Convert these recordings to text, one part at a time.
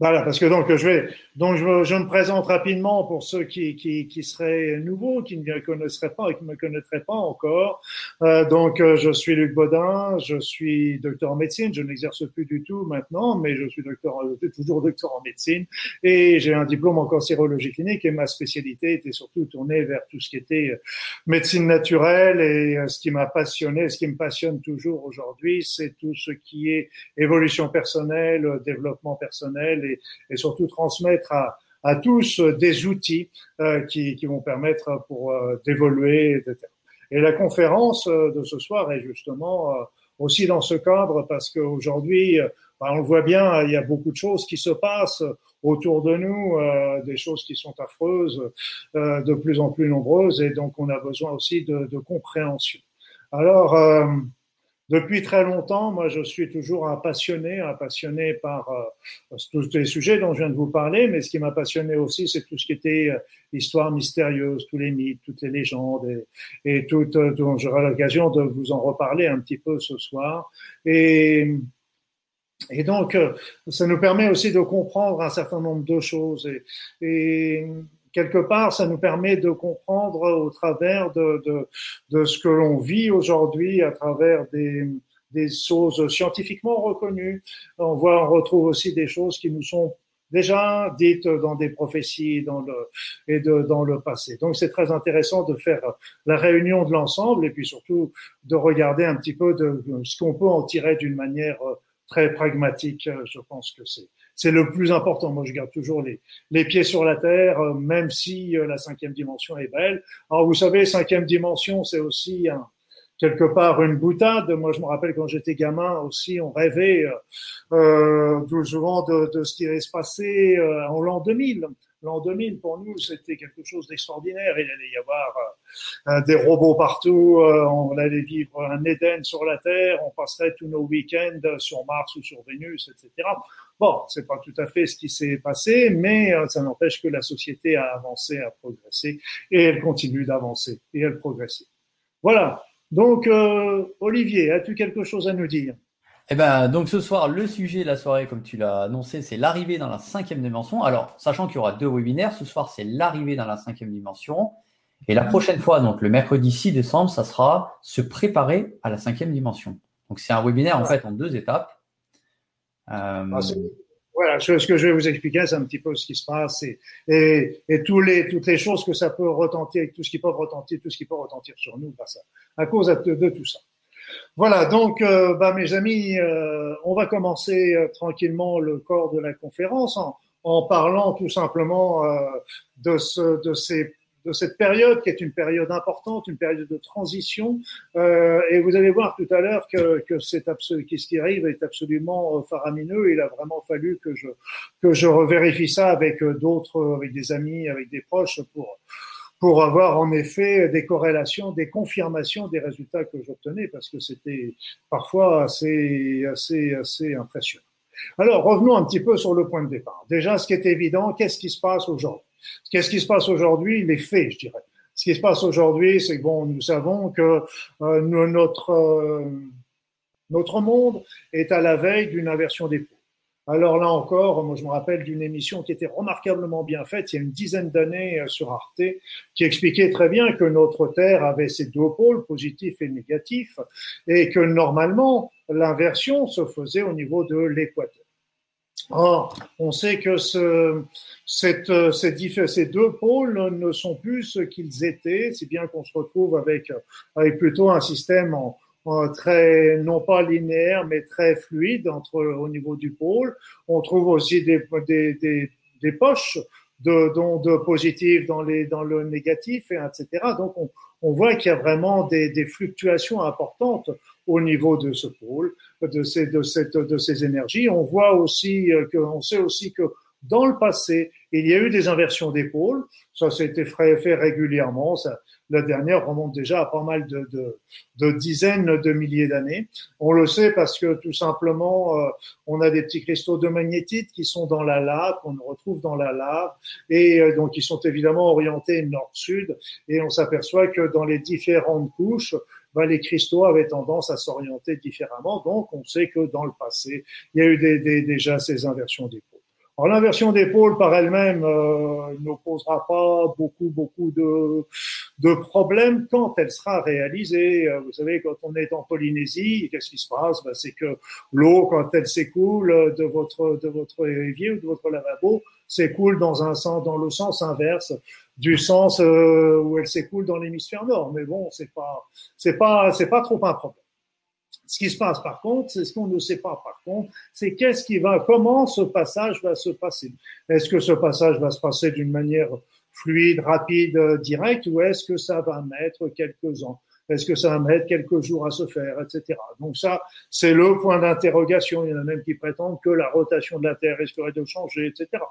Voilà, parce que donc je vais donc je, je, me présente rapidement pour ceux qui, qui, qui seraient nouveaux, qui ne me connaisseraient pas et qui ne me connaîtraient pas encore. Euh, donc euh, je suis Luc Baudin, je suis docteur en médecine, je n'exerce plus du tout maintenant, mais je suis docteur toujours docteur en médecine et j'ai un diplôme en cancérologie clinique et ma spécialité était surtout tournée vers tout ce qui était euh, médecine naturelle et euh, ce qui m'a passionné, ce qui me passionne toujours aujourd'hui, c'est tout ce qui est évolution personnelle, développement personnel et, surtout transmettre à, tous des outils euh, qui, vont permettre pour euh, d'évoluer, etc. Et la conférence euh, de ce soir est justement aussi dans ce cadre parce qu'aujourd'hui, ben, on le voit bien, il y a beaucoup de choses qui se passent autour de nous, des choses qui sont affreuses, de plus en plus nombreuses, et donc on a besoin aussi de, de compréhension. Alors, depuis très longtemps, moi, je suis toujours un passionné, un passionné par euh, tous les sujets dont je viens de vous parler, mais ce qui m'a passionné aussi, c'est tout ce qui était euh, histoire mystérieuse, tous les mythes, toutes les légendes, et, tout, euh, dont j'aurai l'occasion de vous en reparler un petit peu ce soir. Et, et donc, euh, ça nous permet aussi de comprendre un certain nombre de choses. Et, et quelque part, ça nous permet de comprendre au travers de, de, de ce que l'on vit aujourd'hui, à travers des, des choses scientifiquement reconnues. On voit, on retrouve aussi des choses qui nous sont déjà dites dans des prophéties dans le, et de, dans le passé. Donc c'est très intéressant de faire la réunion de l'ensemble et puis surtout de regarder un petit peu de, ce qu'on peut en tirer d'une manière très pragmatique. Je pense que c'est c'est le plus important. Moi, je garde toujours les, les pieds sur la terre, euh, même si euh, la cinquième dimension est belle. Alors, vous savez, cinquième dimension, c'est aussi un, quelque part une boutade. Moi, je me rappelle quand j'étais gamin aussi, on rêvait euh, euh souvent de, de, ce qui allait se passer en l'an 2000 l'an 2000, pour nous, c'était quelque chose d'extraordinaire. Il allait y avoir euh, des robots partout, euh, on allait vivre un Éden sur la Terre, on passerait tous nos week-ends sur Mars ou sur Vénus, etc. Bon, c'est pas tout à fait ce qui s'est passé, mais euh, ça n'empêche que la société a avancé, a progressé, et elle continue d'avancer, et elle progresse. Voilà. Donc, Olivier, as-tu quelque chose à nous dire? Eh ben, donc ce soir, le sujet de la soirée, comme tu l'as annoncé, c'est l'arrivée dans la cinquième dimension. Alors, sachant qu'il y aura deux webinaires, ce soir, c'est l'arrivée dans la cinquième dimension. Et la prochaine fois, donc le mercredi 6 décembre, ça sera se préparer à la cinquième dimension. Donc, c'est un webinaire, en fait, en deux étapes. Euh... Ah, voilà, ce que je vais vous expliquer, c'est un petit peu ce qui se passe et, et, et tous les, toutes les choses que ça peut retentir, tout ce qui peut retentir, tout ce qui peut retentir sur nous à, cause de, de tout ça. Voilà, donc, euh, bah, mes amis, euh, on va commencer euh, tranquillement le corps de la conférence en, en parlant tout simplement de, ce, de, ces, de cette période qui est une période importante, une période de transition. et vous allez voir tout à l'heure que, que c'est absolu, ce qui arrive est absolument faramineux. Il a vraiment fallu que je que je revérifie ça avec d'autres, avec des amis, avec des proches pour pour avoir en effet des corrélations, des confirmations des résultats que j'obtenais, parce que c'était parfois assez, assez, assez impressionnant. Alors, revenons un petit peu sur le point de départ. Déjà, ce qui est évident, qu'est-ce qui se passe aujourd'hui? Qu'est-ce qui se passe aujourd'hui Les faits, je dirais. Ce qui se passe aujourd'hui, c'est que bon, nous savons que euh, notre euh, notre monde est à la veille d'une inversion des alors là encore, moi je me rappelle d'une émission qui était remarquablement bien faite il y a une dizaine d'années euh, sur Arte, qui expliquait très bien que notre Terre avait ses deux pôles, positifs et négatifs, et que normalement l'inversion se faisait au niveau de l'équateur. Or, on sait que ce, cette, ces, deux pôles ne sont plus ce qu'ils étaient, si bien qu'on se retrouve avec, avec plutôt un système en, très non pas linéaire mais très fluide entre au niveau du pôle. On trouve aussi des, des, des, des poches de, de, de positif dans, dans le négatif, et etc. Donc on, on voit qu'il y a vraiment des, fluctuations importantes au niveau de ce pôle, de ces, de ces énergies. On voit aussi euh, que, on sait aussi que dans le passé, il y a eu des inversions pôles. Ça s'était fait régulièrement. Ça, la dernière remonte déjà à pas mal de, de, de dizaines de milliers d'années. On le sait parce que tout simplement, euh, on a des petits cristaux de magnétite qui sont dans la lave, qu'on retrouve dans la lave, et euh, donc ils sont évidemment orientés nord-sud, et on s'aperçoit que dans les différentes couches, bah, les cristaux avaient tendance à s'orienter différemment. Donc, on sait que dans le passé, il y a eu des, des, déjà ces inversions pôles. Alors l'inversion des pôles par elle-même euh, ne posera pas beaucoup beaucoup de, de problèmes quand elle sera réalisée. Euh, vous savez, quand on est en Polynésie, qu'est-ce qui se passe? Ben, C'est que l'eau, quand elle s'écoule de votre de votre évier ou de votre lavabo, s'écoule dans un sens dans le sens inverse du sens euh, où elle s'écoule dans l'hémisphère nord. Mais bon, c'est pas c'est pas c'est pas trop un problème. Ce qui se passe par contre, c'est ce qu'on ne sait pas par contre, c'est qu'est-ce qui va, comment ce passage va se passer. Est-ce que ce passage va se passer d'une manière fluide, rapide, directe, ou est-ce que ça va mettre quelques ans? Est-ce que ça va mettre quelques jours à se faire, etc. Donc ça, c'est le point d'interrogation. Il y en a même qui prétendent que la rotation de la Terre risquerait de changer, etc.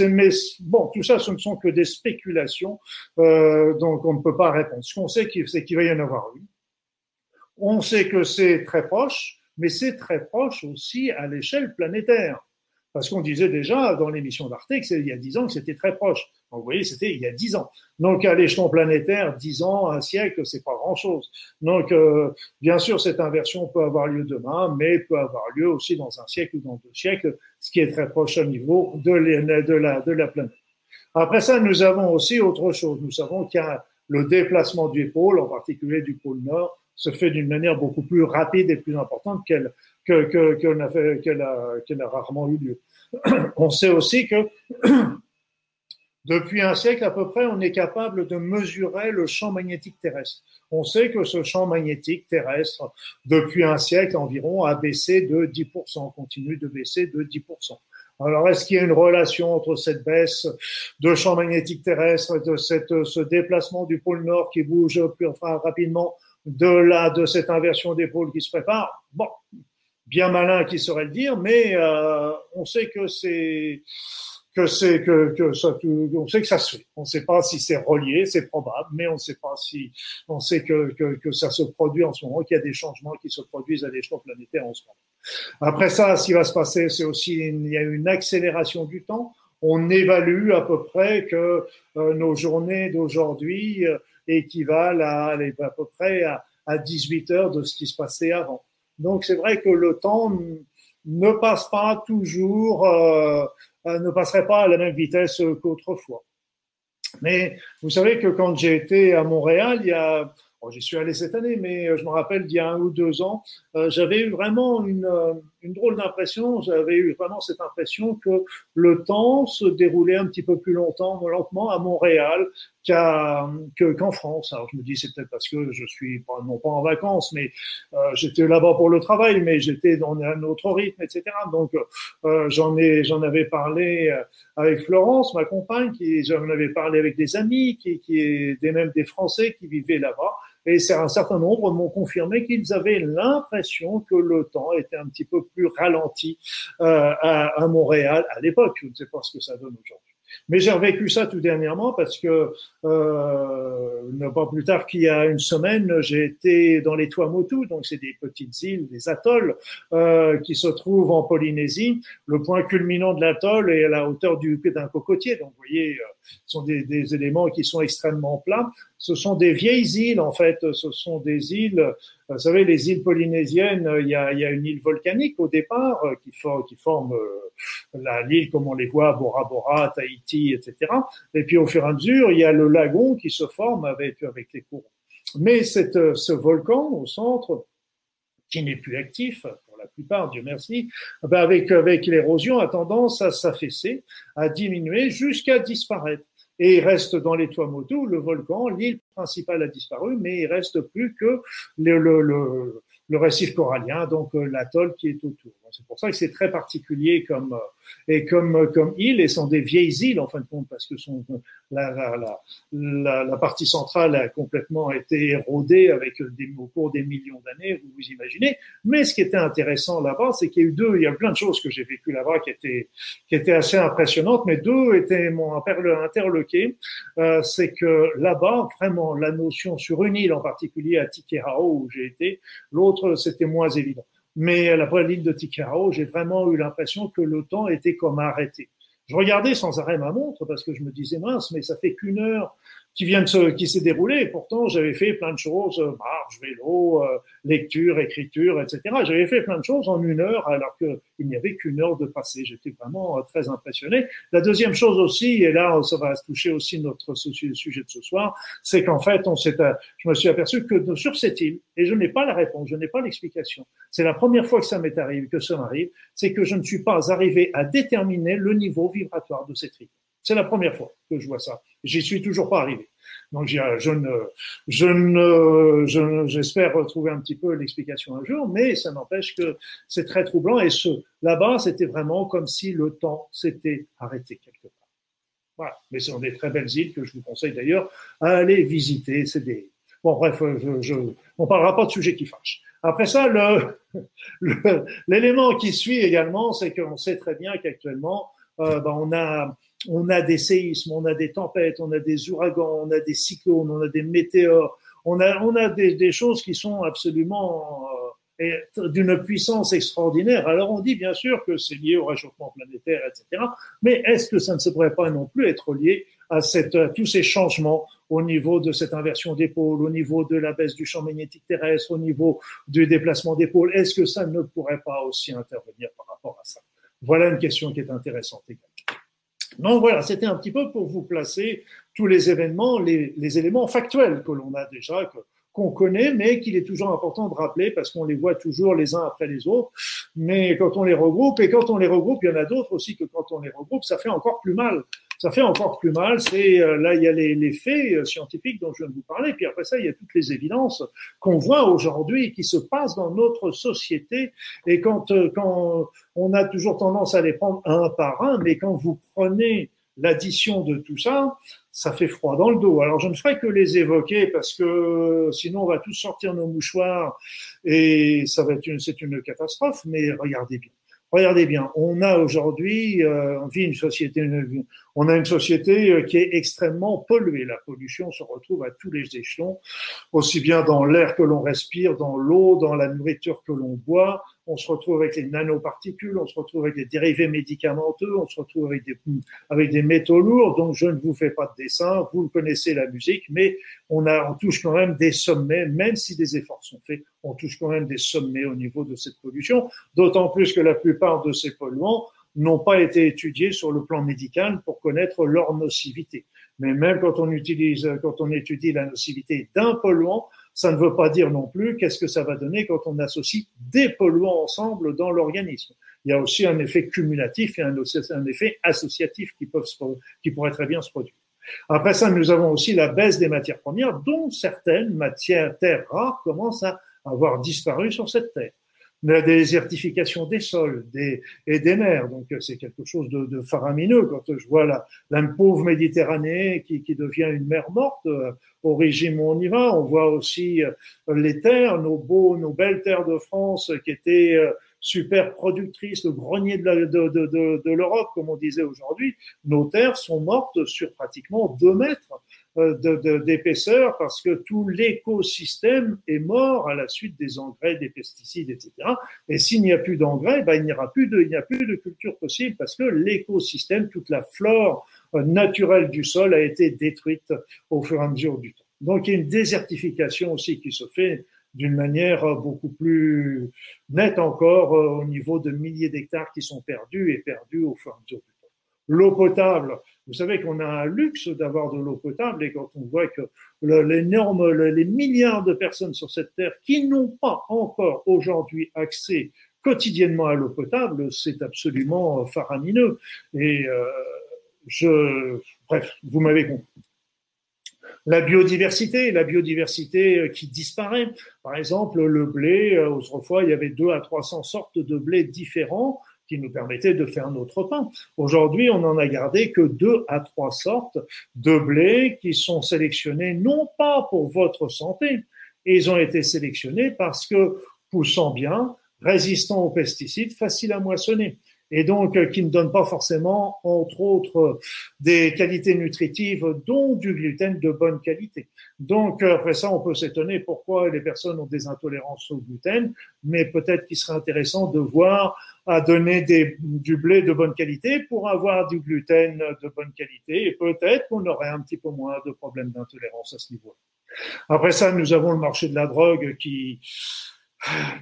Mais bon, tout ça, ce ne sont que des spéculations, euh, donc on ne peut pas répondre. Ce qu'on sait, c'est qu'il va y en avoir une on sait que c'est très proche, mais c'est très proche aussi à l'échelle planétaire. Parce qu'on disait déjà dans l'émission d'Arte il y a dix ans que c'était très proche. Vous voyez, c'était il y a dix ans. Donc, à l'échelon planétaire, dix ans, un siècle, c'est pas grand-chose. Donc, euh, bien sûr, cette inversion peut avoir lieu demain, mais peut avoir lieu aussi dans un siècle ou dans deux siècles, ce qui est très proche au niveau de, de, la, de la planète. Après ça, nous avons aussi autre chose. Nous savons qu'il y a le déplacement du pôle, en particulier du pôle Nord, se fait d'une manière beaucoup plus rapide et plus importante qu'elle que, a, rarement eu lieu. On sait aussi que depuis un siècle à peu près, on est capable de mesurer le champ magnétique terrestre. On sait que ce champ magnétique terrestre, depuis un siècle environ, a baissé de 10%, continue de baisser de 10%. Alors, est-ce qu'il y a une relation entre cette baisse de champ magnétique terrestre, de cette, ce déplacement du pôle Nord qui bouge plus rapidement de la de cette inversion d'épaule qui se prépare. Bon, bien malin qui saurait le dire, mais euh, on sait que c'est que c'est que, que ça on sait que ça se fait. On ne sait pas si c'est relié, c'est probable, mais on ne sait pas si on sait que, que, que ça se produit en ce moment, qu'il y a des changements qui se produisent à l'échelon planétaire en ce moment. Après ça, ce qui va se passer, c'est aussi il y a une accélération du temps. On évalue à peu près que euh, nos journées d'aujourd'hui équivalent à, à peu près à, à 18 heures de ce qui se passait avant. Donc c'est vrai que le temps ne passe pas toujours, euh, euh, ne passerait pas à la même vitesse qu'autrefois. Mais vous savez que quand j'ai été à Montréal, il y a Bon, J'y suis allé cette année, mais euh, je me rappelle d'il y a un ou deux ans, euh, j'avais eu vraiment une, une drôle d'impression. J'avais eu vraiment cette impression que le temps se déroulait un petit peu plus longtemps, lentement à Montréal qu'en France. Alors je me dis c'est peut-être parce que je suis non pas en vacances, mais euh, j'étais là-bas pour le travail, mais j'étais dans un autre rythme, etc. Donc euh, j'en ai, j'en avais parlé avec Florence, ma compagne, qui j'en avais parlé avec des amis, qui, qui des même des Français qui vivaient là-bas et un certain nombre m'ont confirmé qu'ils avaient l'impression que le temps était un petit peu plus ralenti euh, à, à, Montréal à l'époque. Je ne sais pas ce que ça donne aujourd'hui. Mais j'ai revécu ça tout dernièrement parce que euh, pas plus tard qu'il y a une semaine, j'ai été dans les Tuamotu, donc c'est des petites îles, des atolls euh, qui se trouvent en Polynésie. Le point culminant de l'atoll est à la hauteur du d'un cocotier, donc vous voyez, euh, ce sont des, des, éléments qui sont extrêmement plats. Ce sont des vieilles îles en fait, ce sont des îles vous savez, les îles polynésiennes, il y a, il y a une île volcanique au départ euh, qui, forme, qui forme euh, l'île comme on les voit, Bora Bora, Tahiti, etc. Et puis au fur et à mesure, il y a le lagon qui se forme avec, avec les courants. Mais cette, ce volcan au centre, qui n'est plus actif pour la plupart, Dieu merci, ben avec, avec l'érosion a tendance à s'affaisser, à diminuer jusqu'à disparaître. Et il reste dans les Tuamotu, le volcan, l'île principale a disparu, mais il reste plus que le, le, le, le récif corallien, donc euh, l'atoll qui est autour. C'est pour ça que c'est très particulier comme euh, et comme comme île et sont des vieilles îles en fin de compte parce que sont la, la, la, la partie centrale a complètement été érodée avec des, au cours des millions d'années, vous vous imaginez. Mais ce qui était intéressant là-bas, c'est qu'il y a eu deux, il y a plein de choses que j'ai vécues là-bas qui étaient qui étaient assez impressionnantes, mais deux étaient mon interloqué. Euh, c'est que là-bas, vraiment, la notion sur une île en particulier à Tikerao où j'ai été, l'autre c'était moins évident. Mais après l'île de Tikerao, j'ai vraiment eu l'impression que le temps était comme arrêté. Je regardais sans arrêt ma montre parce que je me disais mince, mais ça fait qu'une heure qui vient de se, qui s'est déroulé. Pourtant, j'avais fait plein de choses, euh, marche, vélo, euh, lecture, écriture, etc. J'avais fait plein de choses en une heure, alors qu'il n'y avait qu'une heure de passé. J'étais vraiment euh, très impressionné. La deuxième chose aussi, et là, ça va toucher aussi notre sujet de ce soir, c'est qu'en fait, on s'est, je me suis aperçu que sur cette île, et je n'ai pas la réponse, je n'ai pas l'explication. C'est la première fois que ça m'est arrivé, que ça m'arrive, c'est que je ne suis pas arrivé à déterminer le niveau vibratoire de cette île. C'est la première fois que je vois ça. J'y suis toujours pas arrivé. Donc je ne, je ne, j'espère retrouver un petit peu l'explication un jour, mais ça n'empêche que c'est très troublant. Et ce, là-bas, c'était vraiment comme si le temps s'était arrêté quelque part. Voilà. Mais ce sont des très belles îles que je vous conseille d'ailleurs à aller visiter. C'est des, bon, bref, je, je, on parlera pas de sujets qui fâchent. Après ça, le, l'élément qui suit également, c'est qu'on sait très bien qu'actuellement, euh, ben on a on a des séismes, on a des tempêtes, on a des ouragans, on a des cyclones, on a des météores, on a, on a des, choses qui sont absolument euh, d'une puissance extraordinaire. Alors on dit bien sûr que c'est lié au réchauffement planétaire, etc. Mais est-ce que ça ne pourrait pas non plus être lié à, à tous ces changements au niveau de cette inversion des pôles, au niveau de la baisse du champ magnétique terrestre, au niveau du déplacement des pôles? Est-ce que ça ne pourrait pas aussi intervenir par rapport à ça? Voilà une question qui est intéressante également. Donc voilà, c'était un petit peu pour vous placer tous les événements, les éléments factuels que l'on a déjà, qu'on connaît, mais qu'il est toujours important de rappeler parce qu'on les voit toujours les uns après les autres. Mais quand on les regroupe, et quand on les regroupe, il y en a d'autres aussi que quand on les regroupe, ça fait encore plus mal ça fait encore plus mal. C'est euh, là il y a les, faits euh, scientifiques dont je viens de vous parler, puis après ça il y a toutes les évidences qu'on voit aujourd'hui qui se passent dans notre société. Et quand euh, quand on a toujours tendance à les prendre un par un, mais quand vous prenez l'addition de tout ça, ça fait froid dans le dos. Alors je ne ferai que les évoquer parce que sinon on va tous sortir nos mouchoirs et ça va être une, c'est une catastrophe. Mais regardez bien. Regardez bien, on a aujourd'hui, euh, on vit une société, on a une société euh, qui est extrêmement polluée. La pollution se retrouve à tous les échelons, aussi bien dans l'air que l'on respire, dans l'eau, dans la nourriture que l'on boit, on se retrouve avec les nanoparticules, on se retrouve avec des dérivés médicamenteux, on se retrouve avec des, avec des métaux lourds. Donc, je ne vous fais pas de dessin, vous connaissez la musique, mais on, a, on touche quand même des sommets, même si des efforts sont faits, on touche quand même des sommets au niveau de cette pollution. D'autant plus que la plupart de ces polluants n'ont pas été étudiés sur le plan médical pour connaître leur nocivité. Mais même quand on utilise, quand on étudie la nocivité d'un polluant, ça ne veut pas dire non plus qu'est-ce que ça va donner quand on associe des polluants ensemble dans l'organisme. Il y a aussi un effet cumulatif et un, effet associatif qui, peuvent qui pourrait très bien se produire. Après ça, nous avons aussi la baisse des matières premières, dont certaines matières terres rares commencent à avoir disparu sur cette terre la désertification des sols des, et des mers. Donc c'est quelque chose de, de, faramineux quand je vois la, la pauvre Méditerranée qui, qui, devient une mer morte. Euh, au régime où on y va, on voit aussi euh, les terres, nos beaux, nos belles terres de France qui étaient euh, super productrices, le grenier de, de, de, de l'Europe, comme on disait aujourd'hui. Nos terres sont mortes sur pratiquement deux mètres euh, d'épaisseur parce que tout l'écosystème est mort à la suite des engrais, des pesticides, etc. Et s'il n'y a plus d'engrais, ben, il n'y aura plus de, il n'y a plus de culture possible parce que l'écosystème, toute la flore euh, naturelle du sol a été détruite au fur et à mesure du temps. Donc il y a une désertification aussi qui se fait d'une manière euh, beaucoup plus nette encore au niveau de milliers d'hectares qui sont perdus et perdus au fur et à mesure du temps. L'eau potable, vous savez qu'on a un luxe d'avoir de l'eau potable et quand on voit que l'énorme, les milliards de personnes sur cette terre qui n'ont pas encore aujourd'hui accès quotidiennement à l'eau potable, c'est absolument faramineux. Et euh, je, bref, vous m'avez compris. La biodiversité, la biodiversité qui disparaît. Par exemple, le blé, euh, autrefois, il y avait deux à 300 sortes de blé différents qui nous permettait de faire notre pain. Aujourd'hui, on n'en a gardé que deux à trois sortes de blé qui sont sélectionnés non pas pour votre santé, ils ont été sélectionnés parce que poussant bien, résistant aux pesticides, facile à moissonner. Et donc qui ne donne pas forcément, entre autres, des qualités nutritives, dont du gluten de bonne qualité. Donc après ça, on peut s'étonner pourquoi les personnes ont des intolérances au gluten, mais peut-être qu'il serait intéressant de voir à donner du blé de bonne qualité pour avoir du gluten de bonne qualité et peut-être qu'on aurait un petit peu moins de problèmes d'intolérance à ce niveau. Après ça, nous avons le marché de la drogue qui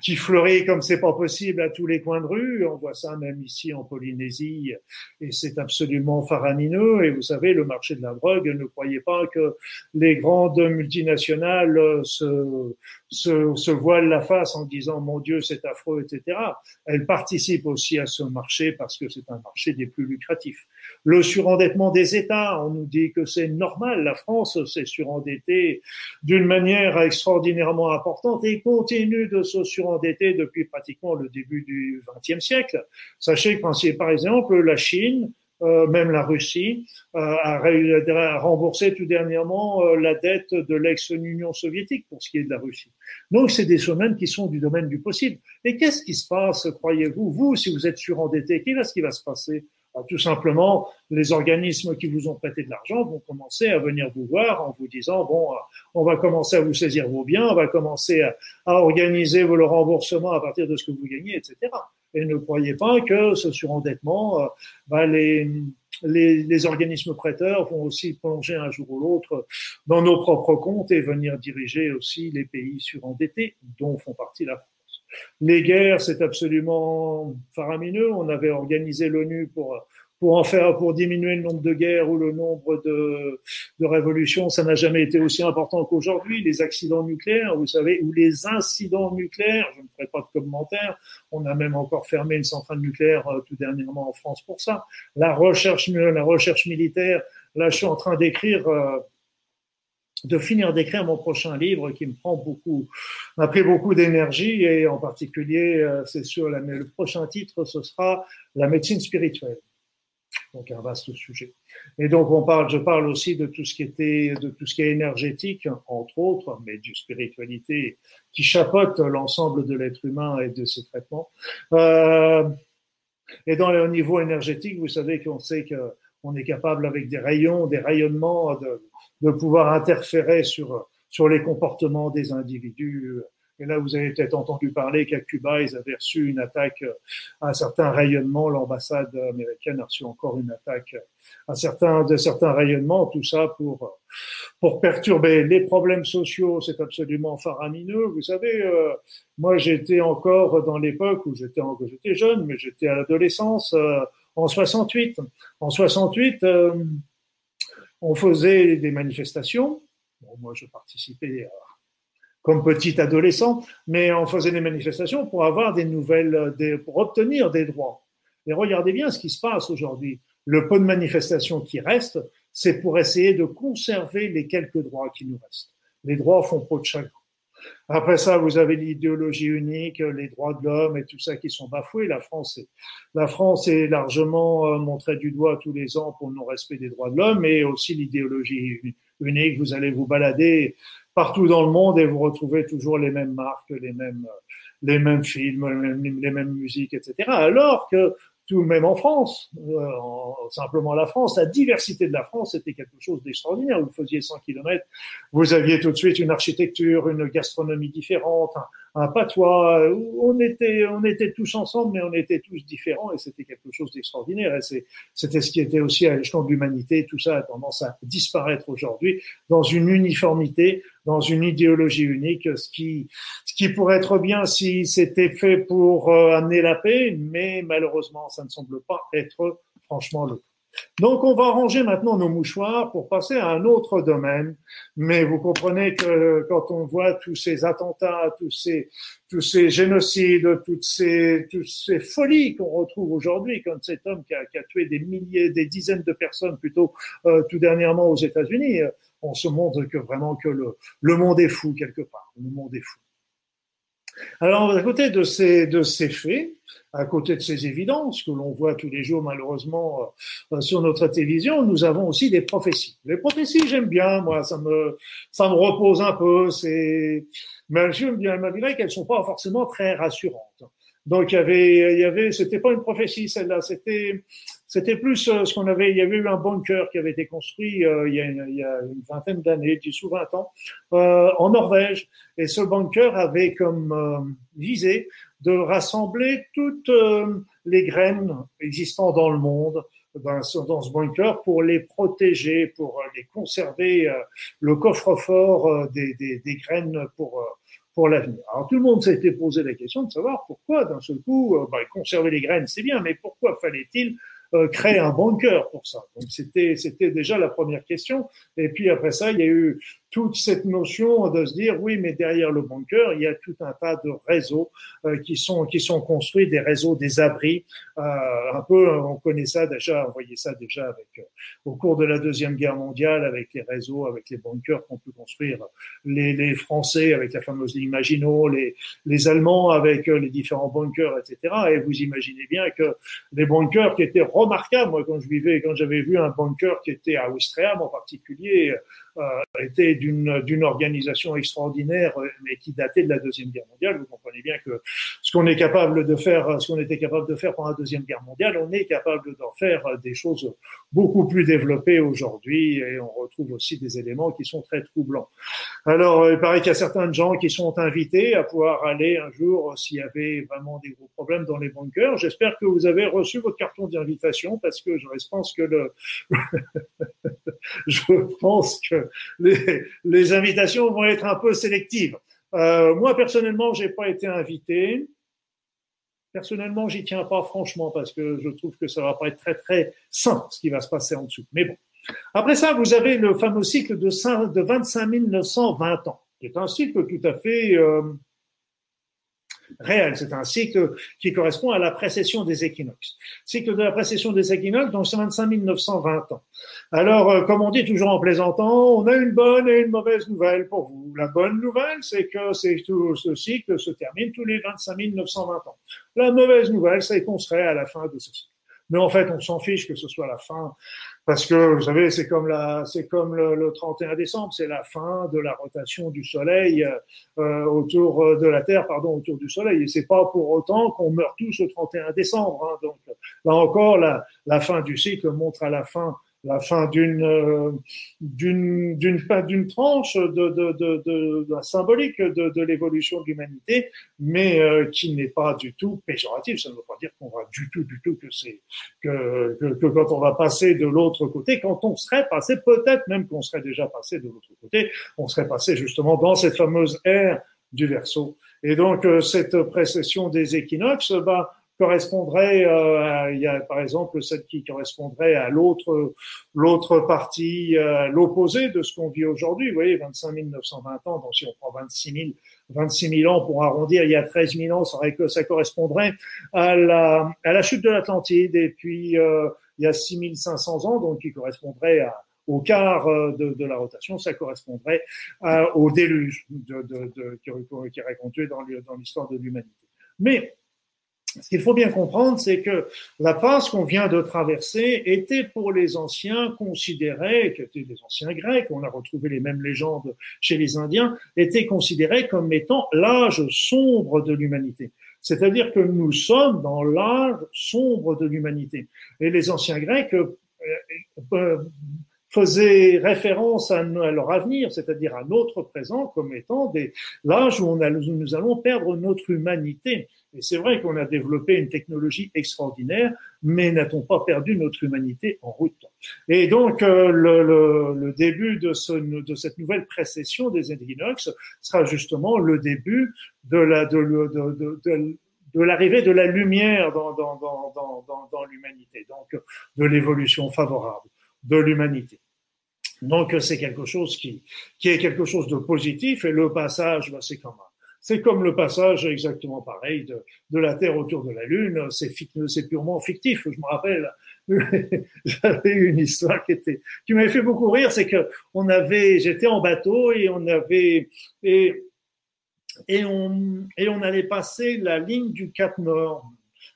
qui fleurit comme c'est pas possible à tous les coins de rue. On voit ça même ici en Polynésie et c'est absolument faramineux. Et vous savez, le marché de la drogue, ne croyez pas que les grandes multinationales se, se, se voilent la face en disant mon Dieu, c'est affreux, etc. Elles participent aussi à ce marché parce que c'est un marché des plus lucratifs. Le surendettement des États, on nous dit que c'est normal. La France s'est surendettée d'une manière extraordinairement importante et continue de se surendetter depuis pratiquement le début du XXe siècle. Sachez que, par exemple, la Chine, euh, même la Russie, euh, a, remboursé tout dernièrement euh, la dette de l'ex-Union soviétique pour ce qui est de la Russie. Donc, c'est des domaines qui sont du domaine du possible. Et qu'est-ce qui se passe, croyez-vous, vous, si vous êtes surendetté, qu'est-ce qui va se passer? Tout simplement, les organismes qui vous ont prêté de l'argent vont commencer à venir vous voir en vous disant bon, on va commencer à vous saisir vos biens, on va commencer à, organiser le remboursement à partir de ce que vous gagnez, etc. Et ne croyez pas que ce surendettement, euh, bah, les, les, organismes prêteurs vont aussi plonger un jour ou l'autre dans nos propres comptes et venir diriger aussi les pays surendettés, dont font partie la France. Les guerres, c'est absolument faramineux. On avait organisé l'ONU pour pour en faire, pour diminuer le nombre de guerres ou le nombre de, de révolutions, ça n'a jamais été aussi important qu'aujourd'hui. Les accidents nucléaires, vous savez, ou les incidents nucléaires, je ne ferai pas de commentaires. On a même encore fermé une centrale nucléaire euh, tout dernièrement en France pour ça. La recherche, la recherche militaire, là, je suis en train d'écrire. Euh, de finir d'écrire mon prochain livre qui me prend beaucoup, m'a pris beaucoup d'énergie et en particulier, euh, c'est sûr, le prochain titre, ce sera la médecine spirituelle. Donc un vaste sujet. Et donc on parle, je parle aussi de tout ce qui était, de tout ce qui est énergétique, entre autres, mais du spiritualité qui chapeaute l'ensemble de l'être humain et de ses traitements. Euh, et dans le niveau énergétique, vous savez qu'on sait que on est capable avec des rayons, des rayonnements de, de pouvoir interférer sur, sur les comportements des individus. Et là, vous avez peut-être entendu parler qu'à Cuba, ils avaient reçu une attaque à un certain rayonnement. L'ambassade américaine a reçu encore une attaque à certains, de certains rayonnements. Tout ça pour, pour perturber les problèmes sociaux. C'est absolument faramineux. Vous savez, euh, moi, j'étais encore dans l'époque où j'étais, j'étais jeune, mais j'étais à l'adolescence, euh, en 68. En 68, on faisait des manifestations. moi, je participais comme petit adolescent, mais on faisait des manifestations pour avoir des nouvelles, pour obtenir des droits. Et regardez bien ce qui se passe aujourd'hui. Le peu de manifestations qui restent, c'est pour essayer de conserver les quelques droits qui nous restent. Les droits font peau de chagrin. Après ça, vous avez l'idéologie unique, les droits de l'homme et tout ça qui sont bafoués. La France est, la France est largement euh, montrée du doigt tous les ans pour le non-respect des droits de l'homme, et aussi l'idéologie unique. Vous allez vous balader partout dans le monde et vous retrouvez toujours les mêmes marques, les mêmes, les mêmes films, les mêmes musiques, etc. Alors que tout même en France, euh, simplement la France, la diversité de la France était quelque chose d'extraordinaire. Vous faisiez 100 kilomètres, vous aviez tout de suite une architecture, une gastronomie différente, patois. On était, on était tous ensemble, mais on était tous différents et c'était quelque chose d'extraordinaire. Et c'était ce qui était aussi à l'échelon de l'humanité. Tout ça a tendance à disparaître aujourd'hui dans une uniformité, dans une idéologie unique, ce qui, ce qui pourrait être bien si c'était fait pour euh, amener la paix, mais malheureusement, ça ne semble pas être franchement le cas. Donc, on va ranger maintenant nos mouchoirs pour passer à un autre domaine. Mais vous comprenez que quand on voit tous ces attentats, tous ces, tous ces génocides, toutes ces, toutes ces folies qu'on retrouve aujourd'hui, comme cet homme qui a, tué des milliers, des dizaines de personnes plutôt euh, tout dernièrement aux États-Unis, euh, on se montre que vraiment que le, le monde est fou quelque part. Le monde est fou. Alors, à côté de ces, de ces faits, à côté de ces évidences que l'on voit tous les jours malheureusement euh, sur notre télévision, nous avons aussi des prophéties. Les prophéties, j'aime bien, moi, ça me, ça me repose un peu. C'est, mais j'aime bien, malgré qu'elles sont pas forcément très rassurantes. Donc il y avait, il y avait, c'était pas une prophétie celle-là, c'était, c'était plus euh, ce qu'on avait. Il y avait eu un bunker qui avait été construit euh, il, y a une, vingtaine d'années, dix ou vingt ans, euh, en Norvège, et ce bunker avait comme visée de rassembler toutes les graines existant dans le monde dans, dans ce bunker pour les protéger, pour les conserver, le coffre-fort des, graines pour pour l'avenir. Alors tout le monde s'était posé la question de savoir pourquoi d'un seul coup, bah, conserver les graines c'est bien, mais pourquoi fallait-il euh, créer un bunker pour ça Donc c'était c'était déjà la première question. Et puis après ça, il y a eu toute cette notion de se dire oui, mais derrière le bunker, il y a tout un tas de réseaux euh, qui sont qui sont construits, des réseaux, des abris. Euh, un peu, on connaît ça déjà, on voyait ça déjà avec euh, au cours de la deuxième guerre mondiale, avec les réseaux, avec les bunkers qu'on peut construire. Les, les, Français avec la fameuse ligne Maginot, les les Allemands avec les différents bunkers, etc. Et vous imaginez bien que les bunkers qui étaient remarquables. Moi, quand je vivais, quand j'avais vu un bunker qui était à Ouistreham en particulier était d'une organisation extraordinaire, euh, mais qui datait de la deuxième guerre mondiale. Vous comprenez bien que ce qu'on est capable de faire, ce qu'on était capable de faire pendant la deuxième guerre mondiale, on est capable d'en faire des choses beaucoup plus développées aujourd'hui, et on retrouve aussi des éléments qui sont très troublants. Alors, il paraît qu'il y a certains gens qui sont invités à pouvoir aller un jour s'il y avait vraiment des gros problèmes dans les bunkers. J'espère que vous avez reçu votre carton d'invitation parce que je pense que le je pense que les, invitations vont être un peu sélectives. Euh, moi, personnellement, j'ai pas été invité. Personnellement, j'y tiens pas franchement parce que je trouve que ça va pas être très très sain ce qui va se passer en dessous. Mais bon. Après ça, vous avez le fameux cycle de, 5, de 25 920 ans, qui est un cycle tout à fait euh, réel. C'est un cycle qui correspond à la précession des équinoxes. Cycle de la précession des équinoxes, donc c'est 25 920 ans. Alors, euh, comme on dit toujours en plaisantant, on a une bonne et une mauvaise nouvelle pour vous. La bonne nouvelle, c'est que tout, ce cycle se termine tous les 25 920 ans. La mauvaise nouvelle, c'est qu'on serait à la fin de ce cycle. Mais en fait, on s'en fiche que ce soit la fin parce que vous savez, c'est comme la, c'est comme le, le, 31 décembre, c'est la fin de la rotation du Soleil euh, autour de la Terre, pardon, autour du Soleil. Et c'est pas pour autant qu'on meurt tous le 31 décembre. Hein. Donc là encore, la, la fin du cycle montre à la fin la fin d'une euh, d'une d'une tranche de, de, de, de, de symbolique de, de l'évolution de l'humanité, mais euh, qui n'est pas du tout péjoratif. Ça ne veut pas dire qu'on va du tout du tout que c'est que, que, que quand on va passer de l'autre côté, quand on serait passé, peut-être même qu'on serait déjà passé de l'autre côté, on serait passé justement dans cette fameuse ère du Verseau. Et donc euh, cette précession des équinoxes, bah correspondrait, euh, il y a par exemple celle qui correspondrait à l'autre l'autre partie, euh, l'opposé de ce qu'on vit aujourd'hui. Vous voyez, 25 920 ans, donc si on prend 26 000, 26 000 ans pour arrondir, il y a 13 000 ans, ça, ça correspondrait à la, à la chute de l'Atlantide. Et puis, euh, il y a 6 500 ans, donc qui correspondrait à, au quart euh, de, de, la rotation, ça correspondrait à, au déluge de, de, qui, qui est raconté dans l'histoire de l'humanité. Mais ce qu'il faut bien comprendre, c'est que la passe qu'on vient de traverser était pour les anciens considérés, qui étaient des anciens grecs, on a retrouvé les mêmes légendes chez les Indiens, était considéré comme étant l'âge sombre de l'humanité. C'est-à-dire que nous sommes dans l'âge sombre de l'humanité. Et les anciens Grecs euh, euh, faisaient référence à, leur avenir, c'est-à-dire à notre présent, comme étant l'âge où, nous allons perdre notre humanité. Et c'est vrai qu'on a développé une technologie extraordinaire, mais n'a-t-on pas perdu notre humanité en route? Et donc, euh, le, le, le, début de, ce, de, cette nouvelle précession des équinoxes sera justement le début de la, de, de, de l'arrivée de la lumière dans, dans, dans, dans l'humanité, donc de l'évolution favorable de l'humanité. Donc c'est quelque chose qui, qui est quelque chose de positif et le passage, bah, c'est comme c'est comme le passage exactement pareil de, de la Terre autour de la Lune. C'est, purement fictif. Je me rappelle, j'avais une histoire qui était, qui m'avait fait beaucoup rire. C'est que on avait, j'étais en bateau et on avait, et, et on, et on allait passer la ligne du Cap Nord.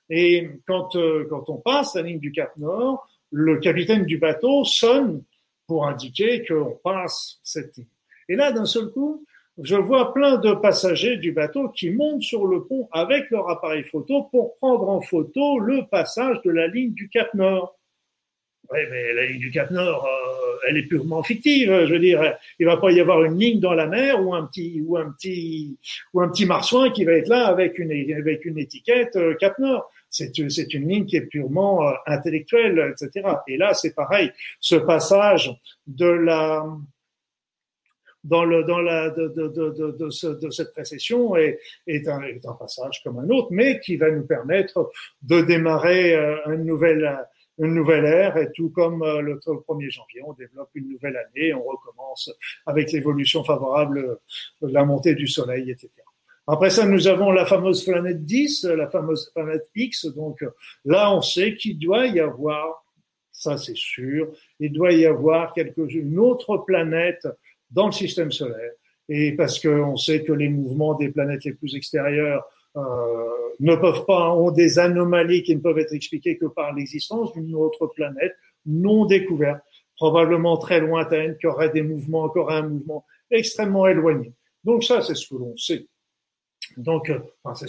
Et quand, euh, quand on passe la ligne du Cap Nord, le capitaine du bateau sonne pour indiquer qu'on passe cette ligne. Et là, d'un seul coup, je vois plein de passagers du bateau qui montent sur le pont avec leur appareil photo pour prendre en photo le passage de la ligne du Cap Nord. Oui, mais la ligne du Cap Nord, euh, elle est purement fictive. Je veux dire, il va pas y avoir une ligne dans la mer ou un petit ou un petit ou un petit marsouin qui va être là avec une avec une étiquette euh, Cap Nord. C'est une ligne qui est purement euh, intellectuelle, etc. Et là, c'est pareil. Ce passage de la dans le dans la de de de de, ce, de cette précession est un, passage comme un autre, mais qui va nous permettre de démarrer une nouvelle une nouvelle ère et tout comme euh, le 1er janvier, on développe une nouvelle année, on recommence avec l'évolution favorable la montée du soleil, etc. Après ça, nous avons la fameuse planète 10, la fameuse planète X. Donc là, on sait qu'il doit y avoir, ça c'est sûr, il doit y avoir quelque, une autre planète dans le système solaire. Et parce qu'on sait que les mouvements des planètes les plus extérieures euh, ne peuvent pas, ont des anomalies qui ne peuvent être expliquées que par l'existence d'une autre planète non découverte, probablement très lointaine, qui aurait des mouvements, qui aurait un mouvement extrêmement éloigné. Donc ça, c'est ce que l'on sait. Donc, euh, c'est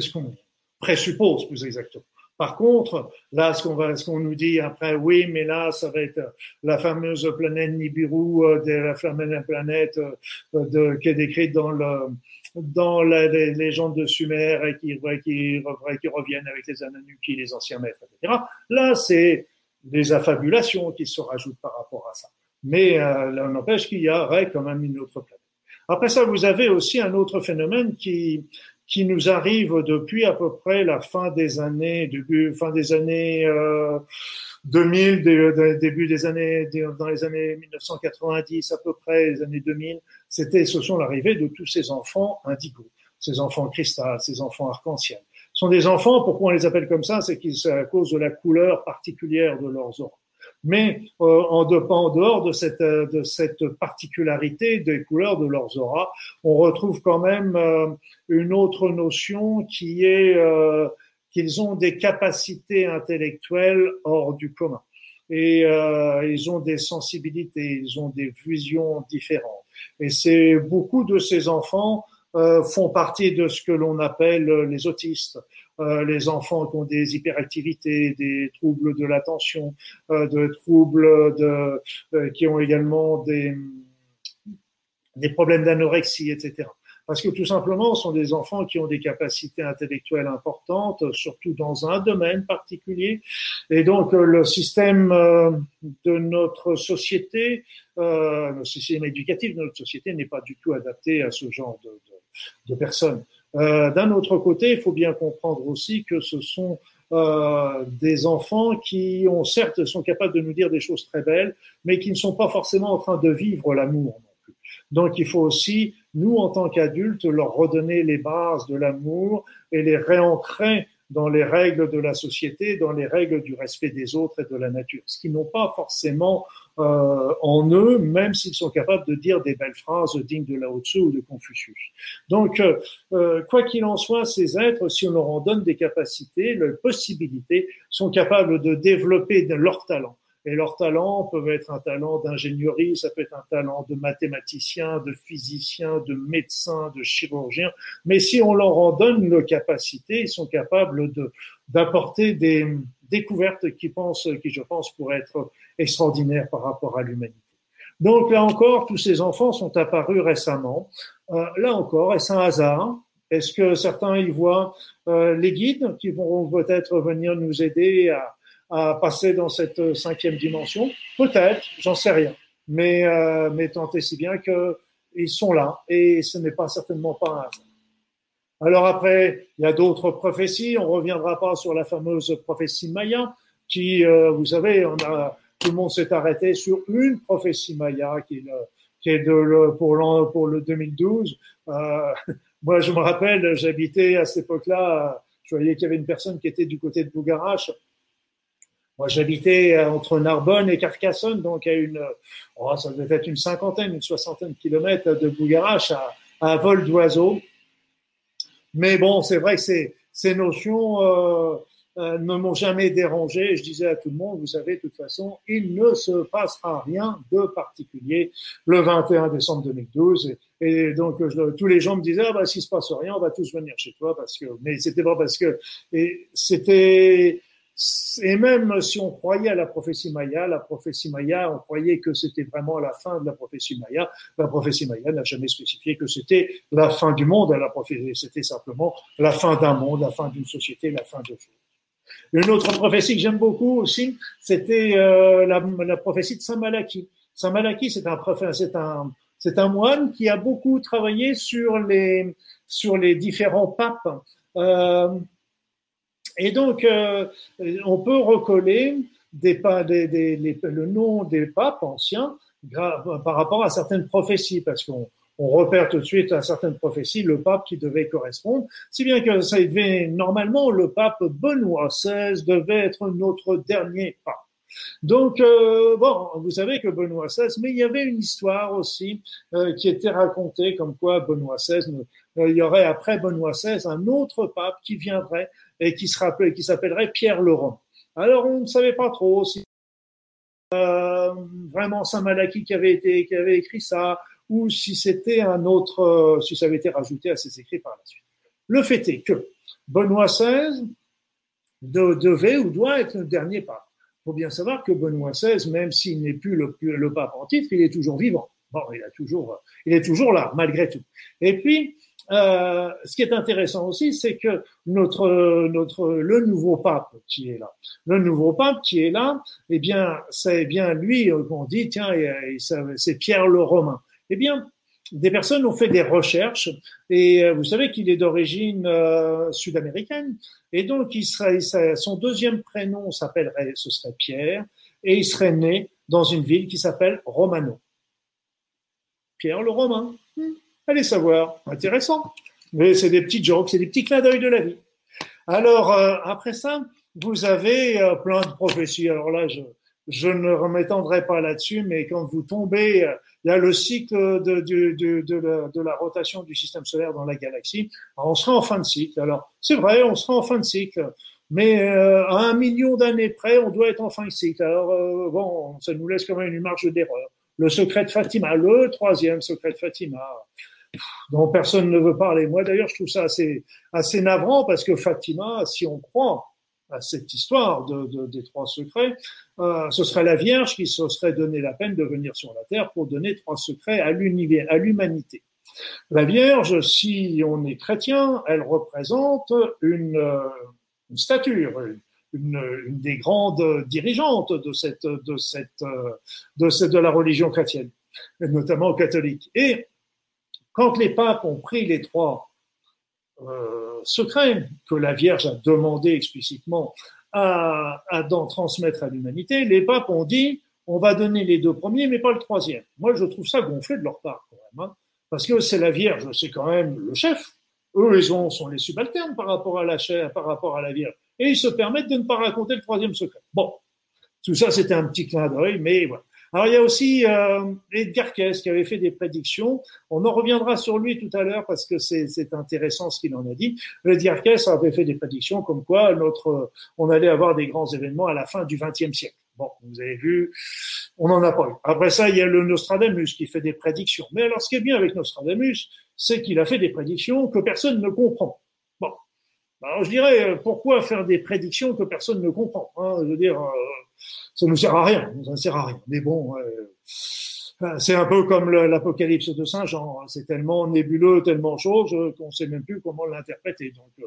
ce qu'on, présuppose plus exactement. Par contre, là, ce qu'on qu'on nous dit après, oui, mais là, ça va être la fameuse planète Nibiru, euh, la fameuse planète euh, qui est décrite dans le, dans les légendes de Sumer et qui, qui, reviennent avec les Anunnaki, les anciens maîtres, etc. Là, c'est des affabulations qui se rajoutent par rapport à ça. Mais euh, là, on empêche qu'il y aurait quand même une autre planète. Après ça, vous avez aussi un autre phénomène qui qui nous arrive depuis à peu près la fin des années, début, fin des années euh, 2000, début des années, dans les années 1990 à peu près, les années 2000, c'était, ce sont l'arrivée de tous ces enfants indigo, ces enfants cristal, ces enfants arc-en-ciel. Ce sont des enfants, pourquoi on les appelle comme ça, c'est c'est à cause de la couleur particulière de leurs orbes. Mais euh, en, dehors de cette, de cette particularité des couleurs de leurs auras, on retrouve quand même euh, une autre notion qui est euh, qu'ils ont des capacités intellectuelles hors du commun. Et ils ont des sensibilités, ils ont des visions différentes. Et c'est beaucoup de ces enfants font partie de ce que l'on appelle les autistes. Euh, les enfants qui ont des hyperactivités, des troubles de l'attention, euh, de troubles de, euh, qui ont également des, des problèmes d'anorexie, etc. Parce que tout simplement, ce sont des enfants qui ont des capacités intellectuelles importantes, surtout dans un domaine particulier. Et donc, le système de notre société, euh, le système éducatif de notre société n'est pas du tout adapté à ce genre de personnes. Euh, D'un autre côté, il faut bien comprendre aussi que ce sont euh, des enfants qui ont certes sont capables de nous dire des choses très belles, mais qui ne sont pas forcément en train de vivre l'amour non plus. Donc il faut aussi, nous en tant qu'adultes, leur redonner les bases de l'amour et les réancrer dans les règles de la société, dans les règles du respect des autres et de la nature, ce qu'ils n'ont pas forcément euh, en eux, même s'ils sont capables de dire des belles phrases dignes de Lao Tzu ou de Confucius. Donc, euh, euh, quoi qu'il en soit, ces êtres, si on leur en donne des capacités, leurs possibilités, sont capables de développer leur talent. Et leurs talents peuvent être un talent d'ingénierie, ça peut être un talent de mathématicien, de physicien, de médecin, de chirurgien. Mais si on leur en donne le capacité, ils sont capables de d'apporter des découvertes qui pensent, qui je pense pourraient être extraordinaires par rapport à l'humanité. Donc là encore, tous ces enfants sont apparus récemment. Euh, là encore, est-ce un hasard? Est-ce que certains y voient euh, les guides qui vont peut-être venir nous aider à, à passer dans cette cinquième dimension? Peut-être, j'en sais rien. Mais, euh, mais tant et si bien qu'ils sont là et ce n'est pas certainement pas un hasard. Alors après, il y a d'autres prophéties. On reviendra pas sur la fameuse prophétie Maya, qui, euh, vous savez, on a, tout le monde s'est arrêté sur une prophétie Maya qui, est de pour, pour le 2012. Euh, moi, je me rappelle, j'habitais à cette époque-là, je voyais qu'il y avait une personne qui était du côté de Bougarache moi, j'habitais euh, entre Narbonne et Carcassonne, donc à une, oh, ça devait être une cinquantaine, une soixantaine de kilomètres de Bougarache à, à vol d'oiseau. Mais bon, c'est vrai que ces, ces notions, euh, euh, ne m'ont jamais dérangé. Je disais à tout le monde, vous savez, de toute façon, il ne se passera rien de particulier le 21 décembre 2012. Et, donc, tous les gens me disaient, ah bah, s'il se passe rien, on va tous venir chez toi parce que, mais c'était pas parce que, et c'était, et même si on croyait à la prophétie Maya, la prophétie Maya, on croyait que c'était vraiment la fin de la prophétie Maya. La prophétie Maya n'a jamais spécifié que c'était la fin du monde. La prophétie, c'était simplement la fin d'un monde, la fin d'une société, la fin de tout. Une autre prophétie que j'aime beaucoup aussi, c'était euh, la, prophétie de Saint Malachie. Saint Malachie, c'est un moine qui a beaucoup travaillé sur les différents papes. Euh, et donc, euh, on peut recoller le nom des papes anciens par rapport à certaines prophéties, parce qu'on on repère tout de suite à certaines prophéties le pape qui devait correspondre, si bien que ça devait normalement le pape Benoît XVI devait être notre dernier pape. Donc, euh, bon, vous savez que Benoît XVI, mais il y avait une histoire aussi euh, qui était racontée comme quoi Benoît XVI, il y aurait après Benoît XVI un autre pape qui viendrait et qui se qui s'appellerait Pierre Laurent. Alors on ne savait pas trop si euh, vraiment Saint Malachie qui avait été qui avait écrit ça ou si c'était un autre euh, si ça avait été rajouté à ses écrits par la suite. Le fait est que Benoît XVI devait ou doit être le dernier pape. Il faut bien savoir que Benoît XVI, même s'il n'est plus le, pape en titre, il est toujours vivant. Bon, il a toujours, il est toujours là malgré tout. Et puis euh, ce qui est intéressant aussi, c'est que notre, notre, le nouveau pape qui est là, le nouveau pape qui est là, eh bien, c'est bien lui qu'on dit, tiens, c'est Pierre le Romain. Eh bien, des personnes ont fait des recherches et euh, vous savez qu'il est d'origine euh, sud-américaine et donc il serait, son deuxième prénom s'appellerait, ce serait Pierre et il serait né dans une ville qui s'appelle Romano. Pierre le Romain. Hmm. Allez savoir, intéressant. Mais c'est des petits jokes, c'est des petits clins d'œil de la vie. Alors, euh, après ça, vous avez euh, plein de prophéties. Alors là, je, je ne m'étendrai pas là-dessus, mais quand vous tombez, euh, il y a le cycle de, de, la, de la rotation du système solaire dans la galaxie. On sera en fin de cycle. Alors, c'est vrai, on sera en fin de cycle. Mais à un million d'années près, on doit être en fin de cycle. Alors, bon, ça nous laisse quand même une marge d'erreur. Le secret de Fatima, le troisième secret de Fatima dont personne ne veut parler. Moi, d'ailleurs, je trouve ça assez, assez navrant parce que Fatima, si on croit à cette histoire de, de des trois secrets, euh, ce serait la Vierge qui se serait donné la peine de venir sur la Terre pour donner trois secrets à l'univers, à l'humanité. La Vierge, si on est chrétien, elle représente une, euh, une stature, une, une, des grandes dirigeantes de cette, de cette, de cette, de la religion chrétienne, notamment catholique. Et quand les papes ont pris les trois euh, secrets que la Vierge a demandé explicitement à, d'en transmettre à l'humanité, les papes ont dit on va donner les deux premiers, mais pas le troisième. Moi, je trouve ça gonflé de leur part, quand même, hein, parce que c'est la Vierge, c'est quand même le chef. Eux, ils ont, sont les subalternes par rapport à la chair, par rapport à la Vierge, et ils se permettent de ne pas raconter le troisième secret. Bon, tout ça, c'était un petit clin d'œil, mais voilà. Alors il y a aussi euh, Edgar Cayce qui avait fait des prédictions. On en reviendra sur lui tout à l'heure parce que c'est intéressant ce qu'il en a dit. Edgar Cayce avait fait des prédictions comme quoi notre, on allait avoir des grands événements à la fin du XXe siècle. Bon, vous avez vu, on n'en a pas eu. Après ça, il y a le Nostradamus qui fait des prédictions. Mais alors, ce qui est bien avec Nostradamus, c'est qu'il a fait des prédictions que personne ne comprend. Bon, alors je dirais, pourquoi faire des prédictions que personne ne comprend hein? Je veux dire, euh, ça nous sert à rien, ça ne sert à rien. Mais bon, euh, c'est un peu comme l'Apocalypse de Saint Jean. Hein. C'est tellement nébuleux, tellement chose qu'on ne sait même plus comment l'interpréter. Donc, euh,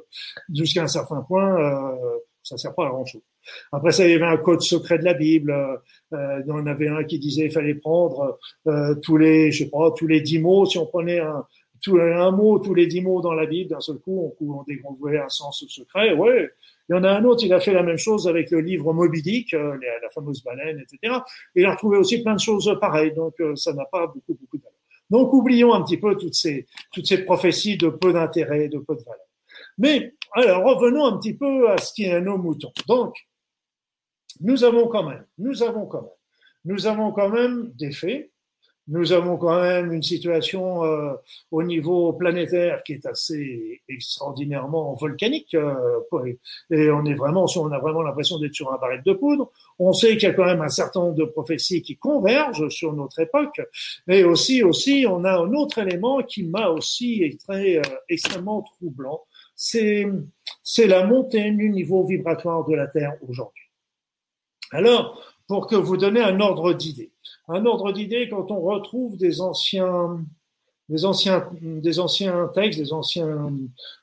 jusqu'à un certain point, euh, ça sert pas à grand chose. Après ça, il y avait un code secret de la Bible. Euh, il y en avait un qui disait il fallait prendre euh, tous les, je sais pas, tous les dix mots. Si on prenait un, tout, un mot, tous les dix mots dans la Bible, d'un seul coup, on, on un sens secret. Ouais, il y en a un autre, il a fait la même chose avec le livre Moby Dick, euh, la fameuse baleine, etc. il a retrouvé aussi plein de choses pareilles, donc euh, ça n'a pas beaucoup, beaucoup de valeur. Donc oublions un petit peu toutes ces, toutes ces prophéties de peu d'intérêt, de peu de valeur. Mais alors revenons un petit peu à ce qui est nos moutons. Donc, nous avons quand même, nous avons quand même, nous avons quand même des faits, nous avons quand même une situation euh, au niveau planétaire qui est assez extraordinairement volcanique euh, et on est vraiment on a vraiment l'impression d'être sur un baril de poudre. On sait qu'il y a quand même un certain nombre de prophéties qui convergent sur notre époque, mais aussi aussi on a un autre élément qui m'a aussi été euh, extrêmement troublant, c'est c'est la montée du niveau vibratoire de la Terre aujourd'hui. Alors, pour que vous donniez un ordre d'idée un ordre d'idée quand on retrouve des anciens, des anciens, des anciens textes, des anciens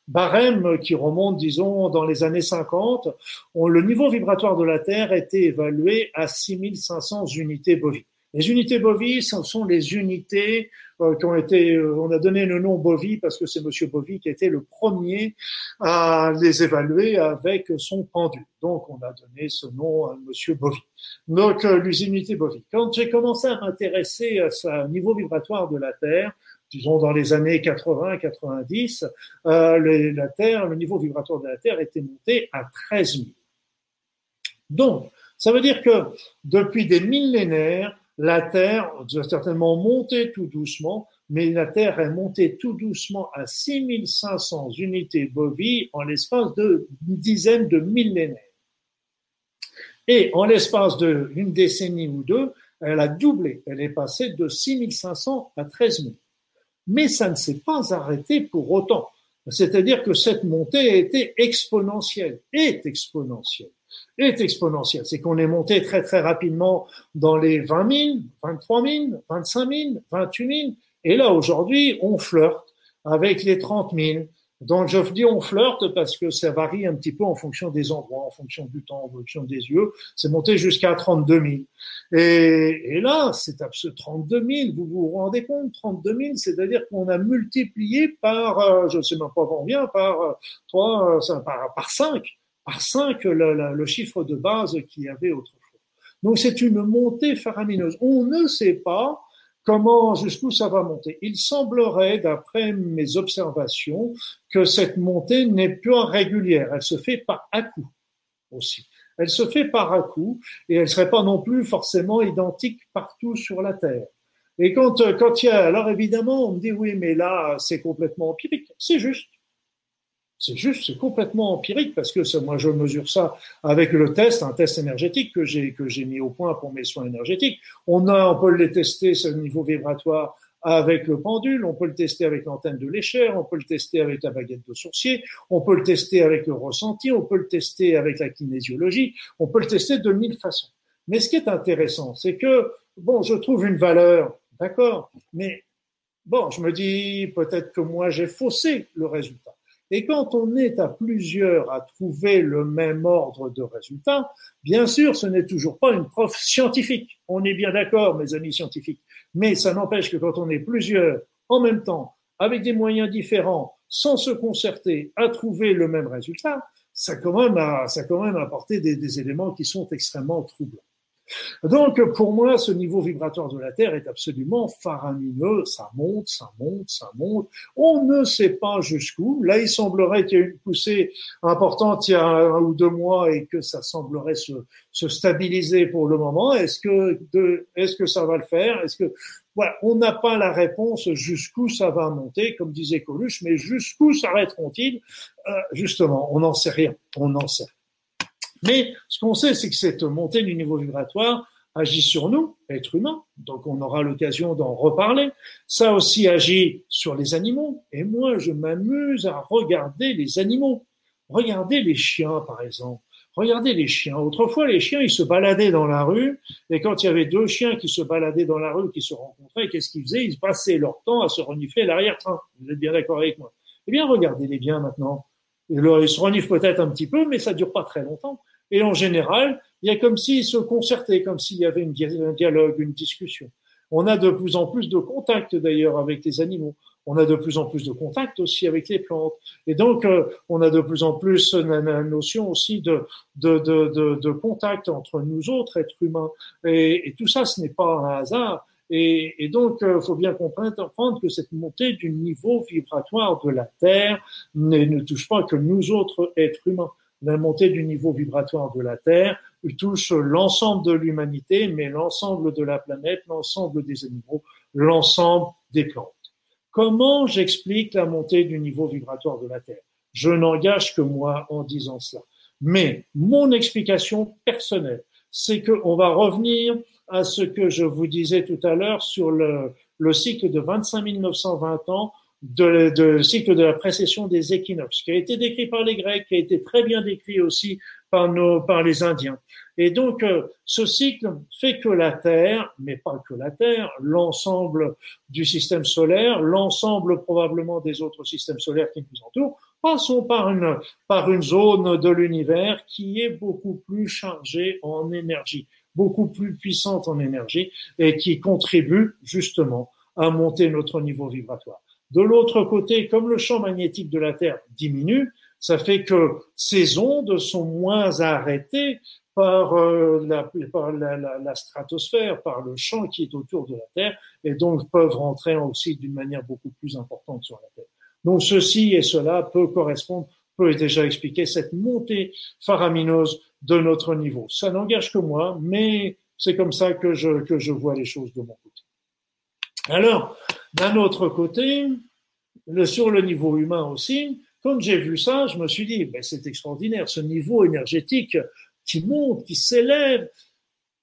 barèmes qui remontent, disons, dans les années 50. On, le niveau vibratoire de la Terre était évalué à 6500 unités bovines. Les unités bovies, ce sont les unités euh, qui ont été, euh, on a donné le nom Bovie parce que c'est Monsieur Bovie qui a été le premier à les évaluer avec son pendule. Donc on a donné ce nom à Monsieur Bovie. Donc euh, les unités Bovie. Quand j'ai commencé à m'intéresser à ce niveau vibratoire de la Terre, disons dans les années 80-90, euh, la Terre, le niveau vibratoire de la Terre était monté à 13 000. Donc, ça veut dire que depuis des millénaires, la Terre a certainement monté tout doucement, mais la Terre est montée tout doucement à 6500 unités bovies en l'espace de dizaine de millénaires. Et en l'espace d'une décennie ou deux, elle a doublé. Elle est passée de 6500 à 13 000. Mais ça ne s'est pas arrêté pour autant. C'est-à-dire que cette montée a été exponentielle, est exponentielle est exponentielle. C'est qu'on est monté très très rapidement dans les 20 000, 23 000, 25 000, 28 000. Et là, aujourd'hui, on flirte avec les 30 000. Donc, je dis on flirte parce que ça varie un petit peu en fonction des endroits, en fonction du temps, en fonction des yeux. C'est monté jusqu'à 32 000. Et, là, c'est absolument 32 000. Vous vous rendez compte, 32 000, c'est-à-dire qu'on a multiplié par, euh, je ne sais même pas combien, par euh, 3, euh, par, par 5 par 5 le, chiffre de base qu'il y avait autrefois. Donc c'est une montée faramineuse. On ne sait pas comment, jusqu'où ça va monter. Il semblerait, d'après mes observations, que cette montée n'est plus régulière. Elle se fait par à coup aussi. Elle se fait par à coup et elle serait pas non plus forcément identique partout sur la Terre. Et quand, quand il y a, alors évidemment, on me dit oui, mais là, c'est complètement empirique. C'est juste. C'est juste, c'est complètement empirique parce que moi je mesure ça avec le test, un test énergétique que j'ai que j'ai mis au point pour mes soins énergétiques. On a, on peut le tester ce niveau vibratoire avec le pendule, on peut le tester avec l'antenne de l'échelle, on peut le tester avec la baguette de sourcier, on peut le tester avec le ressenti, on peut le tester avec la kinésiologie, on peut le tester de mille façons. Mais ce qui est intéressant, c'est que bon, je trouve une valeur, d'accord, mais bon, je me dis peut-être que moi j'ai faussé le résultat. Et quand on est à plusieurs à trouver le même ordre de résultats, bien sûr, ce n'est toujours pas une preuve scientifique. On est bien d'accord, mes amis scientifiques. Mais ça n'empêche que quand on est plusieurs en même temps, avec des moyens différents, sans se concerter, à trouver le même résultat, ça quand même a, ça quand même apporté des éléments qui sont extrêmement troublants. Donc, pour moi, ce niveau vibratoire de la Terre est absolument faramineux. Ça monte, ça monte, ça monte. On ne sait pas jusqu'où. Là, il semblerait qu'il y ait une poussée importante il y a un ou deux mois et que ça semblerait se, se stabiliser pour le moment. Est-ce que, est-ce que ça va le faire? Est-ce que, on n'a pas la réponse jusqu'où ça va monter, comme disait Coluche, mais jusqu'où s'arrêteront-ils? Euh, Justement, on n'en sait rien. On n'en sait rien. Mais ce qu'on sait, c'est que cette montée du niveau vibratoire agit sur nous, êtres humains, donc on aura l'occasion d'en reparler. Ça aussi agit sur les animaux, et moi je m'amuse à regarder les animaux. Regardez les chiens, par exemple. Regardez les chiens. Autrefois, les chiens, ils se baladaient dans la rue, et quand il y avait deux chiens qui se baladaient dans la rue, qui se rencontraient, qu'est-ce qu'ils faisaient? Ils passaient leur temps à se renifler l'arrière-train. Vous êtes bien d'accord avec moi? Eh bien, regardez-les bien maintenant. Ils se reniflent peut-être un petit peu, mais ça dure pas très longtemps. Et en général, il y a comme s'ils se concertaient, comme s'il y avait un dialogue, une discussion. On a de plus en plus de contacts d'ailleurs avec les animaux. On a de plus en plus de contacts aussi avec les plantes. Et donc, euh, on a de plus en plus la, notion aussi de, contact entre nous autres, êtres humains. Et tout ça, ce n'est pas un hasard. Et, donc, il euh, faut bien comprendre que cette montée du niveau vibratoire de la Terre ne touche pas que nous autres êtres humains la montée du niveau vibratoire de la Terre touche l'ensemble de l'humanité, mais l'ensemble de la planète, l'ensemble des animaux, l'ensemble des plantes. Comment j'explique la montée du niveau vibratoire de la Terre? Je n'engage que moi en disant cela. Mais mon explication personnelle, c'est qu'on va revenir à ce que je vous disais tout à l'heure sur le, le cycle de 25 920 ans de, de, cycle de la précession des équinoxes, qui a été décrit par les Grecs, qui a été très bien décrit aussi par, nos, par les Indiens. Et donc, euh, ce cycle fait que la Terre, mais pas que la Terre, l'ensemble du système solaire, l'ensemble probablement des autres systèmes solaires qui nous entourent, passons par une, par une zone de l'univers qui est beaucoup plus chargée en énergie, beaucoup plus puissante en énergie et qui contribue justement à monter notre niveau vibratoire. De l'autre côté, comme le champ magnétique de la Terre diminue, ça fait que ces ondes sont moins arrêtées par, euh, la, par la, la, la, stratosphère, par le champ qui est autour de la Terre, et donc peuvent rentrer aussi d'une manière beaucoup plus importante sur la Terre. Donc ceci et cela peut correspondre, peut déjà expliquer cette montée faramineuse de notre niveau. Ça n'engage que moi, mais c'est comme ça que je, vois les choses de mon côté. Alors, d'un autre côté, sur le niveau humain aussi, quand j'ai vu ça, je me suis dit, ben, c'est extraordinaire, ce niveau énergétique qui monte, qui s'élève.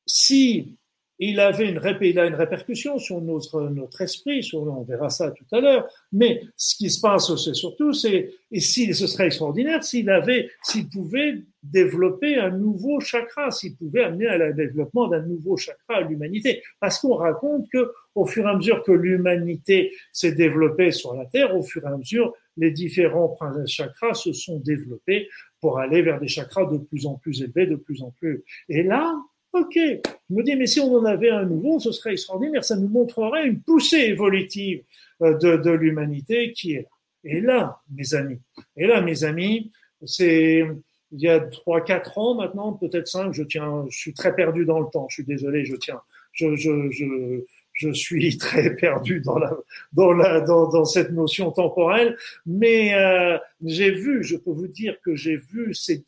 Si il avait une, il a une répercussion sur notre, notre esprit, sur, on verra ça tout à l'heure. Mais ce qui se passe, c'est surtout, c'est, et si, ce serait extraordinaire s'il avait, s'il pouvait développer un nouveau chakra, s'il pouvait amener à le développement d'un nouveau chakra à l'humanité. Parce qu'on raconte que, au fur et à mesure que l'humanité s'est développée sur la Terre, au fur et à mesure, les différents chakras se sont développés pour aller vers des chakras de plus en plus élevés, de plus en plus. Et là, Ok, je me dis, mais si on en avait un nouveau, ce serait extraordinaire, ça nous montrerait une poussée évolutive euh, de, l'humanité qui est là. Et là, mes amis, et là, mes amis, c'est il y a trois, quatre ans maintenant, peut-être cinq, je tiens, je suis très perdu dans le temps, je suis désolé, je tiens, je, je suis très perdu dans la dans la dans, dans cette notion temporelle, mais euh, j'ai vu, je peux vous dire que j'ai vu ces,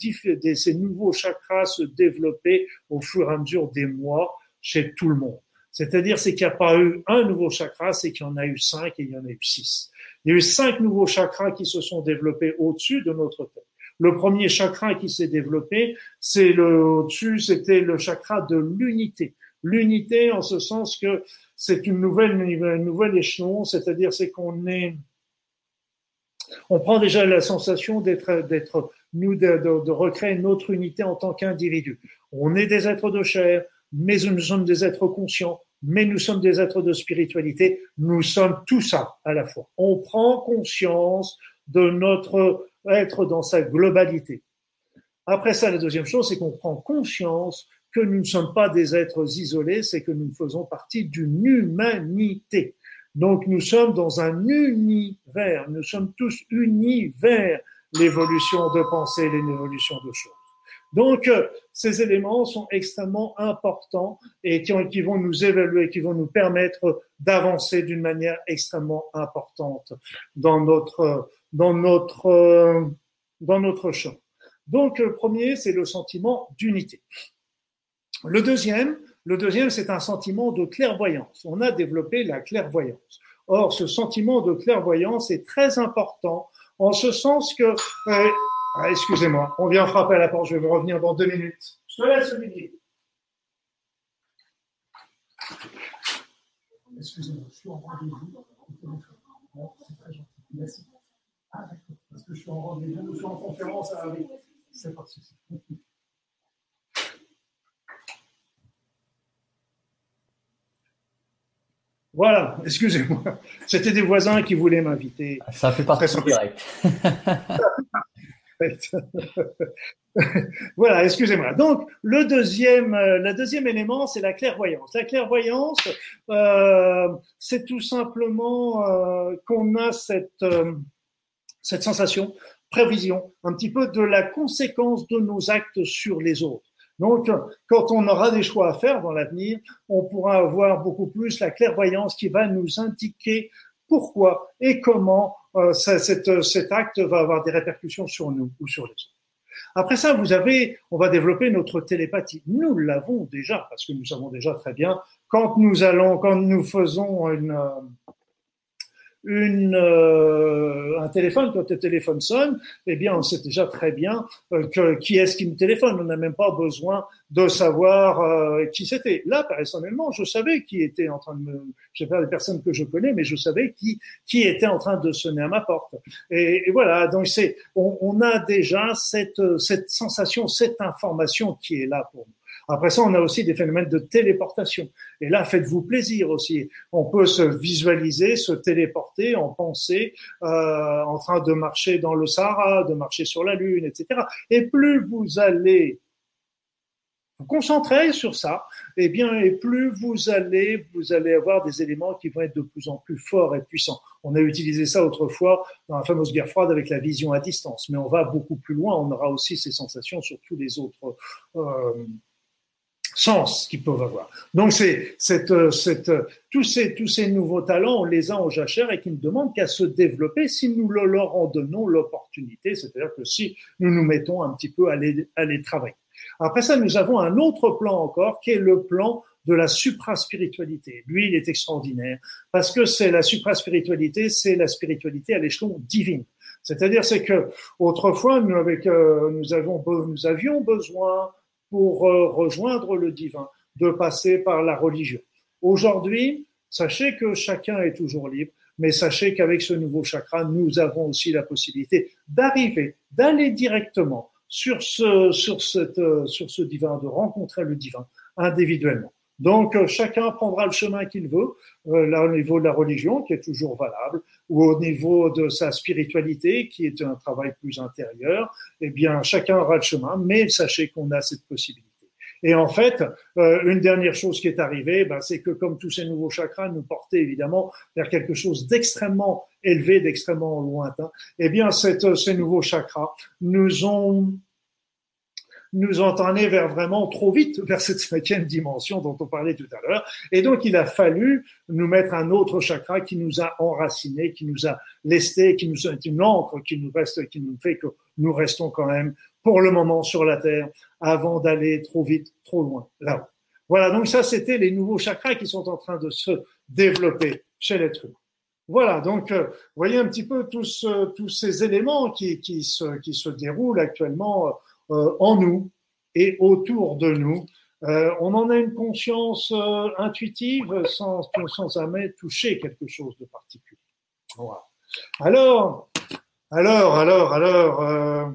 ces nouveaux chakras se développer au fur et à mesure des mois chez tout le monde. C'est-à-dire, c'est qu'il n'y a pas eu un nouveau chakra, c'est qu'il y en a eu cinq et il y en a eu six. Il y a eu cinq nouveaux chakras qui se sont développés au-dessus de notre tête. Le premier chakra qui s'est développé, c'est le au-dessus, c'était le chakra de l'unité. L'unité en ce sens que c'est une nouvelle, une nouvelle échelon, c'est-à-dire c'est qu'on est, on prend déjà la sensation d'être, d'être nous, de, recréer notre unité en tant qu'individu. On est des êtres de chair, mais nous sommes des êtres conscients, mais nous sommes des êtres de spiritualité. Nous sommes tout ça à la fois. On prend conscience de notre être dans sa globalité. Après ça, la deuxième chose, c'est qu'on prend conscience que nous ne sommes pas des êtres isolés, c'est que nous faisons partie d'une humanité. Donc nous sommes dans un univers, nous sommes tous unis vers l'évolution de pensée, l'évolution de choses. Donc euh, ces éléments sont extrêmement importants et qui, qui vont nous évaluer, qui vont nous permettre d'avancer d'une manière extrêmement importante dans notre dans notre dans notre champ. Donc le premier, c'est le sentiment d'unité. Le deuxième, le deuxième, c'est un sentiment de clairvoyance. On a développé la clairvoyance. Or, ce sentiment de clairvoyance est très important en ce sens que, euh, ah, excusez-moi, on vient frapper à la porte, je vais vous revenir dans deux minutes. Je te laisse, Olivier. Excusez-moi, je suis en rendez-vous. c'est très gentil. Merci. Ah, d'accord. Parce que je suis en rendez-vous, je suis en conférence à C'est pas de souci. Voilà, excusez-moi. C'était des voisins qui voulaient m'inviter. Ça fait partie direct. voilà, excusez-moi. Donc, le deuxième, euh, le deuxième élément, c'est la clairvoyance. La clairvoyance, euh, c'est tout simplement euh, qu'on a cette, euh, cette sensation, prévision, un petit peu de la conséquence de nos actes sur les autres. Donc, quand on aura des choix à faire dans l'avenir, on pourra avoir beaucoup plus la clairvoyance qui va nous indiquer pourquoi et comment euh, cet acte va avoir des répercussions sur nous ou sur les autres. Après ça, vous avez, on va développer notre télépathie. Nous l'avons déjà, parce que nous savons déjà très bien quand nous allons, quand nous faisons une, une, euh, un téléphone, quand le téléphone sonne, eh bien, on sait déjà très bien euh, que, qui est-ce qui me téléphone. On n'a même pas besoin de savoir euh, qui c'était. Là, personnellement, je savais qui était en train de me, je pas des personnes que je connais, mais je savais qui, qui était en train de sonner à ma porte. Et, et voilà. Donc, c'est, on, on, a déjà cette, cette sensation, cette information qui est là pour nous. Après ça, on a aussi des phénomènes de téléportation. Et là, faites-vous plaisir aussi. On peut se visualiser, se téléporter en pensée, euh, en train de marcher dans le Sahara, de marcher sur la Lune, etc. Et plus vous allez vous concentrer sur ça, eh bien, et plus vous allez, vous allez avoir des éléments qui vont être de plus en plus forts et puissants. On a utilisé ça autrefois dans la fameuse guerre froide avec la vision à distance, mais on va beaucoup plus loin. On aura aussi ces sensations sur tous les autres euh, sens qu'ils peuvent avoir. Donc c'est cette, euh, cette, euh, tous ces tous ces nouveaux talents, on les a en jachère et qui ne demandent qu'à se développer si nous leur en donnons l'opportunité, c'est-à-dire que si nous nous mettons un petit peu à les, à les travailler. Après ça, nous avons un autre plan encore qui est le plan de la supra-spiritualité. Lui, il est extraordinaire parce que c'est la supra-spiritualité, c'est la spiritualité à l'échelon divine. C'est-à-dire, c'est que autrefois, nous, avec, euh, nous, avons, nous avions besoin pour euh, rejoindre le divin, de passer par la religion. Aujourd'hui, sachez que chacun est toujours libre, mais sachez qu'avec ce nouveau chakra, nous avons aussi la possibilité d'arriver, d'aller directement sur ce, sur cette, euh, sur ce divin, de rencontrer le divin individuellement. Donc euh, chacun prendra le chemin qu'il veut, là au niveau de la religion qui est toujours valable, ou au niveau de sa spiritualité qui est un travail plus intérieur. Eh bien, chacun aura le chemin, mais sachez qu'on a cette possibilité. Et en fait, euh, une dernière chose qui est arrivée, ben, c'est que comme tous ces nouveaux chakras nous portaient évidemment vers quelque chose d'extrêmement élevé, d'extrêmement lointain, eh bien, cette, ces nouveaux chakras nous ont nous entraîner vers vraiment trop vite vers cette cinquième dimension dont on parlait tout à l'heure. Et donc, il a fallu nous mettre un autre chakra qui nous a enracinés, qui nous a lestés, qui nous est une encre qui nous reste, qui nous fait que nous restons quand même pour le moment sur la Terre avant d'aller trop vite, trop loin là-haut. Voilà, donc ça, c'était les nouveaux chakras qui sont en train de se développer chez l'être humain. Voilà, donc euh, vous voyez un petit peu tous, euh, tous ces éléments qui, qui, se, qui se déroulent actuellement euh, en nous et autour de nous. Euh, on en a une conscience euh, intuitive sans, sans jamais toucher quelque chose de particulier. Voilà. Alors, alors, alors, alors,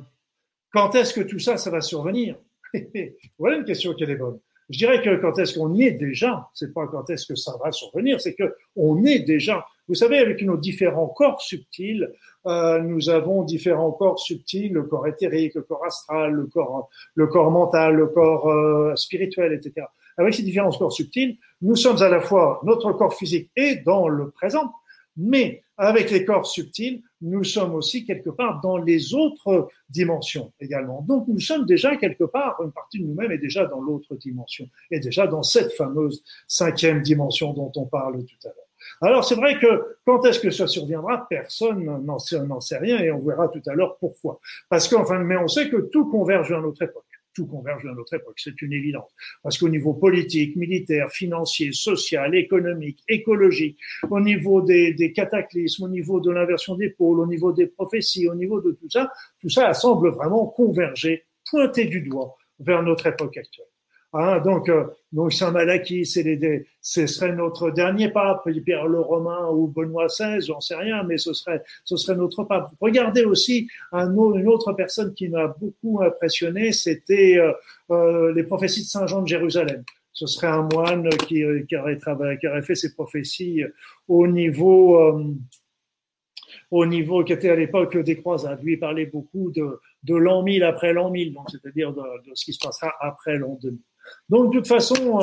quand est-ce que tout ça, ça va survenir Voilà une question qui est bonne. Je dirais que quand est-ce qu'on y est déjà, c'est pas quand est-ce que ça va survenir, c'est que on est déjà. Vous savez, avec nos différents corps subtils, euh, nous avons différents corps subtils, le corps éthérique, le corps astral, le corps, le corps mental, le corps euh, spirituel, etc. Avec ces différents corps subtils, nous sommes à la fois notre corps physique et dans le présent, mais avec les corps subtils, nous sommes aussi quelque part dans les autres dimensions également. Donc nous sommes déjà quelque part, une partie de nous-mêmes est déjà dans l'autre dimension, et déjà dans cette fameuse cinquième dimension dont on parle tout à l'heure. Alors c'est vrai que quand est-ce que ça surviendra, personne n'en sait, rien et on verra tout à l'heure pourquoi. Parce qu'enfin, mais on sait que tout converge vers notre époque tout converge vers notre époque, c'est une évidence. Parce qu'au niveau politique, militaire, financier, social, économique, écologique, au niveau des, des cataclysmes, au niveau de l'inversion des pôles, au niveau des prophéties, au niveau de tout ça, tout ça semble vraiment converger, pointer du doigt vers notre époque actuelle. Hein, donc, euh, les, ce serait notre dernier pape, Pierre le Romain ou Benoît XVI, j'en sais rien, mais ce serait, notre pape. Regardez aussi un, une autre personne qui m'a beaucoup impressionné, c'était euh, euh, les prophéties de Saint Jean de Jérusalem. Ce serait un moine qui, qui, aurait, fait ses prophéties au niveau, euh, au niveau qui était à l'époque des croisades. Lui parlait beaucoup de, l'an 1000 après l'an 1000, donc c'est-à-dire de, de, ce qui se passera après l'an 2000. Donc, de toute façon, euh,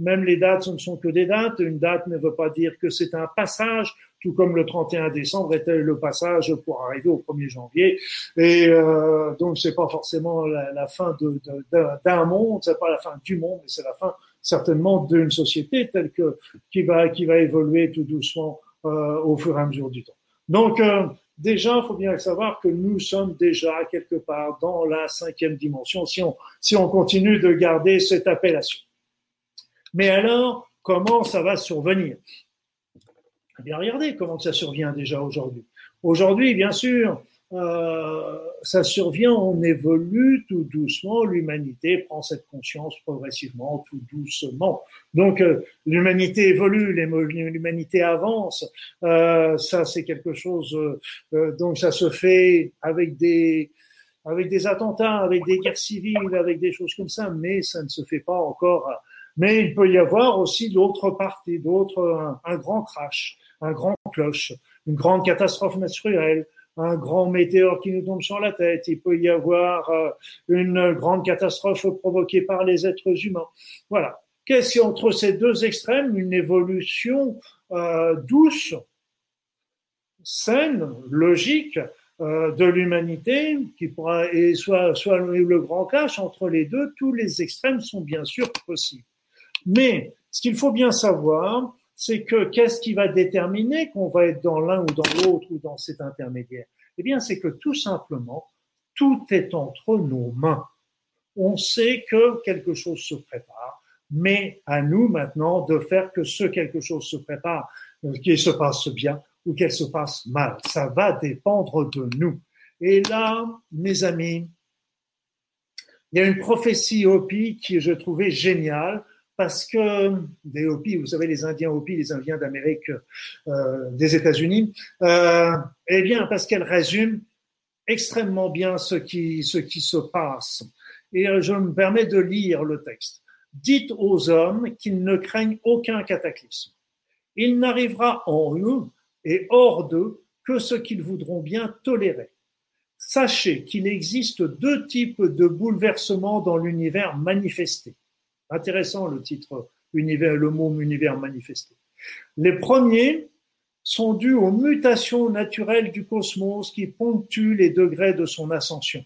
même les dates, ce ne sont que des dates. Une date ne veut pas dire que c'est un passage, tout comme le 31 décembre était le passage pour arriver au 1er janvier. Et euh, donc, c'est pas forcément la, fin d'un monde, c'est pas la fin du monde, mais c'est la fin certainement d'une société telle que qui va qui va évoluer tout doucement euh, au fur et à mesure du temps. Donc, euh, déjà, il faut bien savoir que nous sommes déjà quelque part dans la cinquième dimension si on, continue de garder cette appellation. Mais alors, comment ça va survenir? Eh bien, regardez comment ça survient déjà aujourd'hui. Aujourd'hui, bien sûr, euh, ça survient, on évolue tout doucement, l'humanité prend cette conscience progressivement, tout doucement. Donc euh, l'humanité évolue, l'humanité avance, euh, ça c'est quelque chose, euh, donc ça se fait avec des, avec des attentats, avec des guerres civiles, avec des choses comme ça, mais ça ne se fait pas encore. Mais il peut y avoir aussi d'autres parties, d'autres, un grand crash, un grand cloche, une grande catastrophe naturelle, un grand météore qui nous tombe sur la tête, il peut y avoir euh, une grande catastrophe provoquée par les êtres humains. Voilà. Qu'est-ce qu'il y entre ces deux extrêmes Une évolution euh, douce, saine, logique euh, de l'humanité, qui pourra et soit soit le grand cache entre les deux. Tous les extrêmes sont bien sûr possibles. Mais ce qu'il faut bien savoir, c'est que qu'est-ce qui va déterminer qu'on va être dans l'un ou dans l'autre ou dans cet intermédiaire? Eh bien, c'est que tout simplement, tout est entre nos mains. On sait que quelque chose se prépare, mais à nous maintenant de faire que ce quelque chose se prépare, euh, qu'il se passe bien ou qu'elle se passe mal. Ça va dépendre de nous. Et là, mes amis, il y a une prophétie Hopi qui je trouvais géniale parce que des Hopis, vous savez, les Indiens Hopis, les Indiens d'Amérique, euh, des États-Unis, euh, eh bien, parce qu'elle résume extrêmement bien ce qui, ce qui se passe. Et euh, je me permets de lire le texte. Dites aux hommes qu'ils ne craignent aucun cataclysme. Il n'arrivera en eux et hors d'eux que ce qu'ils voudront bien tolérer. Sachez qu'il existe deux types de bouleversements dans l'univers manifesté Intéressant le titre, univers, le mot univers manifesté. Les premiers sont dus aux mutations naturelles du cosmos qui ponctuent les degrés de son ascension,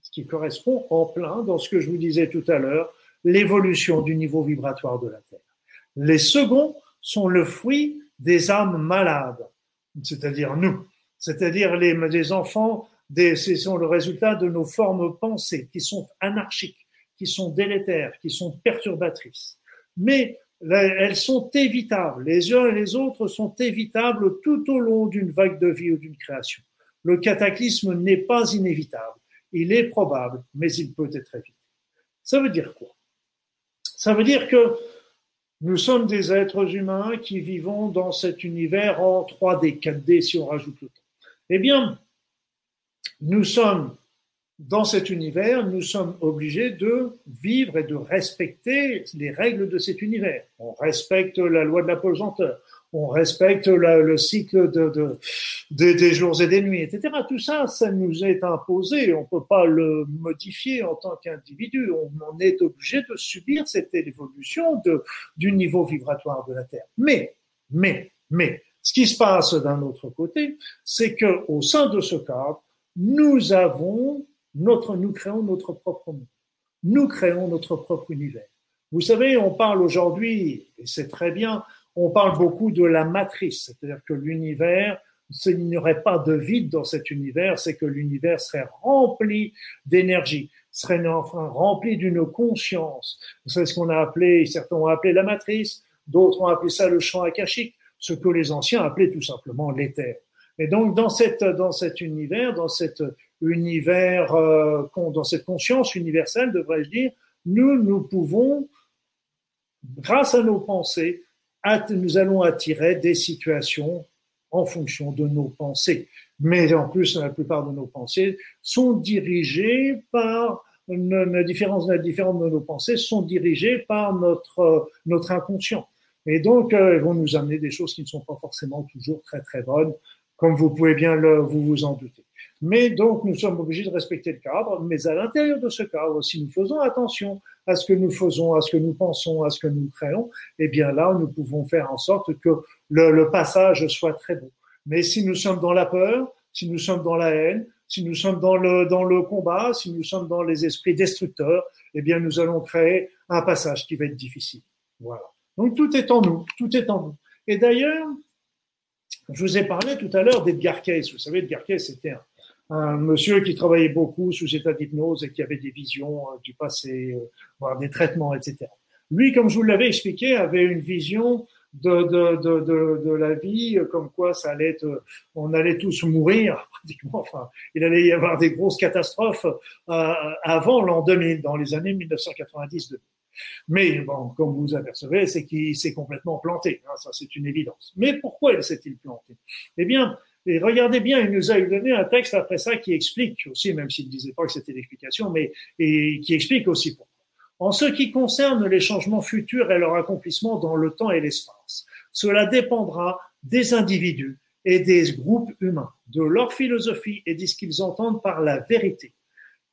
ce qui correspond en plein dans ce que je vous disais tout à l'heure, l'évolution du niveau vibratoire de la Terre. Les seconds sont le fruit des âmes malades, c'est-à-dire nous, c'est-à-dire les, enfants, des, ce sont le résultat de nos formes pensées qui sont anarchiques, qui sont délétères, qui sont perturbatrices. Mais elles sont évitables. Les uns et les autres sont évitables tout au long d'une vague de vie ou d'une création. Le cataclysme n'est pas inévitable. Il est probable, mais il peut être évité. Ça veut dire quoi? Ça veut dire que nous sommes des êtres humains qui vivons dans cet univers en 3D, 4D si on rajoute le temps. Eh bien, nous sommes dans cet univers, nous sommes obligés de vivre et de respecter les règles de cet univers. On respecte la loi de la pesanteur, on respecte le cycle de, des jours et des nuits, etc. Tout ça, ça nous est imposé. On ne peut pas le modifier en tant qu'individu. On, est obligé de subir cette évolution du niveau vibratoire de la Terre. Mais, mais, mais, ce qui se passe d'un autre côté, c'est que au sein de ce cadre, nous avons notre, nous créons notre propre monde. Nous créons notre propre univers. Vous savez, on parle aujourd'hui, et c'est très bien, on parle beaucoup de la matrice, c'est-à-dire que l'univers, s'il n'y aurait pas de vide dans cet univers, c'est que l'univers serait rempli d'énergie, serait enfin rempli d'une conscience. C'est ce qu'on a appelé, certains ont appelé la matrice, d'autres ont appelé ça le champ akashique, ce que les anciens appelaient tout simplement l'éther. Et donc dans cette dans cet univers, dans cet univers, euh, dans cette conscience universelle, devrais-je dire, nous nous pouvons, grâce à nos pensées, nous allons attirer des situations en fonction de nos pensées. Mais en plus, la plupart de nos pensées sont dirigées par la différence, de nos pensées sont dirigées par notre notre inconscient. Et donc, euh, elles vont nous amener des choses qui ne sont pas forcément toujours très très bonnes comme vous pouvez bien le, vous vous en douter. Mais donc, nous sommes obligés de respecter le cadre, mais à l'intérieur de ce cadre, si nous faisons attention à ce que nous faisons, à ce que nous pensons, à ce que nous créons, eh bien là, nous pouvons faire en sorte que le, passage soit très bon. Mais si nous sommes dans la peur, si nous sommes dans la haine, si nous sommes dans le, dans le combat, si nous sommes dans les esprits destructeurs, eh bien, nous allons créer un passage qui va être difficile. Voilà. Donc, tout est en nous, tout est en nous. Et d'ailleurs, Je vous ai parlé tout à l'heure d'Edgar Cayce. Vous savez, Edgar Cayce, c'était un, monsieur qui travaillait beaucoup sous état d'hypnose et qui avait des visions euh, du passé, euh, voire des traitements, etc. Lui, comme je vous l'avais expliqué, avait une vision de, de, de, de, de la vie, comme quoi ça allait être, on allait tous mourir pratiquement. Enfin, il allait y avoir des grosses catastrophes euh, avant l'an 2000, dans les années 1990. Mais bon, comme vous apercevez, c'est qu'il s'est complètement planté. Hein, ça, c'est une évidence. Mais pourquoi s'est-il planté? Eh bien, et regardez bien, il nous a donné un texte après ça qui explique aussi, même s'il ne disait pas que c'était l'explication, mais et qui explique aussi pourquoi. En ce qui concerne les changements futurs et leur accomplissement dans le temps et l'espace, cela dépendra des individus et des groupes humains, de leur philosophie et de ce qu'ils entendent par la vérité.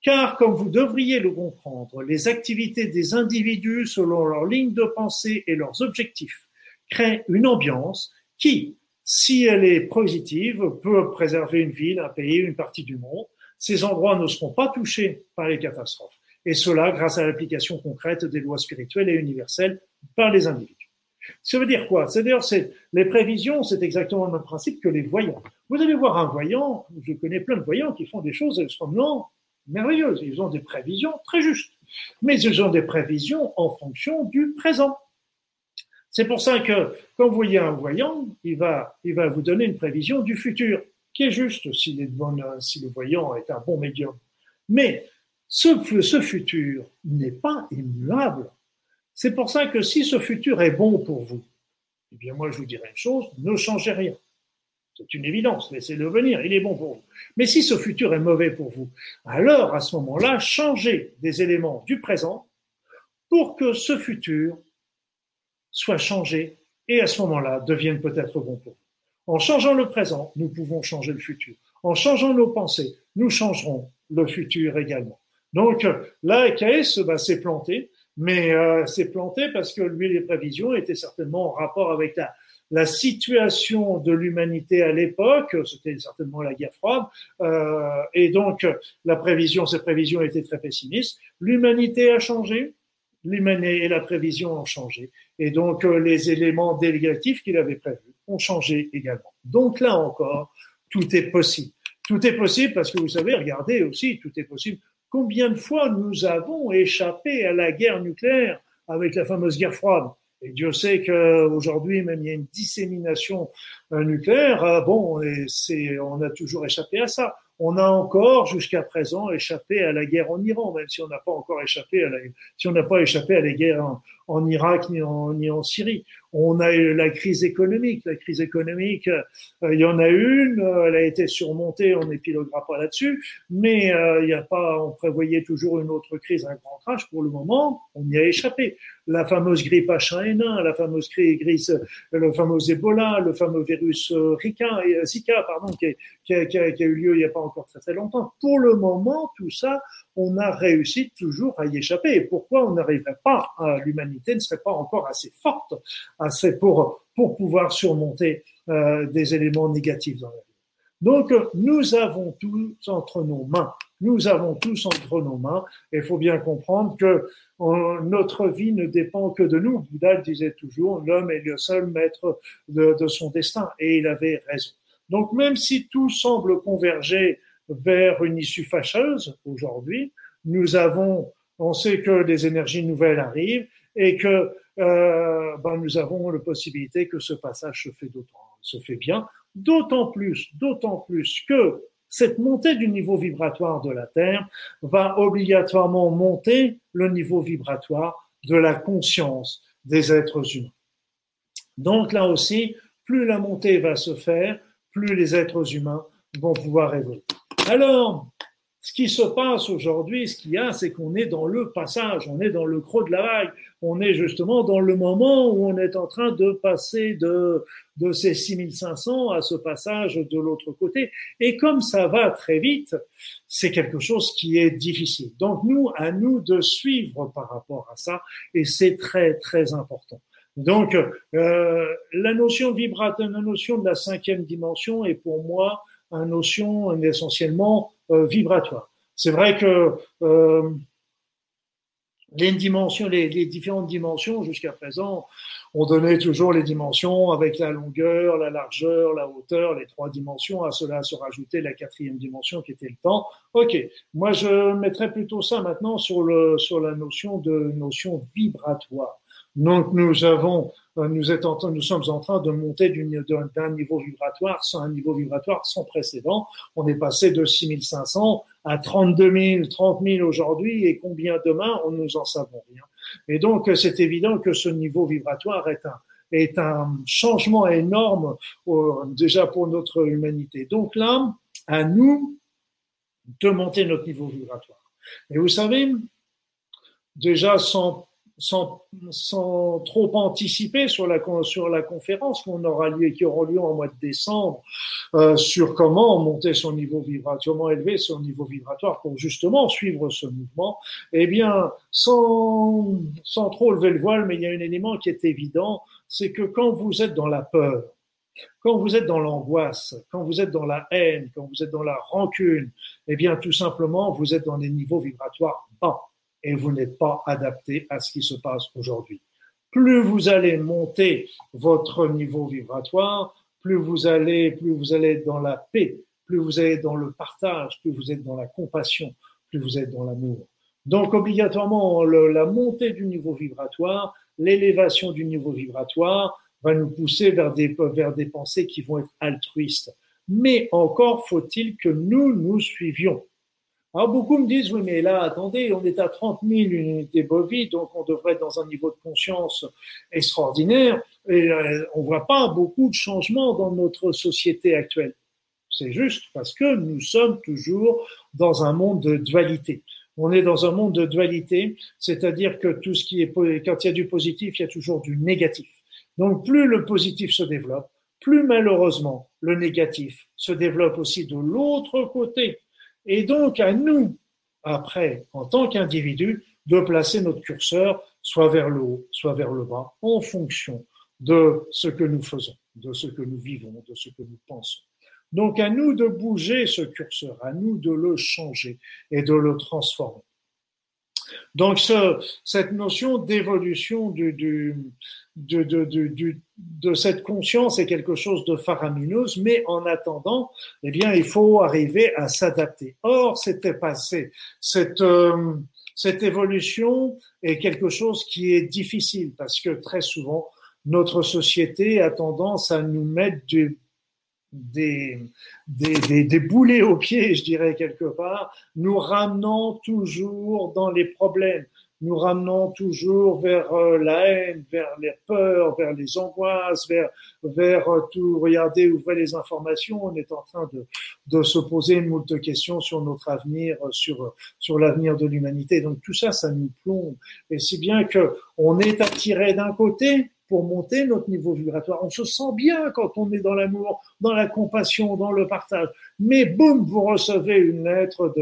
Car, comme vous devriez le comprendre, les activités des individus selon leur ligne de pensée et leurs objectifs créent une ambiance qui, si elle est positive, peut préserver une ville, un pays, une partie du monde. Ces endroits ne seront pas touchés par les catastrophes et cela grâce à l'application concrète des lois spirituelles et universelles par les individus. Ça veut dire quoi? C'est les prévisions, c'est exactement le même principe que les voyants. Vous allez voir un voyant, je connais plein de voyants qui font des choses extrêmement merveilleuses. Ils ont des prévisions très justes, mais ils ont des prévisions en fonction du présent. C'est pour ça que quand vous voyez un voyant, il va, il va vous donner une prévision du futur, qui est juste si, si le voyant est un bon médium. Mais ce, ce futur n'est pas immuable. C'est pour ça que si ce futur est bon pour vous, eh bien moi je vous dirais une chose, ne changez rien. C'est une évidence, laissez-le venir, il est bon pour vous. Mais si ce futur est mauvais pour vous, alors à ce moment-là, changez des éléments du présent pour que ce futur soit changé et à ce moment-là devienne peut-être bon pour vous. En changeant le présent, nous pouvons changer le futur. En changeant nos pensées, nous changerons le futur également. Donc là, KS bah, s'est planté, mais euh, s'est planté parce que lui, les prévisions étaient certainement en rapport avec la, la situation de l'humanité à l'époque, c'était certainement la guerre froide, euh, et donc la prévision, ces prévisions étaient très pessimistes. L'humanité a changé, l'humanité et la prévision ont changé, et donc euh, les éléments délégatifs qu'il avait prévus ont changé également. Donc là encore, tout est possible. Tout est possible parce que vous savez, regardez aussi, tout est possible Combien de fois nous avons échappé à la guerre nucléaire avec la fameuse guerre froide? Et Dieu sait qu'aujourd'hui, même il y a une dissémination euh, nucléaire. Euh, bon, c'est, on a toujours échappé à ça. On a encore, jusqu'à présent, échappé à la guerre en Iran, même si on n'a pas encore échappé à la, si on n'a pas échappé à la guerre en, en Irak ni en, Syrie. On a eu la crise économique. La crise économique, euh, il y en a une, euh, elle a été surmontée, on n'épiloguera pas là-dessus, mais euh, il y a pas, on prévoyait toujours une autre crise, un grand crash. Pour le moment, on y a échappé. La fameuse grippe H1N1, la fameuse crise, le fameux Ebola, le fameux virus Zika, Zika pardon, qui, qui, a, eu lieu il n'y a pas encore très très longtemps. Pour le moment, tout ça, on a réussi toujours à y échapper. Et pourquoi on n'arriverait pas, l'humanité ne serait pas encore assez forte assez pour, pour pouvoir surmonter euh, des éléments négatifs dans la vie? Donc, nous avons tous entre nos mains. Nous avons tous entre nos mains. Et il faut bien comprendre que notre vie ne dépend que de nous. Bouddha disait toujours, l'homme est le seul maître de, son destin. Et il avait raison. Donc, même si tout semble converger vers une issue fâcheuse aujourd'hui. Nous avons, on sait que des énergies nouvelles arrivent et que euh, ben nous avons la possibilité que ce passage se fait d'autant, se fait bien, d'autant plus, d'autant plus que cette montée du niveau vibratoire de la Terre va obligatoirement monter le niveau vibratoire de la conscience des êtres humains. Donc là aussi, plus la montée va se faire, plus les êtres humains vont pouvoir évoluer. Alors, ce qui se passe aujourd'hui, ce qu'il y a, c'est qu'on est dans le passage, on est dans le creux de la vague, on est justement dans le moment où on est en train de passer de, de ces 6500 à ce passage de l'autre côté. Et comme ça va très vite, c'est quelque chose qui est difficile. Donc nous, à nous de suivre par rapport à ça, et c'est très, très important. Donc, euh, la notion de vibrateur, la notion de la cinquième dimension est pour moi une notion essentiellement vibratoire. C'est vrai que euh, les dimensions, les, différentes dimensions jusqu'à présent, on donnait toujours les dimensions avec la longueur, la largeur, la hauteur, les trois dimensions. À cela se rajoutait la quatrième dimension qui était le temps. Ok, moi je mettrais plutôt ça maintenant sur le sur la notion de notion vibratoire. Donc nous avons, euh, en, nous sommes en train de monter d'un niveau vibratoire sans un niveau vibratoire sans précédent. On est passé de 6500 à 32 000, 30 000 aujourd'hui et combien demain, on nous en savons rien. Et donc c'est évident que ce niveau vibratoire est un est un changement énorme euh, déjà pour notre humanité. Donc là, à nous de monter notre niveau vibratoire. Et vous savez, déjà sans sans, sans trop anticiper sur la, sur la conférence qu'on aura lieu, qui aura lieu en mois de décembre, euh, sur comment monter son niveau vibratoire, comment élever son niveau vibratoire pour justement suivre ce mouvement, eh bien, sans, sans trop lever le voile, mais il y a un élément qui est évident, c'est que quand vous êtes dans la peur, quand vous êtes dans l'angoisse, quand vous êtes dans la haine, quand vous êtes dans la rancune, eh bien, tout simplement, vous êtes dans des niveaux vibratoires bas et vous n'êtes pas adapté à ce qui se passe aujourd'hui. Plus vous allez monter votre niveau vibratoire, plus vous allez, plus vous allez être dans la paix, plus vous allez dans le partage, plus vous êtes dans la compassion, plus vous êtes dans l'amour. Donc obligatoirement, la montée du niveau vibratoire, l'élévation du niveau vibratoire va nous pousser vers des, vers des pensées qui vont être altruistes. Mais encore faut-il que nous nous suivions. Alors beaucoup me disent, oui, mais là, attendez, on est à 30 000 unités bovides, donc on devrait être dans un niveau de conscience extraordinaire, et euh, on voit pas beaucoup de changements dans notre société actuelle. C'est juste parce que nous sommes toujours dans un monde de dualité. On est dans un monde de dualité, c'est-à-dire que tout ce qui est, quand il y a du positif, il y a toujours du négatif. Donc plus le positif se développe, plus malheureusement le négatif se développe aussi de l'autre côté. Et donc, à nous, après, en tant qu'individu, de placer notre curseur soit vers le haut, soit vers le bas, en fonction de ce que nous faisons, de ce que nous vivons, de ce que nous pensons. Donc, à nous de bouger ce curseur, à nous de le changer et de le transformer. Donc, ce, cette notion d'évolution de, cette conscience est quelque chose de faramineuse, mais en attendant, eh bien, il faut arriver à s'adapter. Or, c'était passé. Cette, euh, cette évolution est quelque chose qui est difficile parce que très souvent, notre société a tendance à nous mettre du, des, des, des, des, boulets aux pieds, je dirais quelque part, nous ramenant toujours dans les problèmes, nous ramenant toujours vers euh, la haine, vers les peurs, vers les angoisses, vers, vers euh, tout. Regardez, ouvrez les informations. On est en train de, de se poser une moult questions sur notre avenir, euh, sur, sur l'avenir de l'humanité. Donc tout ça, ça nous plombe. Et si bien que on est attiré d'un côté, pour monter notre niveau vibratoire. On se sent bien quand on est dans l'amour, dans la compassion, dans le partage. Mais boum, vous recevez une lettre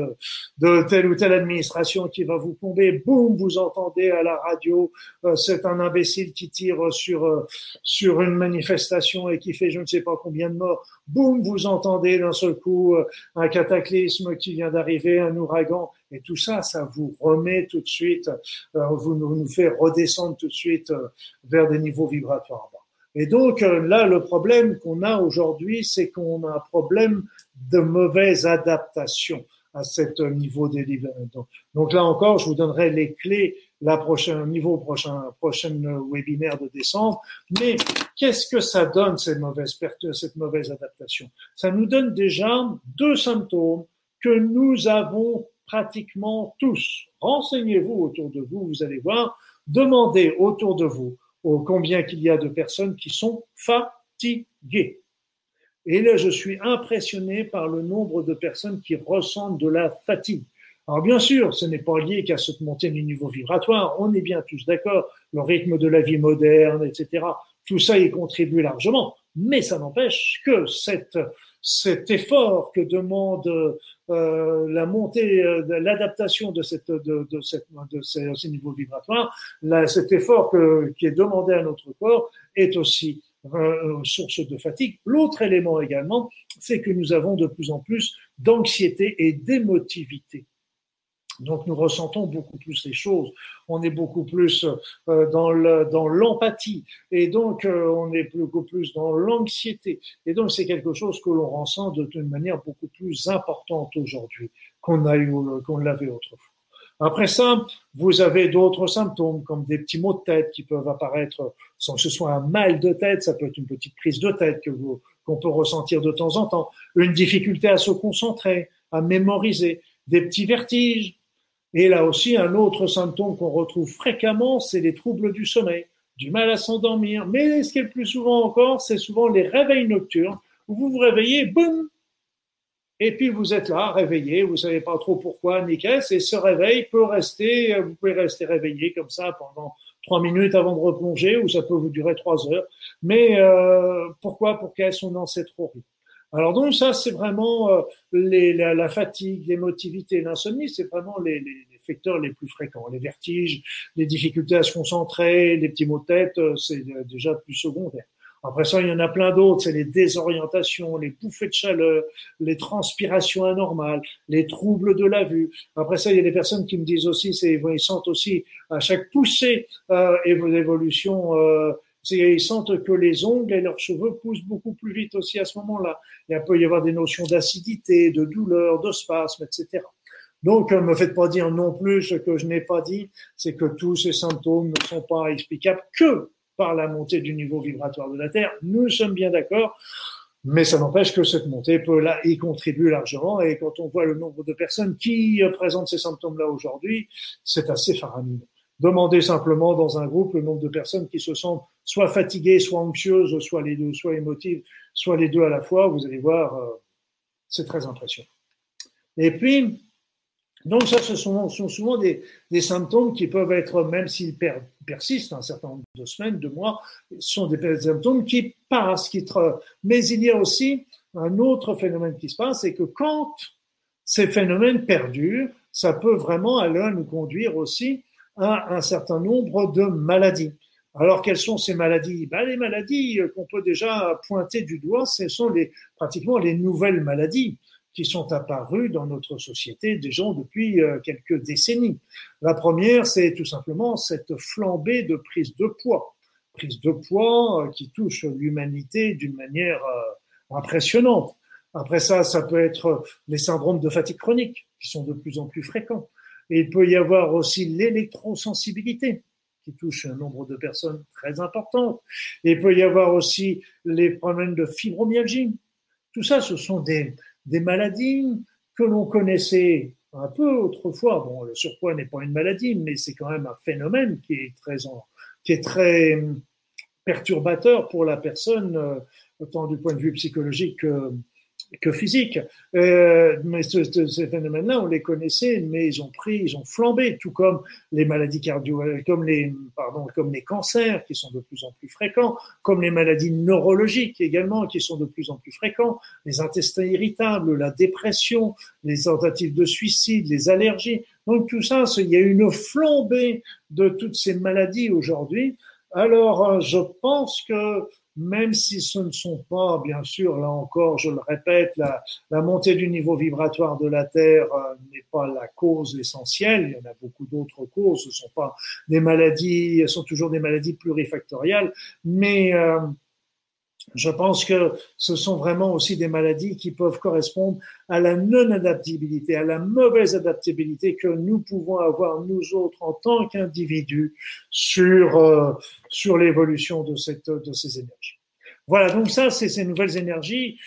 de, telle ou telle administration qui va vous tomber. Boum, vous entendez à la radio, euh, c'est un imbécile qui tire sur euh, sur une manifestation et qui fait je ne sais pas combien de morts. Boum, vous entendez d'un seul coup euh, un cataclysme qui vient d'arriver, un ouragan. Et tout ça, ça vous remet tout de suite, vous nous fait redescendre tout de suite vers des niveaux vibratoires. Et donc là, le problème qu'on a aujourd'hui, c'est qu'on a un problème de mauvaise adaptation à cet niveau des Donc là encore, je vous donnerai les clés la prochaine niveau prochain prochain webinaire de décembre. Mais qu'est-ce que ça donne cette mauvaise cette mauvaise adaptation? Ça nous donne déjà deux symptômes que nous avons pratiquement tous. Renseignez-vous autour de vous, vous allez voir. Demandez autour de vous combien qu'il y a de personnes qui sont fatiguées. Et là, je suis impressionné par le nombre de personnes qui ressentent de la fatigue. Alors bien sûr, ce n'est pas lié qu'à cette montée du niveau vibratoire, on est bien tous d'accord, le rythme de la vie moderne, etc. Tout ça y contribue largement, mais ça n'empêche que cet effort que demande euh, la montée, euh, l'adaptation de, cette, de, ces, niveaux vibratoires, cet effort qui est demandé à notre corps est aussi euh, source de fatigue. L'autre élément également, c'est que nous avons de plus en plus d'anxiété et d'émotivité. Donc nous ressentons beaucoup plus les choses, on est beaucoup plus euh, dans l'empathie. Et donc euh, on est beaucoup plus dans l'anxiété. Et donc c'est quelque chose que l'on ressent d'une manière beaucoup plus importante aujourd'hui qu'on a eu qu'on l'avait autrefois. Après ça, vous avez d'autres symptômes comme des petits maux de tête qui peuvent apparaître sans que ce soit un mal de tête, ça peut être une petite prise de tête que vous qu'on peut ressentir de temps en temps, une difficulté à se concentrer, à mémoriser, des petits vertiges, et là aussi, un autre symptôme qu'on retrouve fréquemment, c'est les troubles du sommeil, du mal à s'endormir. Mais ce qui est le plus souvent encore, c'est souvent les réveils nocturnes où vous vous réveillez, boum, et puis vous êtes là, réveillé, vous savez pas trop pourquoi ni qu'est-ce, et ce réveil peut rester, vous pouvez rester réveillé comme ça pendant trois minutes avant de replonger, ou ça peut vous durer trois heures. Mais euh, pourquoi, pour qu'est-ce on en sait trop rien. Alors donc ça, c'est vraiment euh, les, la, fatigue, l'émotivité, l'insomnie, c'est vraiment les, les, facteurs les plus fréquents. Les vertiges, les difficultés à se concentrer, les petits maux de tête, euh, c'est déjà plus secondaire. Après ça, il y en a plein d'autres, c'est les désorientations, les bouffées de chaleur, les transpirations anormales, les troubles de la vue. Après ça, il y a des personnes qui me disent aussi, c'est ils sentent aussi à chaque poussée euh, évolution euh, ils sentent que les ongles et leurs cheveux poussent beaucoup plus vite aussi à ce moment-là. Il peut y avoir des notions d'acidité, de douleur, de spasme, etc. Donc, ne me faites pas dire non plus ce que je n'ai pas dit, c'est que tous ces symptômes ne sont pas explicables que par la montée du niveau vibratoire de la Terre. Nous sommes bien d'accord, mais ça n'empêche que cette montée peut là y contribuer largement. Et quand on voit le nombre de personnes qui présentent ces symptômes-là aujourd'hui, c'est assez faramineux. Demandez simplement dans un groupe le nombre de personnes qui se sentent soit fatiguées, soit anxieuses, soit les deux, soit émotives, soit les deux à la fois. Vous allez voir, euh, c'est très impressionnant. Et puis, donc ça, ce sont, souvent des, symptômes qui peuvent être, même s'ils persistent un certain nombre de semaines, de mois, sont des symptômes qui passent, qui mais il y a aussi un autre phénomène qui se passe, c'est que quand ces phénomènes perdurent, ça peut vraiment aller nous conduire aussi à un certain nombre de maladies. Alors, quelles sont ces maladies? Ben, Les maladies qu'on peut déjà pointer du doigt, ce sont les, pratiquement les nouvelles maladies qui sont apparues dans notre société déjà depuis euh, quelques décennies. La première, c'est tout simplement cette flambée de prise de poids. Prise de poids euh, qui touche l'humanité d'une manière euh, impressionnante. Après ça, ça peut être les syndromes de fatigue chronique qui sont de plus en plus fréquents. Il peut y avoir aussi l'électrosensibilité qui touche un nombre de personnes très importantes. Et il peut y avoir aussi les problèmes de fibromyalgie. Tout ça, ce sont des, maladies que l'on connaissait un peu autrefois. Bon, le surpoids n'est pas une maladie, mais c'est quand même un phénomène qui est très, qui est très perturbateur pour la personne, euh, autant du point de vue psychologique que, que physique. Euh, mais ces phénomènes-là, on les connaissait, mais ils ont pris, ils ont flambé, tout comme les maladies cardio, comme les, pardon, comme les cancers qui sont de plus en plus fréquents, comme les maladies neurologiques également qui sont de plus en plus fréquents, les intestins irritables, la dépression, les tentatives de suicide, les allergies. Donc tout ça, il y a une flambée de toutes ces maladies aujourd'hui. Alors, euh, je pense que même si ce ne sont pas, bien sûr, là encore, je le répète, la, la montée du niveau vibratoire de la Terre euh, n'est pas la cause essentielle. Il y en a beaucoup d'autres causes. Ce sont pas des maladies, ce sont toujours des maladies plurifactorielles, mais euh, je pense que ce sont vraiment aussi des maladies qui peuvent correspondre à la non-adaptabilité, à la mauvaise adaptabilité que nous pouvons avoir nous autres en tant qu'individus sur euh, sur l'évolution de cette de ces énergies. Voilà, donc ça, c'est ces nouvelles énergies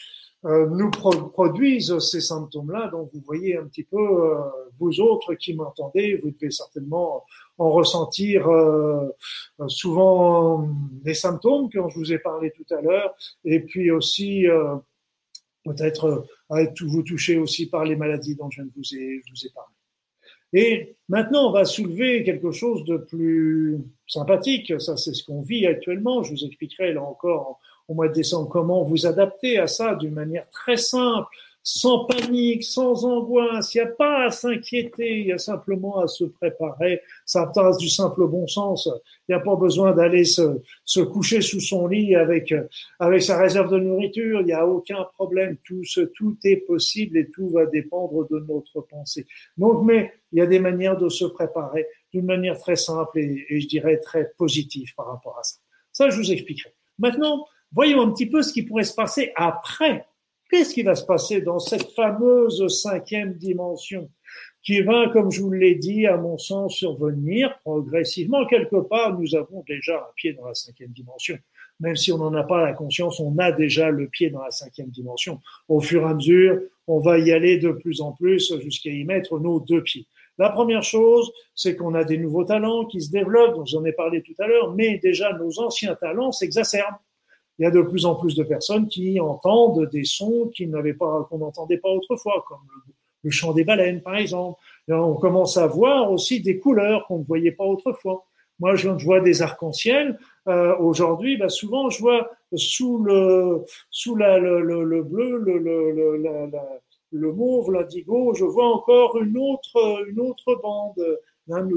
euh, nous produisent ces symptômes-là. Donc vous voyez un petit peu, euh, vous autres qui m'entendez, vous devez certainement en ressentir euh, souvent les symptômes dont je vous ai parlé tout à l'heure, et puis aussi peut-être vous toucher aussi par les maladies dont je vous ai, je vous ai parlé. Et maintenant, on va soulever quelque chose de plus sympathique. Ça, c'est ce qu'on vit actuellement. Je vous expliquerai là encore au mois de décembre comment vous adapter à ça d'une manière très simple, sans panique, sans angoisse. Il n'y a pas à s'inquiéter, il y a simplement à se préparer. Ça passe du simple bon sens. Il n'y a pas besoin d'aller se, se, coucher sous son lit avec, avec sa réserve de nourriture. Il n'y a aucun problème. Tout, ce, tout est possible et tout va dépendre de notre pensée. Donc, mais il y a des manières de se préparer d'une manière très simple et, et je dirais très positive par rapport à ça. Ça, je vous expliquerai. Maintenant, voyons un petit peu ce qui pourrait se passer après Qu'est-ce qui va se passer dans cette fameuse cinquième dimension qui va, comme je vous l'ai dit, à mon sens, survenir progressivement? Quelque part, nous avons déjà un pied dans la cinquième dimension. Même si on n'en a pas la conscience, on a déjà le pied dans la cinquième dimension. Au fur et à mesure, on va y aller de plus en plus jusqu'à y mettre nos deux pieds. La première chose, c'est qu'on a des nouveaux talents qui se développent, dont j'en ai parlé tout à l'heure, mais déjà nos anciens talents s'exacerbent il y a de plus en plus de personnes qui entendent des sons qu'ils n'avaient pas, qu'on n'entendait pas autrefois, comme le, chant des baleines, par exemple. on commence à voir aussi des couleurs qu'on ne voyait pas autrefois. Moi, je vois des arcs-en-ciel. Euh, Aujourd'hui, bah, souvent, je vois sous le sous le, le, le bleu, le, le, la, le mauve, l'indigo, je vois encore une autre une autre bande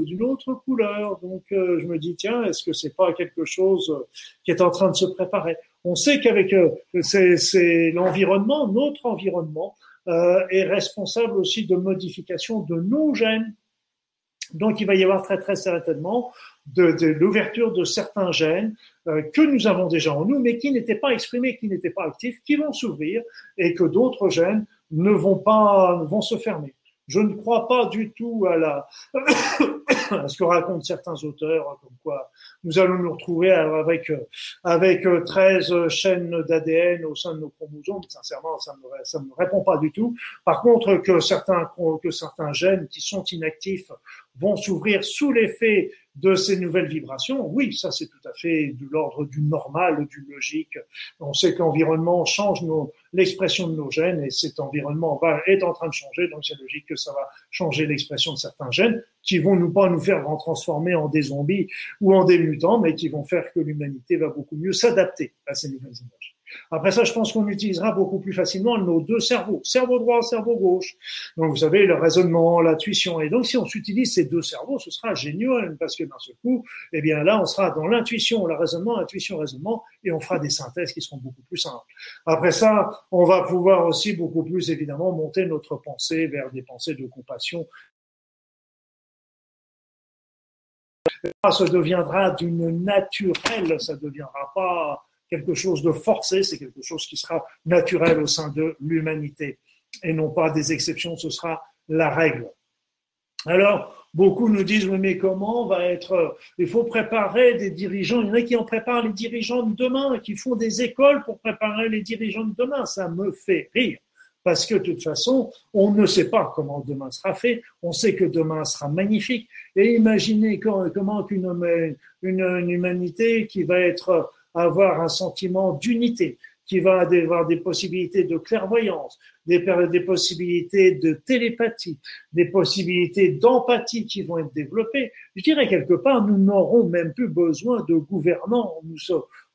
d'une autre couleur. Donc, euh, je me dis tiens, est-ce que c'est pas quelque chose qui est en train de se préparer? On sait qu'avec euh, c'est l'environnement, notre environnement, euh, est responsable aussi de modification de nos gènes. Donc, il va y avoir très très certainement de, de l'ouverture de certains gènes euh, que nous avons déjà en nous, mais qui n'étaient pas exprimés, qui n'étaient pas actifs, qui vont s'ouvrir et que d'autres gènes ne vont pas vont se fermer. Je ne crois pas du tout à la ce que racontent certains auteurs, comme quoi nous allons nous retrouver avec avec 13 chaînes d'ADN au sein de nos chromosomes. Sincèrement, ça me ça me répond pas du tout. Par contre, que certains que certains gènes qui sont inactifs vont s'ouvrir sous l'effet de ces nouvelles vibrations, oui, ça c'est tout à fait de l'ordre du normal, du logique. On sait que l'environnement change l'expression de nos gènes et cet environnement est en train de changer, donc c'est logique que ça va changer l'expression de certains gènes qui vont nous pas nous faire transformer en des zombies ou en des mutants, mais qui vont faire que l'humanité va beaucoup mieux s'adapter à ces nouvelles. Après ça, je pense qu'on utilisera beaucoup plus facilement nos deux cerveaux, cerveau droit, cerveau gauche. Donc, vous savez, le raisonnement, l'intuition. Et donc, si on s'utilise ces deux cerveaux, ce sera génial parce que d'un seul coup, eh bien là, on sera dans l'intuition, le raisonnement, intuition, raisonnement, et on fera des synthèses qui seront beaucoup plus simples. Après ça, on va pouvoir aussi beaucoup plus, évidemment, monter notre pensée vers des pensées de compassion ça deviendra d'une naturelle, ça ne deviendra pas quelque chose de forcé, c'est quelque chose qui sera naturel au sein de l'humanité et non pas des exceptions, ce sera la règle. Alors, beaucoup nous disent, oui, mais comment va être, il faut préparer des dirigeants, il y en a qui en préparent les dirigeants de demain, qui font des écoles pour préparer les dirigeants de demain, ça me fait rire. Parce que de toute façon, on ne sait pas comment demain sera fait. On sait que demain sera magnifique. Et imaginez comment une, une humanité qui va être avoir un sentiment d'unité, qui va avoir des possibilités de clairvoyance, des, possibilités de télépathie, des possibilités d'empathie qui vont être développées. Je dirais quelque part, nous n'aurons même plus besoin de gouvernants. Nous,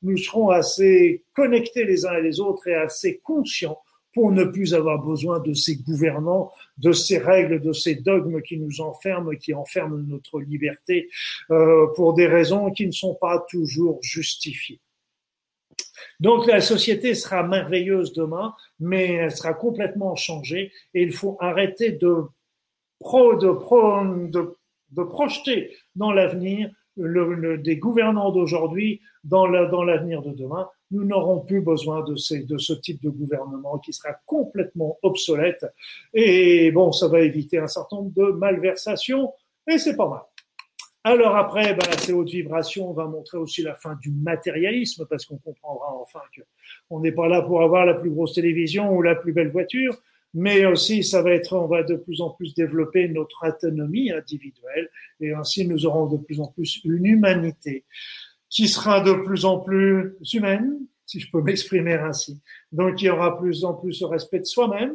nous serons assez connectés les uns et les autres et assez conscients pour ne plus avoir besoin de ces gouvernants, de ces règles, de ces dogmes qui nous enferment, qui enferment notre liberté euh, pour des raisons qui ne sont pas toujours justifiées. Donc la société sera merveilleuse demain, mais elle sera complètement changée et il faut arrêter de, pro, de, pro, de, de projeter dans l'avenir des gouvernants d'aujourd'hui dans l'avenir de demain. Nous n'aurons plus besoin de ce type de gouvernement qui sera complètement obsolète. Et bon, ça va éviter un certain nombre de malversations et c'est pas mal. Alors après, ben, ces hautes vibrations, on va montrer aussi la fin du matérialisme parce qu'on comprendra enfin que on n'est pas là pour avoir la plus grosse télévision ou la plus belle voiture, mais aussi ça va être, on va de plus en plus développer notre autonomie individuelle et ainsi nous aurons de plus en plus une humanité qui sera de plus en plus humaine, si je peux m'exprimer ainsi. Donc il y aura plus en plus le respect de soi-même,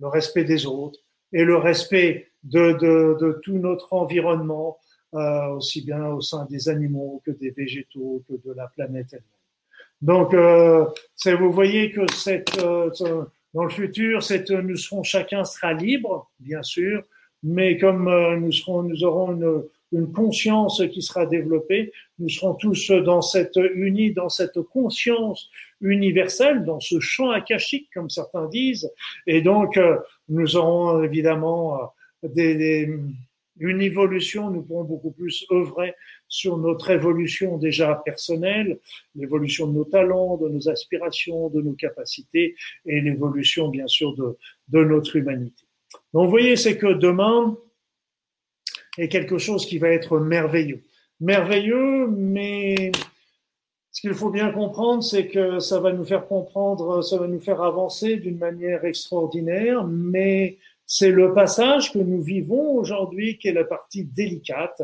le respect des autres et le respect de, de, de tout notre environnement, euh, aussi bien au sein des animaux que des végétaux, que de la planète elle-même. Donc, euh, vous voyez que cette, euh, Dans le futur, c'est nous serons chacun sera libre, bien sûr, mais comme euh, nous serons, nous aurons une, une conscience qui sera développée, nous serons tous dans cette unis, dans cette conscience universelle, dans ce champ akashique, comme certains disent, et donc euh, nous aurons évidemment euh, des, une évolution, nous pourrons beaucoup plus œuvrer sur notre évolution déjà personnelle, l'évolution de nos talents, de nos aspirations, de nos capacités et l'évolution bien sûr de, de notre humanité. Donc vous voyez, c'est que demain est quelque chose qui va être merveilleux. Merveilleux, mais ce qu'il faut bien comprendre, c'est que ça va nous faire comprendre, ça va nous faire avancer d'une manière extraordinaire, mais c'est le passage que nous vivons aujourd'hui qui est la partie délicate.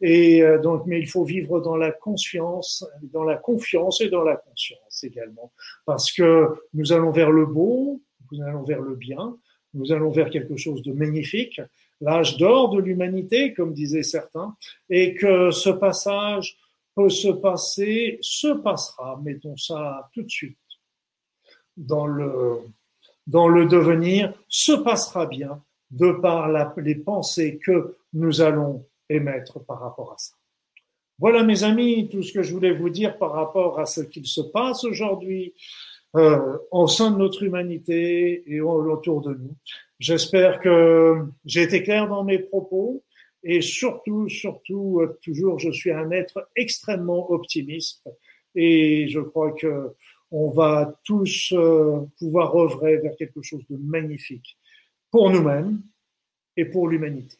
Et euh, donc, mais il faut vivre dans la conscience, dans la confiance et dans la conscience également, parce que nous allons vers le beau, nous allons vers le bien, nous allons vers quelque chose de magnifique, l'âge d'or de l'humanité, comme disaient certains, et que ce passage peut se passer, se passera, mettons ça tout de suite, dans le dans le devenir se passera bien de par les pensées que nous allons émettre par rapport à ça. Voilà mes amis, tout ce que je voulais vous dire par rapport à ce qu'il se passe aujourd'hui euh, au sein de notre humanité et autour de nous. J'espère que j'ai été clair dans mes propos et surtout, surtout, euh, toujours, je suis un être extrêmement optimiste et je crois que on va tous euh, pouvoir œuvrer vers quelque chose de magnifique pour nous-mêmes et pour l'humanité.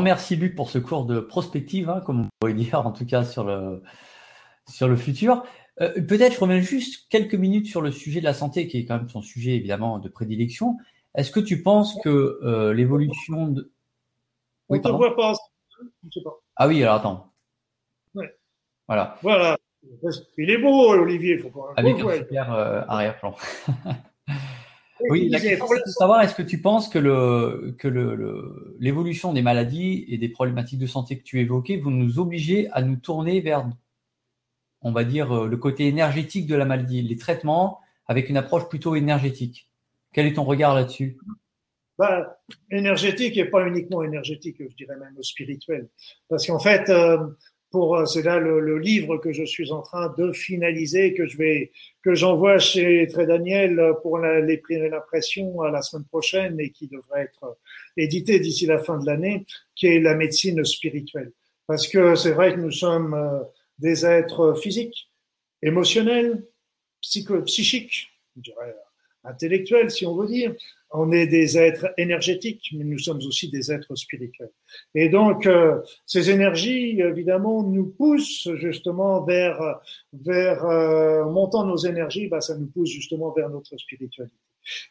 Merci Luc pour ce cours de prospective, hein, comme on pourrait dire en tout cas sur le, sur le futur. Euh, peut-être je reviens juste quelques minutes sur le sujet de la santé, qui est quand même son sujet évidemment de prédilection. Est-ce que tu penses que euh, l'évolution de... Oui, on ne voit pas. Ah oui, alors attends. Ouais. Voilà. Voilà. Il est beau, Olivier, faut pas. Avec un super euh, arrière-plan. oui, la question c'est de savoir est-ce que tu penses que le que le l'évolution des maladies et des problématiques de santé que tu évoquais vont nous obliger à nous tourner vers, on va dire, euh, le côté énergétique de la maladie, les traitements avec une approche plutôt énergétique. Quel est ton regard là-dessus? Bah, énergétique et pas uniquement énergétique, je dirais même spirituel. Parce qu'en fait, euh, pour euh, c'est là le, livre que je suis en train de finaliser que je vais que j'envoie chez Très Daniel pour l'impression à la semaine prochaine et qui devrait être édité d'ici la fin de l'année qui est la médecine spirituelle. Parce que c'est vrai que nous sommes euh, des êtres physiques émotionnels psychiques intellectuels si on veut dire on est des êtres énergétiques, mais nous sommes aussi des êtres spirituels. Et donc, euh, ces énergies, évidemment, nous poussent justement vers, vers euh, montant nos énergies, bah, ça nous pousse justement vers notre spiritualité.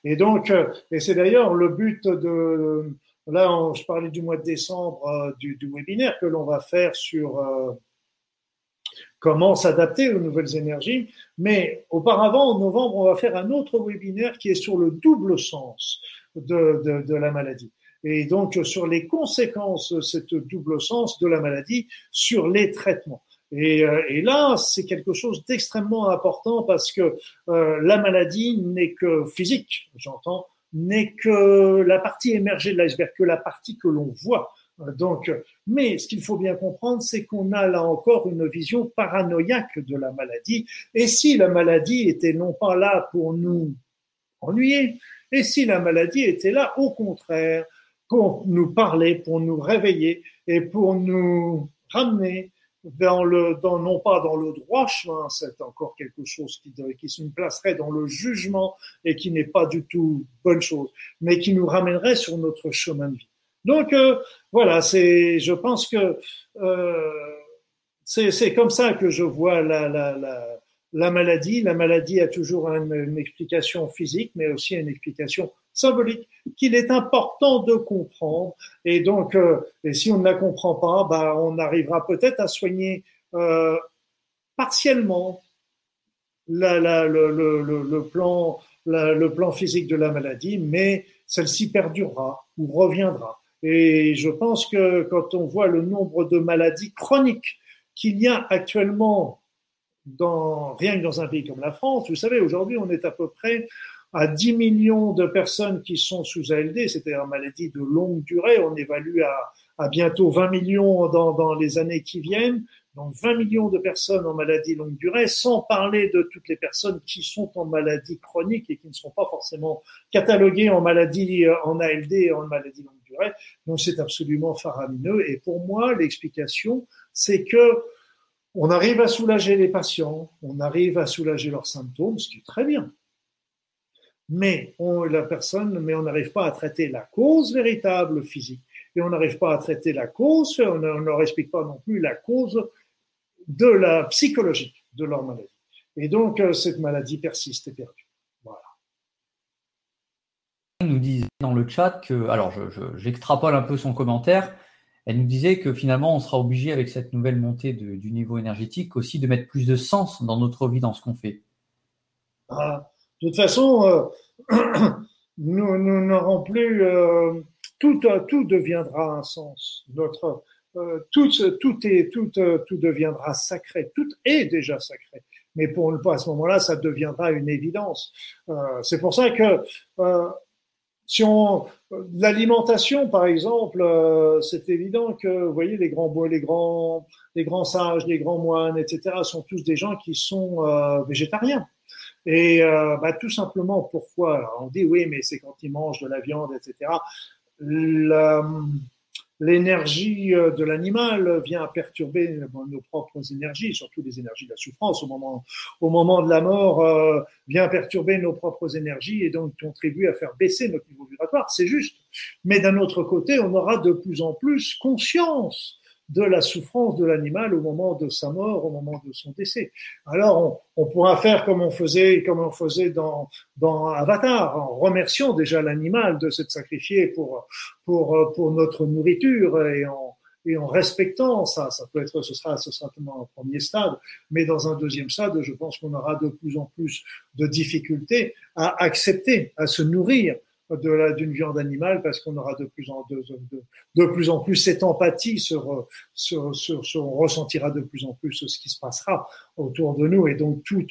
Et donc, euh, et c'est d'ailleurs le but de, là, je parlais du mois de décembre du, du webinaire que l'on va faire sur comment s'adapter aux nouvelles énergies. Mais auparavant, en novembre, on va faire un autre webinaire qui est sur le double sens de, de, de la maladie. Et donc sur les conséquences de cette double sens de la maladie sur les traitements. Et, euh, et là, c'est quelque chose d'extrêmement important parce que euh, la maladie n'est que physique, j'entends, n'est que la partie émergée de l'iceberg, que la partie que l'on voit. Donc, mais ce qu'il faut bien comprendre, c'est qu'on a là encore une vision paranoïaque de la maladie. Et si la maladie était non pas là pour nous ennuyer, et si la maladie était là, au contraire, pour nous parler, pour nous réveiller et pour nous ramener dans le, non pas dans le droit chemin, c'est encore quelque chose qui, qui se placerait dans le jugement et qui n'est pas du tout bonne chose, mais qui nous ramènerait sur notre chemin de vie. Donc euh, voilà, c'est, je pense que euh, c'est comme ça que je vois la, la, la, la, maladie. La maladie a toujours une, explication physique, mais aussi une explication symbolique qu'il est important de comprendre. Et donc, euh, et si on ne la comprend pas, bah, on arrivera peut-être à soigner euh, partiellement la, la, le, le, le, plan, le plan physique de la maladie, mais celle-ci perdurera ou reviendra. Et je pense que quand on voit le nombre de maladies chroniques qu'il y a actuellement dans, rien que dans un pays comme la France, vous savez, aujourd'hui, on est à peu près à 10 millions de personnes qui sont sous ALD, c'est-à-dire maladie de longue durée. On évalue à, bientôt 20 millions dans, les années qui viennent. Donc 20 millions de personnes en maladie longue durée, sans parler de toutes les personnes qui sont en maladie chronique et qui ne sont pas forcément cataloguées en maladie en ALD et en maladie longue durée. Donc c'est absolument faramineux. Et pour moi, l'explication, c'est que on arrive à soulager les patients, on arrive à soulager leurs symptômes, ce qui est très bien mais on, la personne, mais on n'arrive pas à traiter la cause véritable physique. Et on n'arrive pas à traiter la cause, on ne, ne explique pas non plus la cause de la psychologique de leur maladie. Et donc, euh, cette maladie persiste et perdure. Nous disait dans le chat que, alors j'extrapole je, un peu son commentaire, elle nous disait que finalement, on sera obligé avec cette nouvelle montée du niveau énergétique aussi de mettre plus de sens dans notre vie, dans ce qu'on fait. Ah, de toute façon, euh, nous n'aurons plus euh, tout, tout deviendra un sens. Notre euh, tout, tout est tout, tout deviendra sacré. Tout est déjà sacré. Mais pour à ce moment-là, ça deviendra une évidence. c'est pour ça que si on l'alimentation, par exemple, c'est évident que vous voyez les grands les grands les grands sages, les grands moines, etc. sont tous des gens qui sont végétariens. Et euh, bah, tout simplement, pourquoi? On dit oui, mais c'est quand ils mangent de la viande, etc. L'énergie euh, de l'animal vient perturber nos propres énergies, surtout les énergies de la souffrance au moment, au moment de la mort, euh, vient perturber nos propres énergies et donc contribue à faire baisser notre niveau vibratoire. C'est juste. Mais d'un autre côté, on aura de plus en plus conscience de la souffrance de l'animal au moment de sa mort, au moment de son décès. Alors, on, on, pourra faire comme on faisait, comme on faisait dans, dans Avatar, en remerciant déjà l'animal de s'être sacrifié pour, pour, pour notre nourriture et en, et en respectant ça, ça peut être, ce sera, ce sera un premier stade, mais dans un deuxième stade, je pense qu'on aura de plus en plus de difficultés à accepter, à se nourrir d'une viande animale parce qu'on aura de plus en de, de, de, plus en plus cette empathie sur, sur, sur, sur, on ressentira de plus en plus ce qui se passera autour de nous. Et donc tout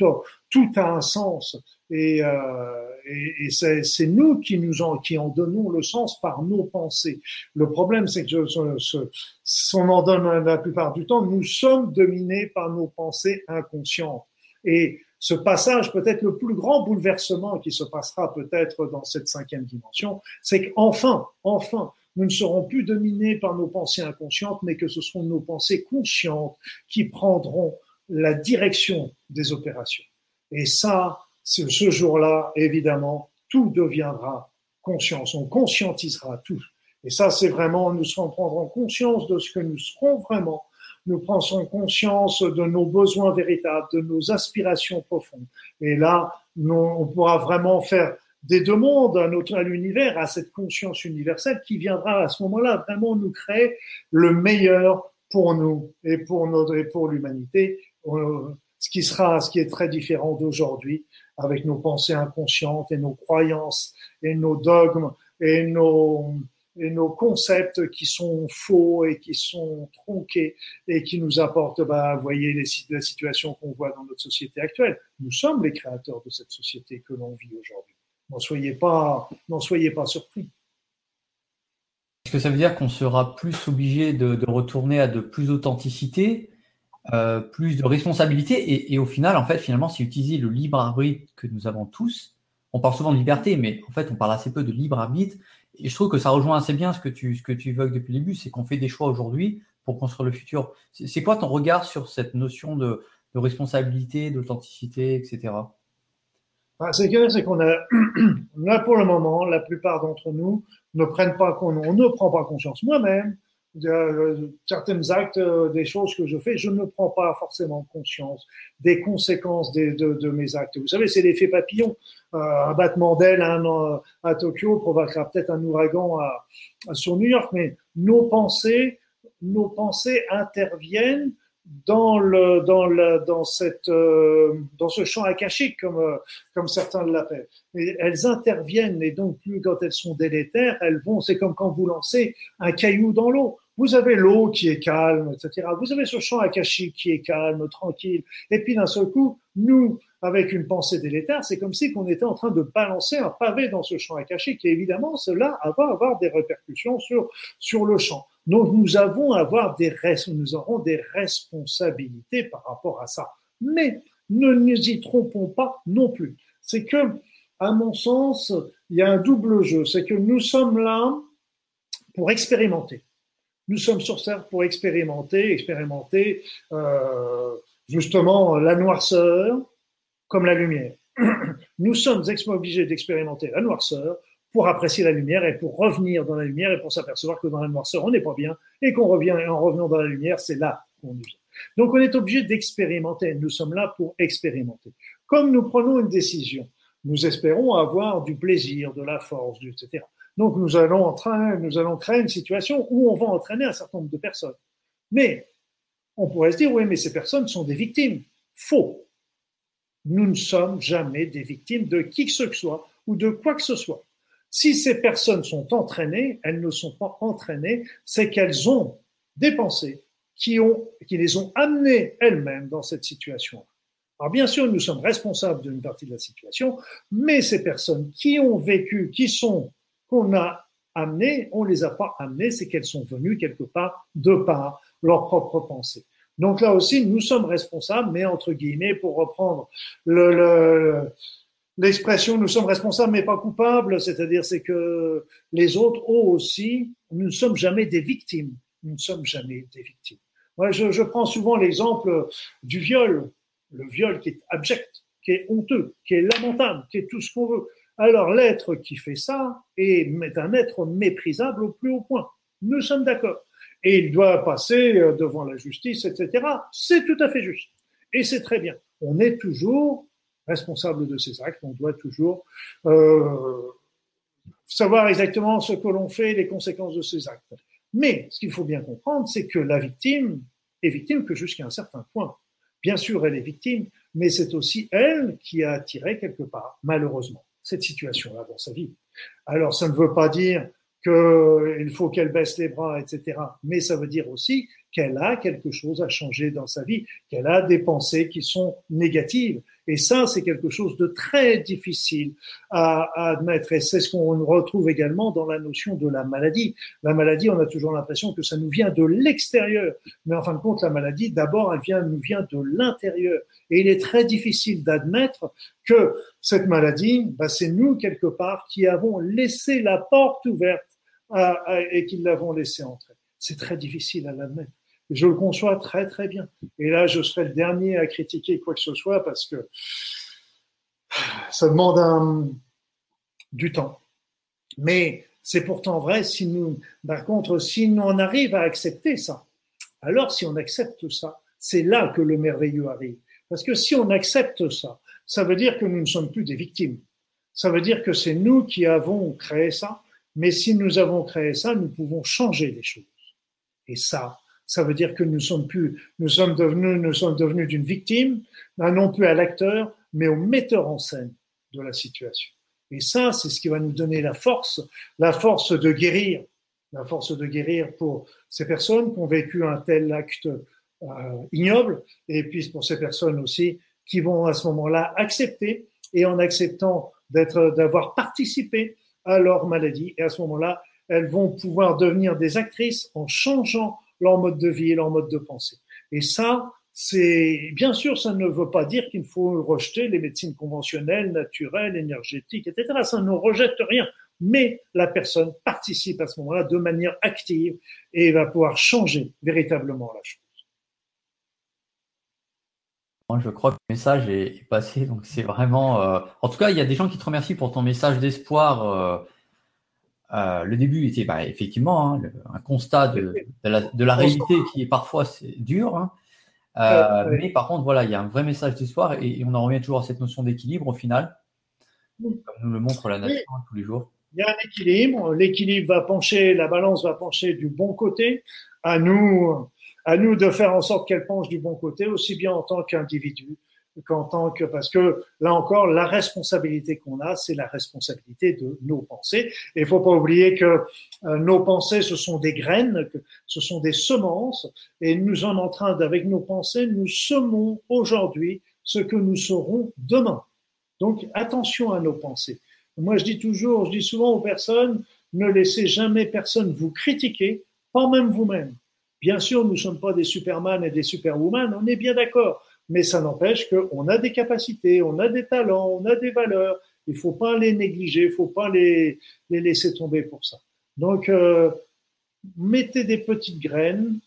tout a un sens. Et, euh, et, et c'est nous qui nous en qui en donnons le sens par nos pensées. Le problème c'est que ce, ce, on en donne la plupart du temps, nous sommes dominés par nos pensées inconscientes. Et ce passage, peut-être le plus grand bouleversement qui se passera peut-être dans cette cinquième dimension, c'est qu'enfin, enfin, nous ne serons plus dominés par nos pensées inconscientes, mais que ce seront nos pensées conscientes qui prendront la direction des opérations. Et ça, ce jour-là, évidemment, tout deviendra conscience. On conscientisera tout. Et ça, c'est vraiment, nous serons prendrons conscience de ce que nous serons vraiment nous prenons conscience de nos besoins véritables, de nos aspirations profondes. Et là, on pourra vraiment faire des demandes à à l'univers, à cette conscience universelle qui viendra à ce moment-là vraiment nous créer le meilleur pour nous et pour notre et pour l'humanité, euh, ce qui sera ce qui est très différent d'aujourd'hui avec nos pensées inconscientes et nos croyances et nos dogmes et nos et nos concepts qui sont faux et qui sont tronqués et qui nous apportent, bah, voyez, la situation qu'on voit dans notre société actuelle. Nous sommes les créateurs de cette société que l'on vit aujourd'hui. N'en soyez pas, soyez pas surpris. Est-ce que ça veut dire qu'on sera plus obligé de, retourner à de plus d'authenticité, euh, plus de responsabilité et, et, au final, en fait, finalement, c'est utiliser le libre arbitre que nous avons tous. On parle souvent de liberté, mais en fait, on parle assez peu de libre arbitre et je trouve que ça rejoint assez bien ce que tu, ce que évoques depuis le début, c'est qu'on fait des choix aujourd'hui pour construire le futur. C'est quoi ton regard sur cette notion de, responsabilité, d'authenticité, etc. Ah, c'est c'est qu'on a, là pour le moment, la plupart d'entre nous ne prennent pas, on ne prend pas conscience. Moi-même, de, certains actes, euh, des choses que je fais, je ne prends pas forcément conscience des conséquences des, de, de, mes actes. Vous savez, c'est l'effet papillon. Euh, un battement d'aile à, à, Tokyo provoquera peut-être un ouragan à, à, sur New York, mais nos pensées, nos pensées interviennent dans le dans le dans cette euh, dans ce champ akashique comme euh, comme certains l'appellent. elles interviennent et donc plus quand elles sont délétères, elles vont. C'est comme quand vous lancez un caillou dans l'eau. vous avez l'eau qui est calme, etc. Vous avez ce champ akashique qui est calme, tranquille. Et puis d'un seul coup, nous, avec une pensée délétère, c'est comme si on était en train de balancer un pavé dans ce champ akashique. Et évidemment, cela va avoir des répercussions sur, sur le champ. Donc nous avons avoir des nous aurons des responsabilités par rapport à ça. Mais ne nous y trompons pas non plus. C'est que, à mon sens, il y a un double jeu. C'est que nous sommes là pour expérimenter. Nous sommes sur Terre pour expérimenter, expérimenter euh, justement la noirceur comme la lumière. Nous sommes obligés d'expérimenter la noirceur pour apprécier la lumière et pour revenir dans la lumière et pour s'apercevoir que dans la noirceur, on n'est pas bien et qu'on revient en revenant dans la lumière, c'est là qu'on vient. Donc on est obligé d'expérimenter. Nous sommes là pour expérimenter. Comme nous prenons une décision, nous espérons avoir du plaisir, de la force, etc. Donc nous allons, en train, nous allons créer une situation où on va entraîner un certain nombre de personnes. Mais on pourrait se dire, oui, mais ces personnes sont des victimes. Faux. Nous ne sommes jamais des victimes de qui que ce soit ou de quoi que ce soit. Si ces personnes sont entraînées, elles ne sont pas entraînées, c'est qu'elles ont des pensées qui, ont, qui les ont amenées elles-mêmes dans cette situation. Alors bien sûr, nous sommes responsables d'une partie de la situation, mais ces personnes qui ont vécu, qui sont qu'on a amenées, on les a pas amenées, c'est qu'elles sont venues quelque part de par leur propre pensée. Donc là aussi, nous sommes responsables, mais entre guillemets, pour reprendre l'expression nous sommes responsables mais pas coupables, c'est-à-dire c'est que les autres aussi, nous ne sommes jamais des victimes, nous ne sommes jamais des victimes. Moi, je, je prends souvent l'exemple du viol, le viol qui est abject, qui est honteux, qui est lamentable, qui est tout ce qu'on veut. Alors l'être qui fait ça est un être méprisable au plus haut point. Nous sommes d'accord. Et il doit passer euh, devant la justice, etc. C'est tout à fait juste. Et c'est très bien. On est toujours responsable de ses actes. On doit toujours euh, savoir exactement ce que l'on fait, les conséquences de ses actes. Mais ce qu'il faut bien comprendre, c'est que la victime est victime que jusqu'à un certain point. Bien sûr, elle est victime, mais c'est aussi elle qui a attiré quelque part, malheureusement cette situation-là dans sa vie. Alors, ça ne veut pas dire qu'il faut qu'elle baisse les bras, etc. Mais ça veut dire aussi qu'elle a quelque chose à changer dans sa vie, qu'elle a des pensées qui sont négatives. Et ça, c'est quelque chose de très difficile à, admettre. Et c'est ce qu'on retrouve également dans la notion de la maladie. La maladie, on a toujours l'impression que ça nous vient de l'extérieur. Mais en fin de compte, la maladie, d'abord, elle vient, nous vient de l'intérieur. Et il est très difficile d'admettre que cette maladie, bah, c'est nous, quelque part, qui avons laissé la porte ouverte et qui l'avons laissé entrer. C'est très difficile à l'admettre. Je le conçois très très bien. Et là, je serai le dernier à critiquer quoi que ce soit parce que ça demande du temps. Mais c'est pourtant vrai si nous, par contre, si on arrive à accepter ça, alors si on accepte ça, c'est là que le merveilleux arrive. Parce que si on accepte ça, ça veut dire que nous ne sommes plus des victimes. Ça veut dire que c'est nous qui avons créé ça. Mais si nous avons créé ça, nous pouvons changer les choses. Et ça, ça veut dire que nous sommes devenus d'une victime, non plus à l'acteur, mais au metteur en scène de la situation. Et ça, c'est ce qui va nous donner la force, la force de guérir, la force de guérir pour ces personnes qui ont vécu un tel acte euh, ignoble, et puis pour ces personnes aussi qui vont à ce moment-là accepter, et en acceptant d'être, d'avoir participé à leur maladie, et à ce moment-là, elles vont pouvoir devenir des actrices en changeant leur mode de vie et leur mode de pensée. Et ça, c'est bien sûr, ça ne veut pas dire qu'il faut rejeter les médecines conventionnelles, naturelles, énergétiques, etc. Ça ne rejette rien. Mais la personne participe à ce moment-là de manière active et va pouvoir changer véritablement la chose. Je crois que le message est passé, donc c'est vraiment. Euh, en tout cas, il y a des gens qui te remercient pour ton message d'espoir. Euh, euh, le début était bah, effectivement hein, un constat de, la, réalité qui est parfois dur. Hein. Euh, mais par contre, voilà, il y a un vrai message d'histoire et, on en revient toujours à cette notion d'équilibre au final, comme nous le montre la nature hein, tous les jours. Il y a un équilibre. L'équilibre va pencher, la balance va pencher du bon côté. À nous, à nous de faire en sorte qu'elle penche du bon côté, aussi bien en tant qu'individu qu'en tant que parce que là encore la responsabilité qu'on a c'est la responsabilité de nos pensées. Et il faut pas oublier que euh, nos pensées ce sont des graines que ce sont des semences et nous en train d'avec nos pensées nous semons aujourd'hui ce que nous serons demain. Donc attention à nos pensées. Moi je dis toujours je dis souvent aux personnes ne laissez jamais personne vous critiquer pas même vous-même. Bien sûr nous sommes pas des superman et des superwoman on est bien d'accord mais ça n'empêche qu'on a des capacités, on a des talents, on a des valeurs. Il faut pas les négliger, il faut pas les, les laisser tomber pour ça. Donc, euh, mettez des petites graines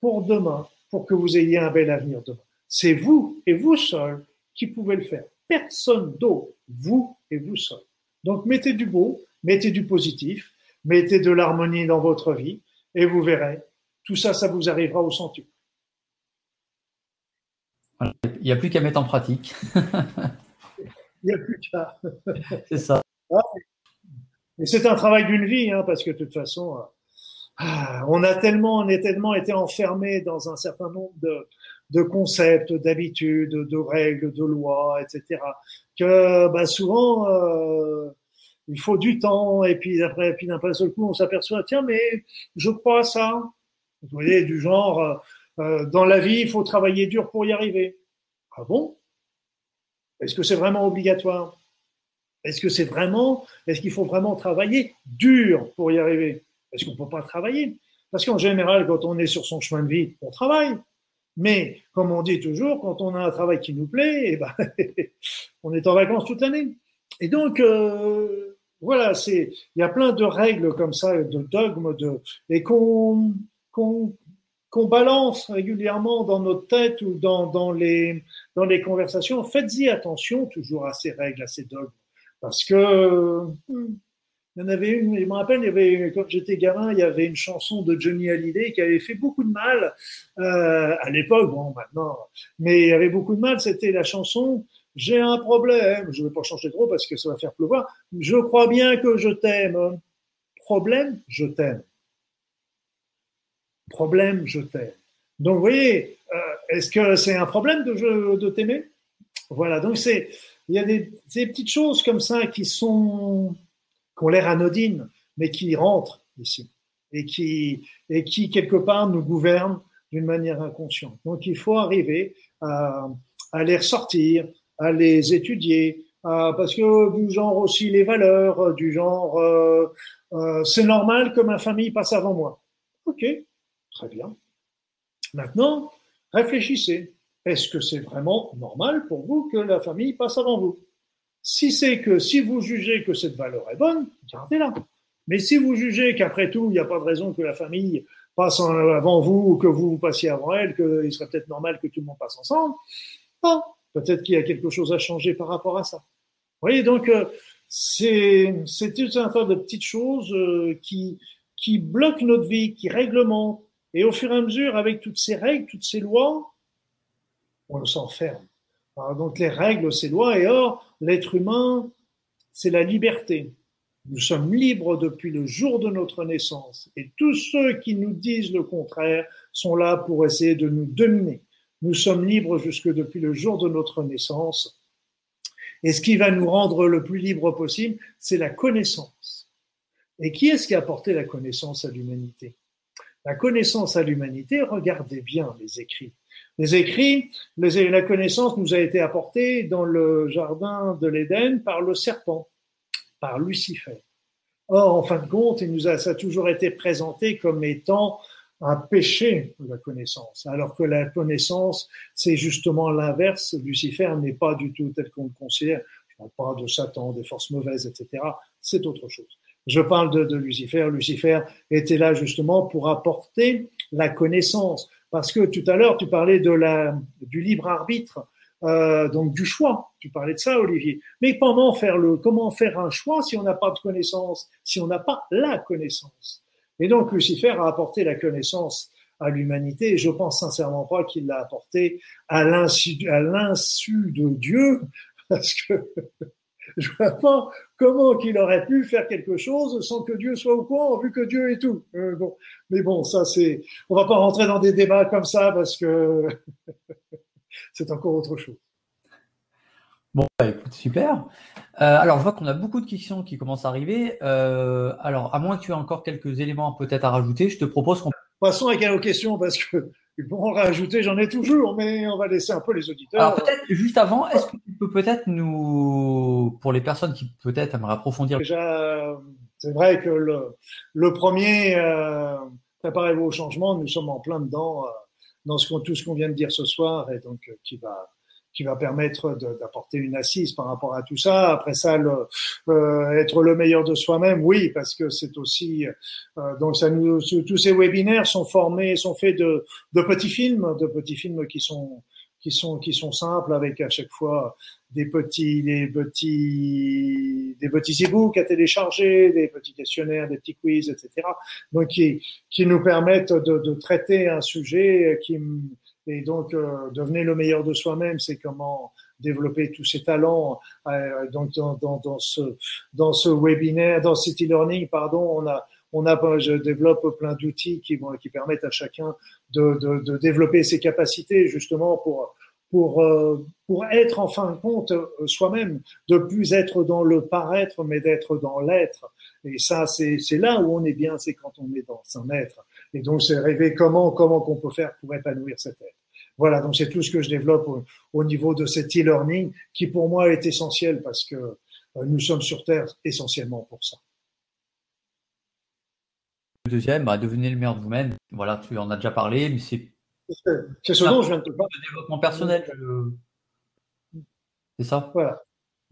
pour demain, pour que vous ayez un bel avenir demain. C'est vous et vous seul qui pouvez le faire. Personne d'autre, vous et vous seul. Donc, mettez du beau, mettez du positif, mettez de l'harmonie dans votre vie et vous verrez, tout ça, ça vous arrivera au centuple. Il n'y a plus qu'à mettre en pratique. Il n'y a plus qu'à. c'est ça. Et c'est un travail d'une vie, hein, parce que de toute façon, euh, on a tellement, on est tellement été enfermé dans un certain nombre de, de concepts, d'habitudes, de règles, de lois, etc. Que bah, souvent, euh, il faut du temps, et puis après, puis d'un seul coup, on s'aperçoit, tiens, mais je crois à ça. Vous voyez, du genre, euh, dans la vie, il faut travailler dur pour y arriver. Ah bon? Est-ce que c'est vraiment obligatoire? Est-ce que c'est vraiment, est-ce qu'il faut vraiment travailler dur pour y arriver? Est-ce qu'on ne peut pas travailler? Parce qu'en général, quand on est sur son chemin de vie, on travaille. Mais comme on dit toujours, quand on a un travail qui nous plaît, eh ben, on est en vacances toute l'année. Et donc, euh, voilà, il y a plein de règles comme ça, de dogmes, de, et qu'on, qu'on, qu'on balance régulièrement dans notre tête ou dans, dans, les, dans les conversations, faites-y attention toujours à ces règles, à ces dogmes. Parce que hmm, il y en avait une, je me rappelle, il y avait, quand j'étais gamin, il y avait une chanson de Johnny Hallyday qui avait fait beaucoup de mal euh, à l'époque, bon maintenant, mais il y avait beaucoup de mal, c'était la chanson J'ai un problème, je ne vais pas changer trop parce que ça va faire pleuvoir, je crois bien que je t'aime. Problème, je t'aime problème, je t'aime. Donc, vous voyez, euh, est-ce que c'est un problème de, de t'aimer? Voilà, donc c'est, il y a des, petites choses comme ça qui sont, qui ont l'air anodines, mais qui rentrent ici et qui, et qui quelque part nous gouvernent d'une manière inconsciente. Donc, il faut arriver à, les ressortir, à les étudier, parce que du genre aussi les valeurs, du genre euh, euh, c'est normal que ma famille passe avant moi. Ok, Très bien. Maintenant, réfléchissez. Est-ce que c'est vraiment normal pour vous que la famille passe avant vous? Si c'est que si vous jugez que cette valeur est bonne, gardez-la. Mais si vous jugez qu'après tout, il n'y a pas de raison que la famille passe avant vous ou que vous, passiez avant elle, qu'il serait peut-être normal que tout le monde passe ensemble, ah, peut-être qu'il y a quelque chose à changer par rapport à ça. Vous voyez, donc euh, c'est tout un tas de petites choses euh, qui, qui bloquent notre vie, qui réglementent, et au fur et à mesure, avec toutes ces règles, toutes ces lois, on s'enferme. Donc les règles, ces lois, et or, l'être humain, c'est la liberté. Nous sommes libres depuis le jour de notre naissance. Et tous ceux qui nous disent le contraire sont là pour essayer de nous dominer. Nous sommes libres jusque depuis le jour de notre naissance. Et ce qui va nous rendre le plus libre possible, c'est la connaissance. Et qui est-ce qui a apporté la connaissance à l'humanité? La connaissance à l'humanité, regardez bien les écrits. Les écrits, la connaissance nous a été apportée dans le jardin de l'Éden par le serpent, par Lucifer. Or, en fin de compte, il nous a, ça a toujours été présenté comme étant un péché, la connaissance, alors que la connaissance, c'est justement l'inverse. Lucifer n'est pas du tout tel qu'on le considère. Je ne parle pas de Satan, des forces mauvaises, etc. C'est autre chose. Je parle de, Lucifer. Lucifer était là justement pour apporter la connaissance. Parce que tout à l'heure, tu parlais de la, du libre arbitre, euh, donc du choix. Tu parlais de ça, Olivier. Mais comment faire, le, comment faire un choix si on n'a pas de connaissance, si on n'a pas la connaissance? Et donc Lucifer a apporté la connaissance à l'humanité. Je pense sincèrement pas qu'il l'a apporté à l'insu de Dieu, parce que je vois pas comment qu'il aurait pu faire quelque chose sans que Dieu soit au courant, vu que Dieu est tout. Euh, bon. Mais bon, ça c'est, on va pas rentrer dans des débats comme ça parce que c'est encore autre chose. Bon, bah, écoute, super. Euh, alors, je vois qu'on a beaucoup de questions qui commencent à arriver. Euh, alors, à moins que tu aies encore quelques éléments peut-être à rajouter, je te propose qu'on... Passons à quelques questions parce que en rajouter, j'en ai toujours, mais on va laisser un peu les auditeurs. Alors, peut-être, juste avant, est-ce que tu peux peut-être nous, pour les personnes qui peut-être aimeraient approfondir... Déjà, c'est vrai que le, le premier, euh, préparez-vous au changement, nous sommes en plein dedans, euh, dans ce qu'on, tout ce qu'on vient de dire ce soir, et donc euh, qui va qui va permettre d'apporter une assise par rapport à tout ça. Après ça, le, euh, être le meilleur de soi-même, oui, parce que c'est aussi euh, donc ça nous tous ces webinaires sont formés, sont faits de, de petits films, de petits films qui sont qui sont qui sont simples avec à chaque fois des petits des petits des petits e-books à télécharger, des petits questionnaires, des petits quiz, etc. Donc qui qui nous permettent de, de traiter un sujet qui et donc, euh, devenez le meilleur de soi-même, c'est comment développer tous ses talents. Euh, donc, dans, dans, dans, ce dans ce webinaire, dans City Learning, pardon, on a on a, je développe plein d'outils qui vont, qui permettent à chacun de, de, de développer ses capacités justement pour pour euh, pour être en fin de compte euh, soi-même, de plus être dans le paraître, mais d'être dans l'être. Et ça, c'est c'est là où on est bien, c'est quand on est dans un être. Et donc, c'est rêver comment, comment qu'on peut faire pour épanouir cet être. Voilà, donc c'est tout ce que je développe au, niveau de cet e-learning qui pour moi est essentiel parce que euh, nous sommes sur Terre essentiellement pour ça. Le deuxième, bah, devenez le meilleur de vous-même. Voilà, tu en as déjà parlé, mais c'est. C'est ce dont je viens de te parler. Le développement personnel. C'est ça? Voilà.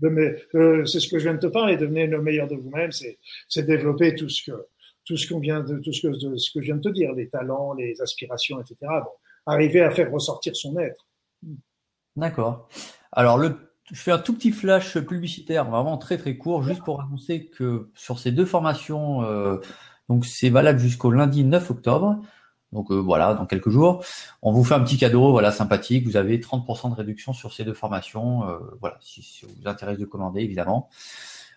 Euh, c'est ce que je viens de te parler. Devenez le meilleur de vous-même, c'est développer tout ce que tout ce qu'on vient de tout ce que, ce que je viens de te dire, les talents, les aspirations, etc. Bon, arriver à faire ressortir son être. D'accord. Alors le, je fais un tout petit flash publicitaire, vraiment très très court, juste pour annoncer que sur ces deux formations, euh, donc c'est valable jusqu'au lundi 9 octobre. Donc euh, voilà, dans quelques jours, on vous fait un petit cadeau, voilà, sympathique. Vous avez 30% de réduction sur ces deux formations. Euh, voilà, si, si vous intéresse de commander, évidemment.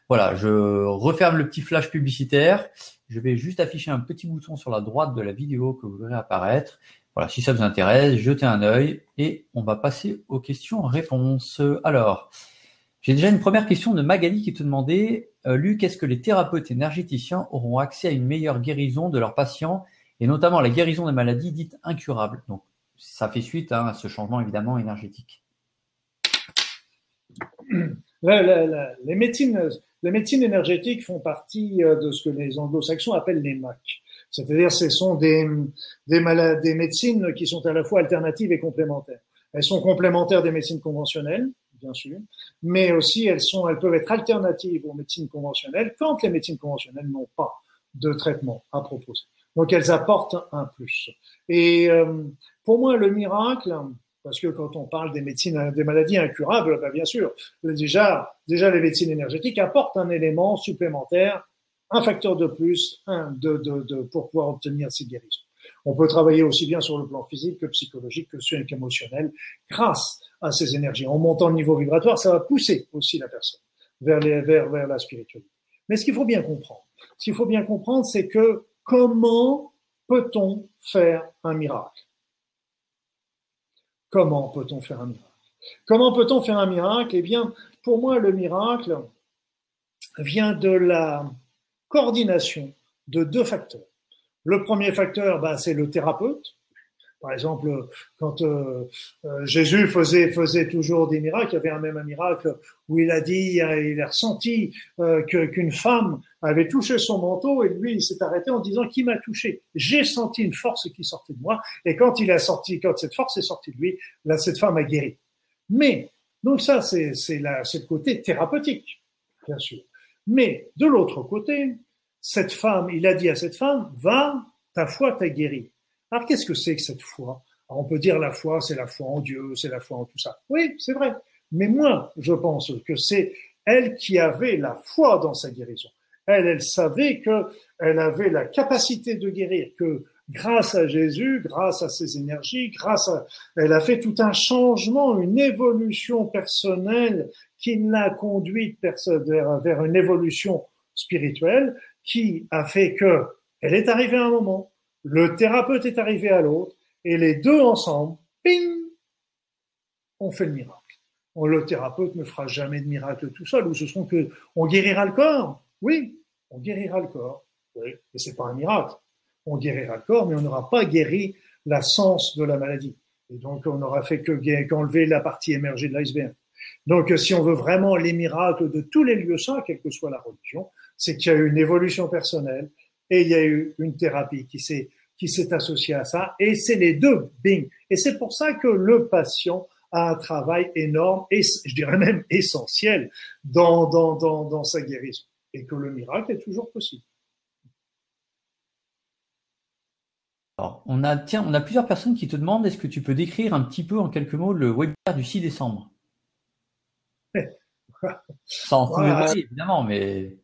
Voilà, je referme le petit flash publicitaire. Je vais juste afficher un petit bouton sur la droite de la vidéo que vous verrez apparaître. Voilà, si ça vous intéresse, jetez un œil et on va passer aux questions-réponses. Alors, j'ai déjà une première question de Magali qui te demandait, euh, Luc, est-ce que les thérapeutes énergéticiens auront accès à une meilleure guérison de leurs patients et notamment la guérison des maladies dites incurables? Donc, ça fait suite hein, à ce changement évidemment énergétique. les médecines les médecines énergétiques font partie euh, de ce que les anglo-saxons appellent les MAC. C'est-à-dire, ce sont des, des, malades, des médecines qui sont à la fois alternatives et complémentaires. Elles sont complémentaires des médecines conventionnelles, bien sûr, mais aussi elles sont, elles peuvent être alternatives aux médecines conventionnelles quand les médecines conventionnelles n'ont pas de traitement à proposer. Donc elles apportent un plus. Et euh, pour moi, le miracle, parce que quand on parle des médecines, des maladies incurables, ben bien sûr, déjà, déjà les médecines énergétiques apportent un élément supplémentaire, un facteur de plus, de, de, de, pour pouvoir obtenir ces guérisons. On peut travailler aussi bien sur le plan physique que psychologique que sur émotionnel grâce à ces énergies. En montant le niveau vibratoire, ça va pousser aussi la personne vers, les, vers, vers la spiritualité. Mais ce qu'il faut bien comprendre, ce qu'il faut bien comprendre, c'est que comment peut-on faire un miracle? Comment peut-on faire un miracle? Comment peut-on faire un miracle? Eh bien, pour moi, le miracle vient de la coordination de deux facteurs. Le premier facteur, bah, c'est le thérapeute. Par exemple, quand euh, euh, Jésus faisait, toujours des miracles, il y avait un même miracle où il a dit, il a ressenti euh, qu'une femme avait touché son manteau et lui, il s'est arrêté en disant qui m'a touché? J'ai senti une force qui sortait de moi et quand il a sorti, quand cette force est sortie de lui, là, cette femme a guéri. Mais donc ça, c'est c'est le côté thérapeutique, bien sûr. Mais de l'autre côté, cette femme, il a dit à cette femme, va, ta foi t'a guéri. Alors qu'est-ce que c'est que cette foi? On peut dire la foi, c'est la foi en Dieu, c'est la foi en tout ça. Oui, c'est vrai. Mais moi, je pense que c'est elle qui avait la foi dans sa guérison. Elle, elle savait qu'elle avait la capacité de guérir, que grâce à Jésus, grâce à ses énergies, grâce à, elle a fait tout un changement, une évolution personnelle qui l'a conduite vers une évolution spirituelle qui a fait que elle est arrivée à un moment le thérapeute est arrivé à l'autre, et les deux ensemble, ping, ont fait le miracle. le thérapeute ne fera jamais de miracle tout seul, ou ce sont que on guérira le corps? Oui, on guérira le corps. Oui, mais c'est pas un miracle. On guérira le corps, mais on n'aura pas guéri la sens de la maladie. Et donc, on n'aura fait que qu'enlever la partie émergée de l'iceberg. Donc, si on veut vraiment les miracles de tous les lieux saints, quelle que soit la religion, c'est qu'il y a eu une évolution personnelle et il y a eu une thérapie qui s'est qui s'est associée à ça. Et c'est les deux, bing. Et c'est pour ça que le patient a un travail énorme et je dirais même essentiel dans, dans, dans, dans sa guérison et que le miracle est toujours possible. Alors, on a, tiens, on a plusieurs personnes qui te demandent est-ce que tu peux décrire un petit peu en quelques mots le webinaire du 6 décembre? Sans voilà. évidemment, mais.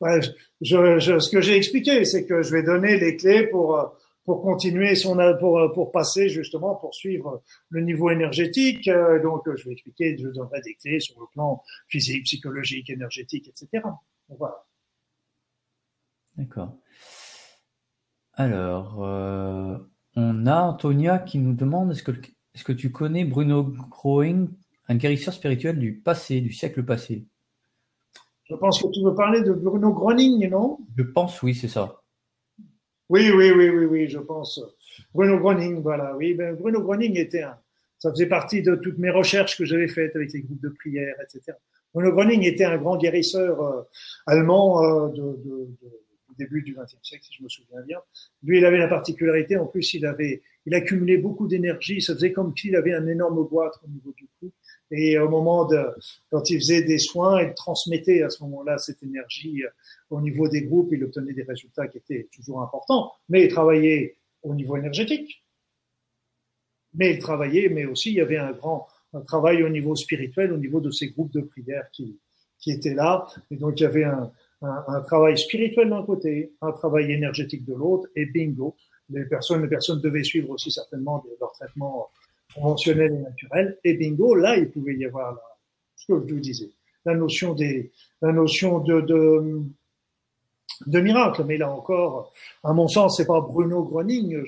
Ouais, ce que j'ai expliqué, c'est que je vais donner les clés pour, pour continuer son, pour, pour passer justement, pour suivre le niveau énergétique. Euh, donc, je vais expliquer, je donnerai des clés sur le plan physique, psychologique, énergétique, etc. D'accord. Alors, euh, on a Antonia qui nous demande est-ce que, est que tu connais Bruno Groing, un guérisseur spirituel du passé, du siècle passé? Je pense que tu veux parler de Bruno Groening, non? Je pense, oui, c'est ça. Oui, oui, oui, oui, oui, je pense. Bruno Groening, voilà. Oui, ben, Bruno Groening était un. Ça faisait partie de toutes mes recherches que j'avais faites avec les groupes de prière, etc. Bruno Groening était un grand guérisseur euh, allemand euh, de, de début du XXe siècle, si je me souviens bien. Lui, il avait la particularité, en plus, il avait, il accumulait beaucoup d'énergie. Ça faisait comme s'il avait un énorme goitre au niveau du cou. Et au moment de, quand il faisait des soins, il transmettait à ce moment-là cette énergie euh, au niveau des groupes. Il obtenait des résultats qui étaient toujours importants. Mais il travaillait au niveau énergétique. Mais il travaillait, mais aussi il y avait un grand un travail au niveau spirituel, au niveau de ces groupes de prière qui, qui étaient là. Et donc il y avait un, un, travail spirituel d'un côté, un travail énergétique de l'autre, et bingo, les personnes, les personnes devaient suivre aussi certainement leur traitement conventionnel et naturel, et bingo, là, il pouvait y avoir ce que je vous disais, la notion des, la notion de, de, miracle. Mais là encore, à mon sens, c'est pas Bruno Groening.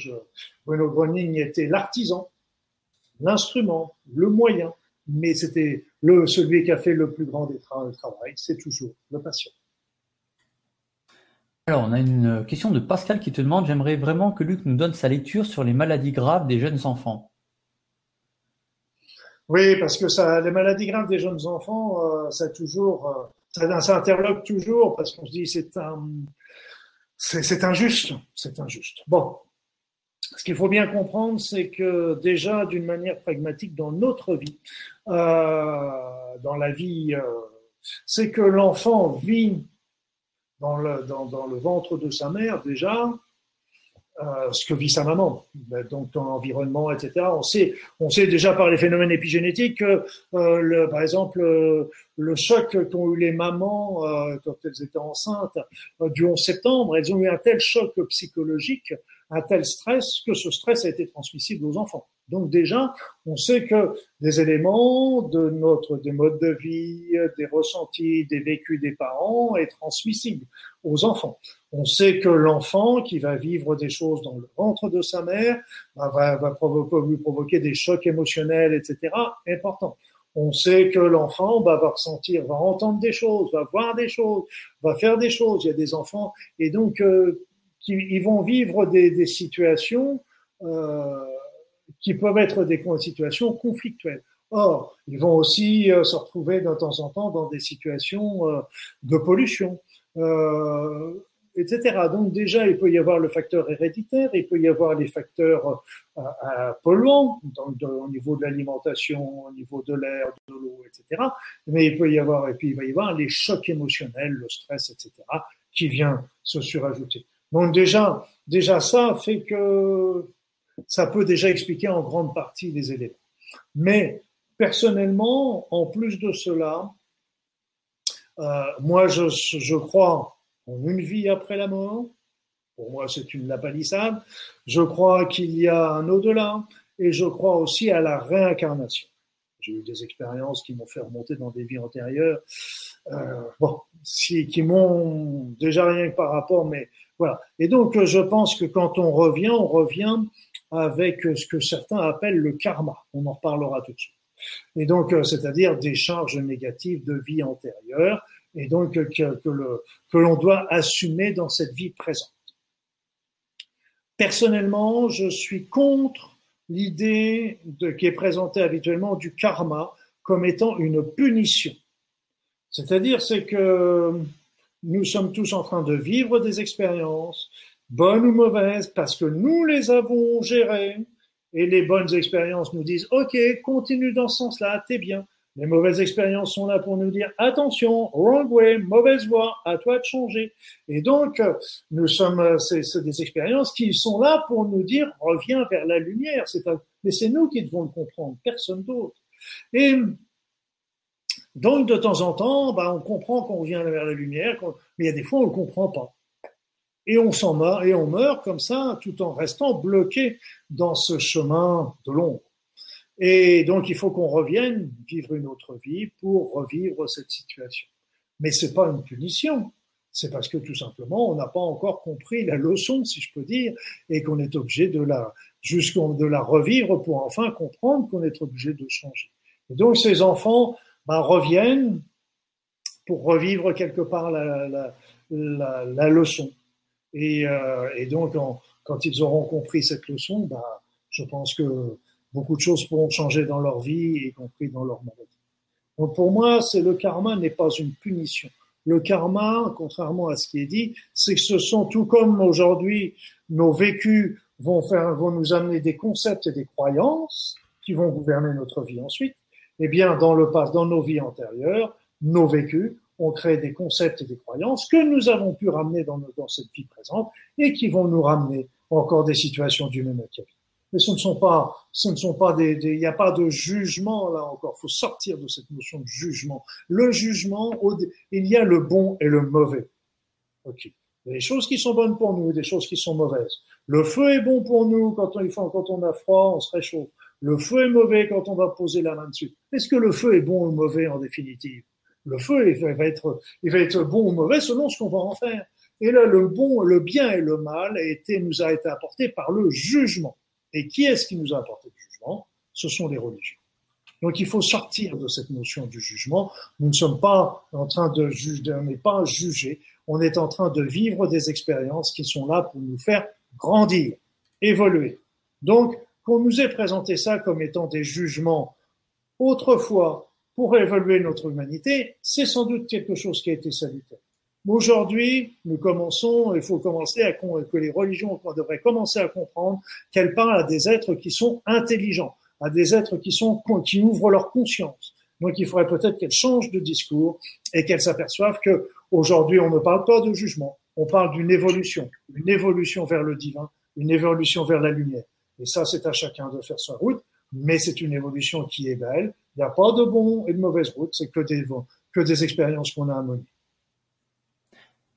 Bruno Groening était l'artisan, l'instrument, le moyen, mais c'était le, celui qui a fait le plus grand des travaux travail, c'est toujours le patient. Alors, on a une question de Pascal qui te demande J'aimerais vraiment que Luc nous donne sa lecture sur les maladies graves des jeunes enfants. Oui, parce que ça, les maladies graves des jeunes enfants, euh, ça toujours, euh, ça, interloque toujours parce qu'on se dit c'est un, c'est injuste, c'est injuste. Bon, ce qu'il faut bien comprendre, c'est que déjà d'une manière pragmatique dans notre vie, euh, dans la vie, c'est que l'enfant vit dans le, dans, dans le ventre de sa mère déjà euh, ce que vit sa maman, donc dans l'environnement, etc. On sait, on sait déjà par les phénomènes épigénétiques que, euh, le, par exemple, euh, le choc qu'ont eu les mamans euh, quand elles étaient enceintes du 11 septembre, elles ont eu un tel choc psychologique, un tel stress que ce stress a été transmissible aux enfants. Donc déjà, on sait que des éléments de notre des modes de vie, des ressentis, des vécus des parents est transmissible aux enfants. On sait que l'enfant qui va vivre des choses dans le ventre de sa mère bah, va, va provoquer, lui provoquer des chocs émotionnels, etc. Important. On sait que l'enfant bah, va ressentir, va entendre des choses, va voir des choses, va faire des choses. Il y a des enfants et donc euh, qui, ils vont vivre des, des situations euh, qui peuvent être des situations conflictuelles. Or, ils vont aussi euh, se retrouver de temps en temps dans des situations euh, de pollution, euh, etc. Donc déjà, il peut y avoir le facteur héréditaire, il peut y avoir les facteurs polluants au niveau de l'alimentation, au niveau de l'air, de l'eau, etc. Mais il peut y avoir, et puis il va y avoir les chocs émotionnels, le stress, etc., qui vient se surajouter. Donc déjà, déjà ça fait que ça peut déjà expliquer en grande partie les éléments. Mais personnellement, en plus de cela, euh, moi je, crois en une vie après la mort. Pour moi, c'est une lapalissade. Je crois qu'il y a un au-delà et je crois aussi à la réincarnation. J'ai eu des expériences qui m'ont fait remonter dans des vies antérieures, euh, bon, si, qui m'ont déjà rien que par rapport, mais voilà. Et donc, je pense que quand on revient, on revient avec ce que certains appellent le karma. On en reparlera tout de suite. Et donc, euh, c'est-à-dire des charges négatives de vie antérieure, et donc que, que, que l'on doit assumer dans cette vie présente. Personnellement, je suis contre l'idée qui est présentée habituellement du karma comme étant une punition. C'est-à-dire, c'est que nous sommes tous en train de vivre des expériences, bonnes ou mauvaises, parce que nous les avons gérées, et les bonnes expériences nous disent, OK, continue dans ce sens-là, t'es bien. Les mauvaises expériences sont là pour nous dire attention, wrong way, mauvaise voie, à toi de changer. Et donc, nous sommes, c'est, des expériences qui sont là pour nous dire reviens vers la lumière. Mais c'est nous qui devons le comprendre, personne d'autre. Et donc, de temps en temps, bah, on comprend qu'on revient vers la lumière, mais il y a des fois on ne le comprend pas. Et on s'en meurt, et on meurt comme ça, tout en restant bloqué dans ce chemin de l'ombre. Et donc, il faut qu'on revienne vivre une autre vie pour revivre cette situation. Mais c'est pas une punition. C'est parce que tout simplement, on n'a pas encore compris la leçon, si je peux dire, et qu'on est obligé de la, de la revivre pour enfin comprendre qu'on est obligé de changer. Et donc, ces enfants ben, reviennent pour revivre quelque part la leçon. Et, euh, et donc, quand ils auront compris cette leçon, ben, je pense que beaucoup de choses pourront changer dans leur vie, y compris dans leur maladie. Donc pour moi, c'est le karma n'est pas une punition. Le karma, contrairement à ce qui est dit, c'est que ce sont tout comme aujourd'hui nos vécus vont faire, vont nous amener des concepts et des croyances qui vont gouverner notre vie ensuite. Eh bien, dans le passé, dans nos vies antérieures, nos vécus ont créé des concepts et des croyances que nous avons pu ramener dans, cette vie présente et qui vont nous ramener encore des situations du même acabit mais ce ne sont pas, des, il n'y a pas de jugement là encore. Il faut sortir de cette notion de jugement. Le jugement, il y a le bon et le mauvais. Ok. Il y a des choses qui sont bonnes pour nous des choses qui sont mauvaises. Le feu est bon pour nous quand on, quand on a froid, on se réchauffe. Le feu est mauvais quand on va poser la main dessus. Est-ce que le feu est bon ou mauvais en définitive? Le feu il va être, il va être bon ou mauvais selon ce qu'on va en faire. Et là, le bon, le bien et le mal a été, nous a été apporté par le jugement. Et qui est-ce qui nous a apporté le jugement? Ce sont les religions. Donc il faut sortir de cette notion du jugement. Nous ne sommes pas en train de juger, on n'est pas juger, on est en train de vivre des expériences qui sont là pour nous faire grandir, évoluer. Donc, qu'on nous ait présenté ça comme étant des jugements autrefois pour évoluer notre humanité, c'est sans doute quelque chose qui a été salutaire. Aujourd'hui, nous commençons, il faut commencer à que les religions devraient commencer à comprendre qu'elles parlent à des êtres qui sont intelligents, à des êtres qui sont qui ouvrent leur conscience. Donc, il faudrait peut-être qu'elles changent de discours et qu'elles s'aperçoivent que aujourd'hui, on ne parle pas de jugement, on parle d'une évolution, une évolution vers le divin, une évolution vers la lumière. Et ça, c'est à chacun de faire sa route, mais c'est une évolution qui est belle. Il n'y a pas de bon et de mauvaise route, c'est que des que des expériences qu'on a à mener.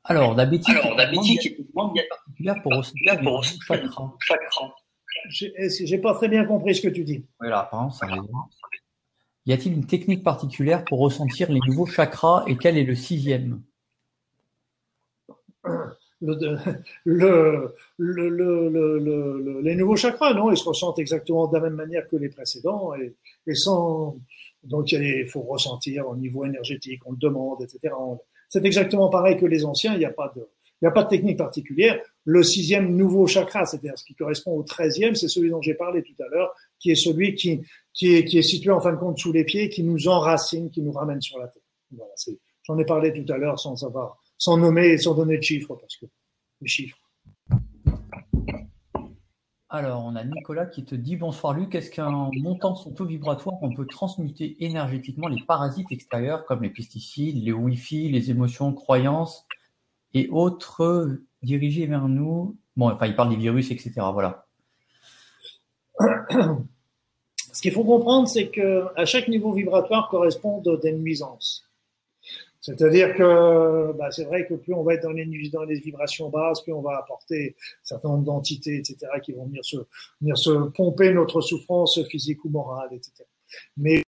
Alors, d'habitude, Alors, d'habitude, particulière pour ressentir pour chakra. J'ai pas très bien compris ce que tu dis. Oui, là, apparemment, ça Y a-t-il une technique particulière pour ressentir les nouveaux chakras et quel est le sixième? le, le, le, les nouveaux chakras, non, ils se ressentent exactement de la même manière que les précédents et, et sans, donc il faut ressentir au niveau énergétique, on le demande, etc. C'est exactement pareil que les anciens, il n'y a pas de, il n'y a pas de technique particulière. Le sixième nouveau chakra, c'est-à-dire ce qui correspond au treizième, c'est celui dont j'ai parlé tout à l'heure, qui est celui qui, qui est, qui est situé en fin de compte sous les pieds, qui nous enracine, qui nous ramène sur la tête. Voilà, j'en ai parlé tout à l'heure sans savoir, sans nommer et sans donner de chiffres, parce que les chiffres. Alors, on a Nicolas qui te dit bonsoir Luc, est-ce qu'en montant son taux vibratoire, on peut transmuter énergétiquement les parasites extérieurs comme les pesticides, les Wi-Fi, les émotions, croyances et autres dirigés vers nous? Bon, enfin, il parle des virus, etc. Voilà. Ce qu'il faut comprendre, c'est que à chaque niveau vibratoire correspondent des nuisances. C'est-à-dire que bah, c'est vrai que plus on va être dans les, dans les vibrations basses, plus on va apporter un certain nombre d'entités, etc., qui vont venir se, venir se pomper notre souffrance physique ou morale, etc. Mais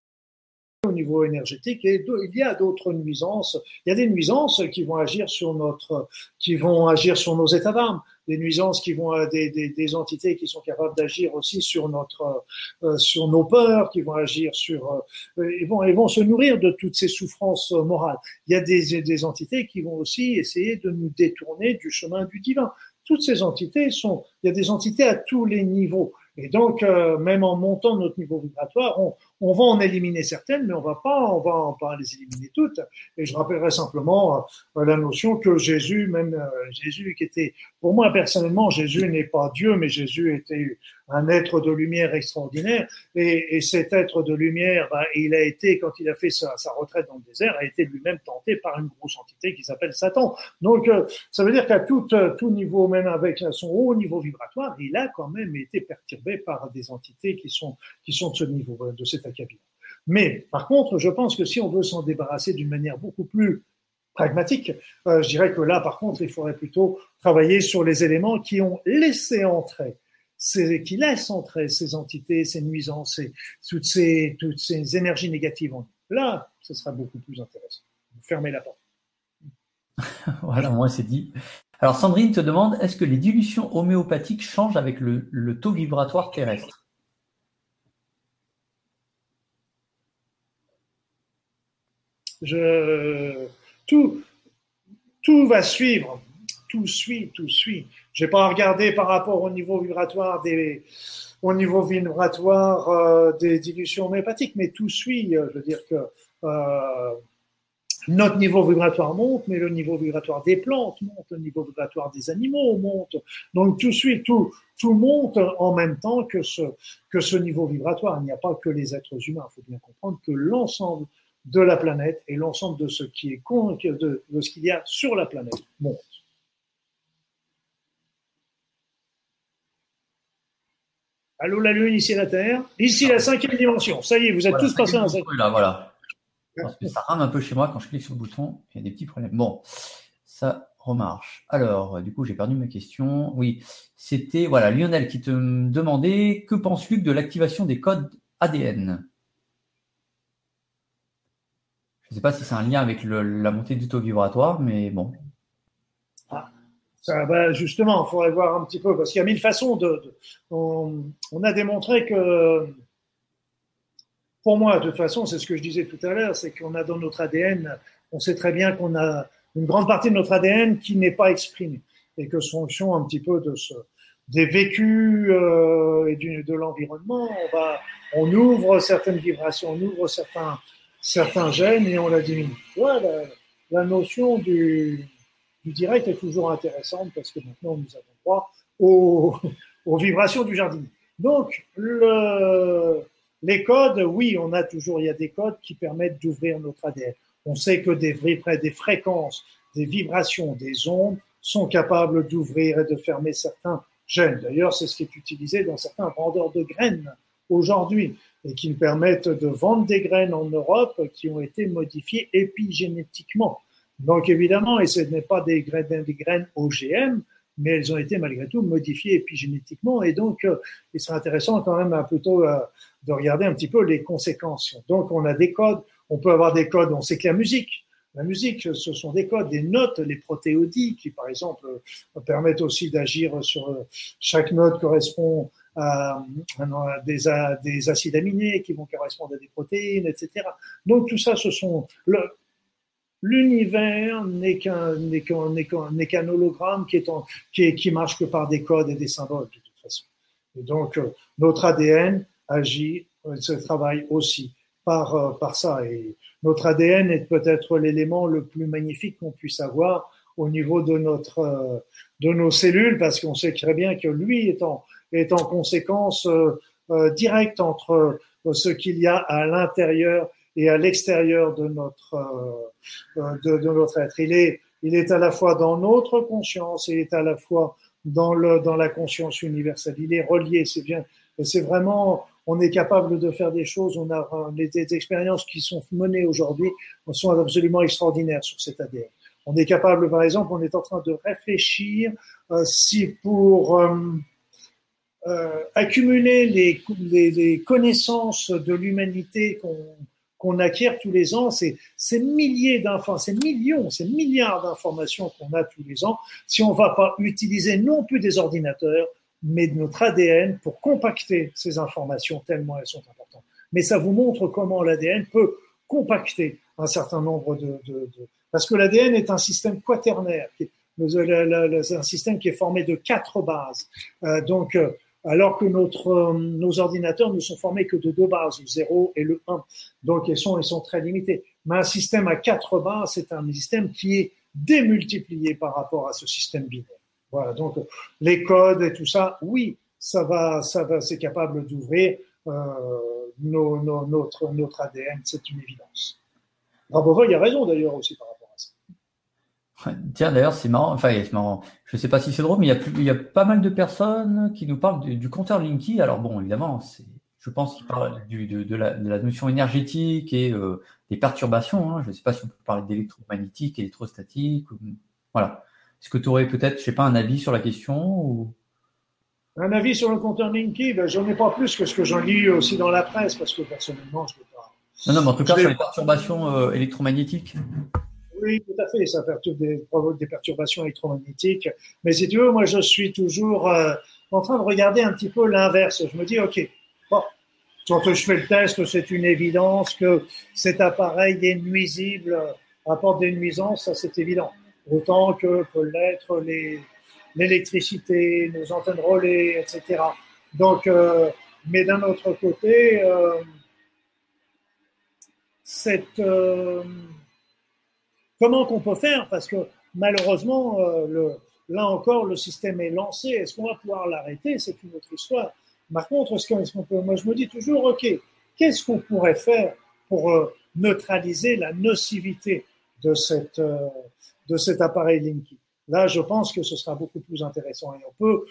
au niveau énergétique et il y a d'autres nuisances. Il y a des nuisances qui vont agir sur notre, qui vont agir sur nos états d'âme, des nuisances qui vont des, des, des entités qui sont capables d'agir aussi sur notre, euh, sur nos peurs, qui vont agir sur, euh, ils vont, ils vont se nourrir de toutes ces souffrances morales. Il y a des, des entités qui vont aussi essayer de nous détourner du chemin du divin. Toutes ces entités sont, il y a des entités à tous les niveaux. Et donc, euh, même en montant notre niveau vibratoire, on, on va en éliminer certaines, mais on va pas, on va pas les éliminer toutes. Et je rappellerai simplement euh, la notion que Jésus, même euh, Jésus qui était, pour moi personnellement, Jésus n'est pas Dieu, mais Jésus était un être de lumière extraordinaire. Et, et cet être de lumière, bah, il a été, quand il a fait sa, sa, retraite dans le désert, a été lui-même tenté par une grosse entité qui s'appelle Satan. Donc, euh, ça veut dire qu'à tout, tout niveau, même avec son haut niveau vibratoire, il a quand même été perturbé par des entités qui sont, qui sont de ce niveau, de cette mais par contre, je pense que si on veut s'en débarrasser d'une manière beaucoup plus pragmatique, euh, je dirais que là, par contre, il faudrait plutôt travailler sur les éléments qui ont laissé entrer, qui laissent entrer ces entités, ces nuisances, toutes, ces, toutes ces énergies négatives en. Là, ce sera beaucoup plus intéressant. Fermez la porte. voilà, moi c'est dit. Alors Sandrine te demande, est-ce que les dilutions homéopathiques changent avec le taux vibratoire terrestre? Je, tout, tout va suivre. Tout suit, tout suit. Je n'ai pas regardé par rapport au niveau vibratoire des, au niveau vibratoire euh, des dilutions homéopathiques, mais tout suit. Je veux dire que euh, notre niveau vibratoire monte, mais le niveau vibratoire des plantes monte, le niveau vibratoire des animaux monte. Donc tout suit, tout, tout monte en même temps que ce, que ce niveau vibratoire. Il n'y a pas que les êtres humains. Il faut bien comprendre que l'ensemble de la planète et l'ensemble de ce qui est de ce qu'il y a sur la planète monte. Allô la Lune, ici la Terre, ici la cinquième dimension. Ça y est, vous êtes tous passés dans cette. Là, voilà. Parce que ça rame un peu chez moi quand je clique sur le bouton, il y a des petits problèmes. Bon, ça remarche. Alors, du coup, j'ai perdu ma question. Oui, c'était voilà Lionel qui te demandait que penses-tu de l'activation des codes ADN je ne sais pas si c'est un lien avec la montée du taux vibratoire, mais bon. Ah, ça, justement, il faudrait voir un petit peu, parce qu'il y a mille façons de. on, a démontré que, pour moi, de toute façon, c'est ce que je disais tout à l'heure, c'est qu'on a dans notre ADN, on sait très bien qu'on a une grande partie de notre ADN qui n'est pas exprimée, et que fonction un petit peu de ce, des vécus euh, et du, de l'environnement, on ouvre certaines vibrations, on ouvre certains certains gènes et on la diminue. Ouais, la, notion du, du, direct est toujours intéressante parce que maintenant nous avons droit aux, vibrations du jardin. Donc, le, les codes, oui, on a toujours, il y a des codes qui permettent d'ouvrir notre ADN. On sait que des, des fréquences, des vibrations, des ondes sont capables d'ouvrir et de fermer certains gènes. D'ailleurs, c'est ce qui est utilisé dans certains vendeurs de graines aujourd'hui et qui nous permettent de vendre des graines en Europe qui ont été modifiées épigénétiquement. Donc évidemment, et ce n'est pas des graines, des graines OGM, mais elles ont été malgré tout modifiées épigénétiquement. Et donc, euh, il serait intéressant quand même plutôt euh, de regarder un petit peu les conséquences. Donc, on a des codes, on peut avoir des codes, on sait que la musique, la musique, ce sont des codes, des notes, les protéodies qui, par exemple, permettent aussi d'agir sur euh, chaque note correspond à, des, des, acides aminés qui vont correspondre à des protéines, etc. Donc tout ça, ce sont l'univers n'est qu'un hologramme qui est, en, est marche que par des codes et des symboles de toute façon. Et donc euh, notre ADN agit, euh, se travaille aussi par euh, ça. Et notre ADN est peut-être l'élément le plus magnifique qu'on puisse avoir au niveau de nos cellules parce qu'on sait très bien que lui est en conséquence euh, euh, directe entre ce qu'il y a à l'intérieur et à l'extérieur de notre de, de, notre être. Il est il est à la fois dans notre conscience il est à la fois dans le dans la conscience universelle. Il est relié. C'est bien. C'est vraiment on est capable de faire des choses. On a des expériences qui sont menées aujourd'hui sont absolument extraordinaires sur cet ADN. On est capable, par exemple, on est en train de réfléchir euh, si pour euh, euh, accumuler les, les, les, connaissances de l'humanité qu'on qu'on acquiert tous les ans, ces milliers d'informations, ces millions, ces milliards d'informations qu'on a tous les ans, si on ne va pas utiliser non plus des ordinateurs, mais de notre ADN pour compacter ces informations tellement elles sont importantes. Mais ça vous montre comment l'ADN peut compacter un certain nombre de, de, de... parce que l'ADN est un système quaternaire, qui un système qui est formé de quatre bases. Euh, donc, euh, alors que euh, nos ordinateurs ne sont formés que de deux bases, le 0 et le 1. Donc, ils sont, ils sont très limités. Mais un système à quatre bases, c'est un système qui est démultiplié par rapport à ce système binaire. Voilà. Donc, les codes et tout ça, oui, ça va, ça va, c'est capable d'ouvrir euh, notre, notre ADN, c'est une évidence. Bravo, il y a raison d'ailleurs aussi par rapport Tiens, d'ailleurs, c'est marrant. Enfin, c'est marrant. Je ne sais pas si c'est drôle, mais il y, a il y a pas mal de personnes qui nous parlent du, compteur Linky. Alors bon, évidemment, c'est, je pense qu'ils parlent du, de, de, la, de, la, notion énergétique et euh, des perturbations. Hein. Je ne sais pas si on peut parler d'électromagnétique, électrostatique. Ou... Voilà. Est-ce que tu aurais peut-être, je sais pas, un avis sur la question ou... Un avis sur le compteur Linky, ben, j'en ai pas plus que ce que j'en lis aussi dans la presse, parce que personnellement, je ne veux pas. Non, non, mais en tout cas, sur les perturbations euh, électromagnétiques. Oui, tout à fait. Ça perturbe des, provoque des perturbations électromagnétiques. Mais si tu veux, moi, je suis toujours euh, en train de regarder un petit peu l'inverse. Je me dis, OK, bon, quand je fais le test, c'est une évidence que cet appareil est nuisible, apporte des nuisances, ça c'est évident. Autant que peut l'être l'électricité, nos antennes relais, etc. Donc, euh, mais d'un autre côté, euh, cette Comment qu'on peut faire Parce que malheureusement, euh, le, là encore, le système est lancé. Est-ce qu'on va pouvoir l'arrêter? C'est une autre histoire. Par contre, est-ce qu'on peut, moi je me dis toujours, OK, qu'est-ce qu'on pourrait faire pour euh, neutraliser la nocivité de, cette, euh, de cet appareil Linky? Là, je pense que ce sera beaucoup plus intéressant. Et on peut,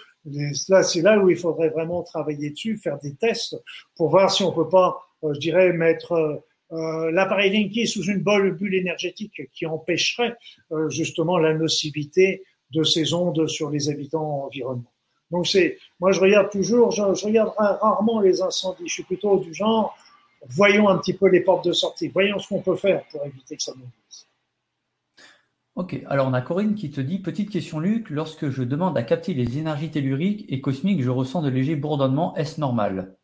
là, c'est là où il faudrait vraiment travailler dessus, faire des tests pour voir si on peut pas, je dirais, mettre euh, l'appareil Linky sous une bulle énergétique qui empêcherait euh, justement la nocivité de ces ondes sur les habitants environnement. Donc c'est, moi je regarde toujours, je, regarde rarement les incendies. Je suis plutôt du genre, voyons un petit peu les portes de sortie, voyons ce qu'on peut faire pour éviter que ça nous Ok, alors on a Corinne qui te dit, petite question Luc, lorsque je demande à capter les énergies telluriques et cosmiques, je ressens de légers bourdonnements, est-ce normal?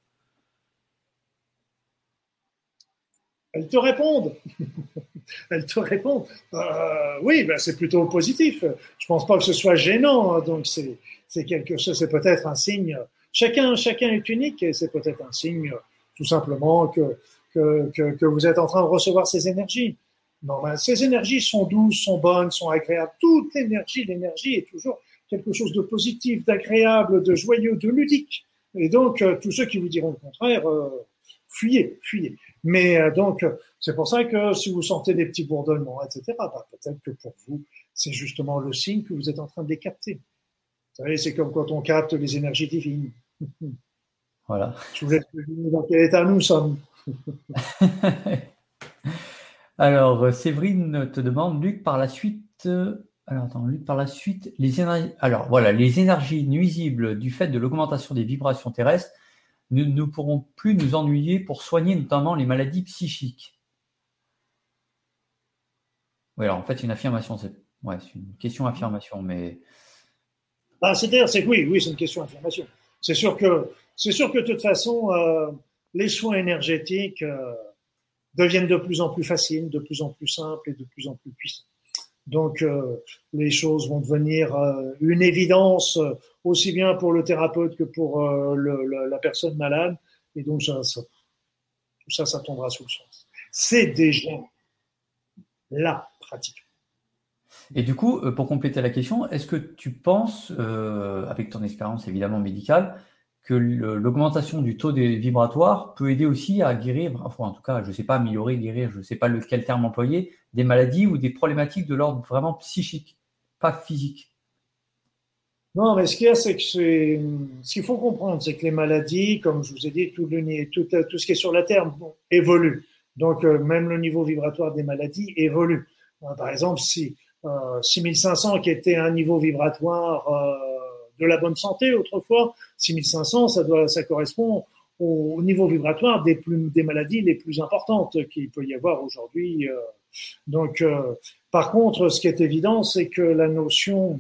Elles te répondent. elles te répondent. Euh, oui, ben c'est plutôt positif. Je pense pas que ce soit gênant. Hein, donc c'est c'est quelque chose. C'est peut-être un signe. Chacun chacun est unique et c'est peut-être un signe tout simplement que, que que, que vous êtes en train de recevoir ces énergies. Non, ben, ces énergies sont douces, sont bonnes, sont agréables. Toute énergie, l'énergie est toujours quelque chose de positif, d'agréable, de joyeux, de ludique. Et donc, euh, tous ceux qui vous diront le contraire, euh, fuyez, fuyez. Mais euh, donc, c'est pour ça que si vous sentez des petits bourdonnements, etc., bah, peut-être que pour vous, c'est justement le signe que vous êtes en train de les capter. Vous savez, c'est comme quand on capte les énergies divines. Voilà. Je vous laisse dans quel état nous sommes. alors, euh, Séverine te demande, Luc, par la suite, euh, alors attends, Luc, par la suite, les énergies, alors voilà, les énergies nuisibles du fait de l'augmentation des vibrations terrestres nous ne pourrons plus nous ennuyer pour soigner notamment les maladies psychiques. Oui, alors en fait, c'est une affirmation, c'est une question affirmation, mais. Ah, c'est-à-dire, c'est oui, oui, c'est une question affirmation. C'est sûr que, sûr que de toute façon, euh, les soins énergétiques euh, deviennent de plus en plus faciles, de plus en plus simples et de plus en plus puissants. Donc, euh, les choses vont devenir euh, une évidence euh, aussi bien pour le thérapeute que pour la personne malade. Et donc, ça, ça, tout ça, ça tombera sous le sens. C'est déjà la pratique. Et du coup, pour compléter la question, est-ce que tu penses, avec ton expérience évidemment médicale, que l'augmentation du taux des vibratoires peut aider aussi à guérir, enfin en tout cas, je ne sais pas améliorer, guérir, je ne sais pas lequel terme employer, des maladies ou des problématiques de l'ordre vraiment psychique, pas physique. Non, mais ce qu'il y a, c'est que ce qu'il faut comprendre, c'est que les maladies, comme je vous ai dit, tout, le, tout, tout ce qui est sur la Terre évolue. Donc, euh, même le niveau vibratoire des maladies évolue. Euh, par exemple, si euh, 6500 qui était un niveau vibratoire euh, de la bonne santé autrefois, 6500, ça doit, ça correspond au niveau vibratoire des, plus, des maladies les plus importantes qu'il peut y avoir aujourd'hui. Donc, euh, par contre, ce qui est évident, c'est que la notion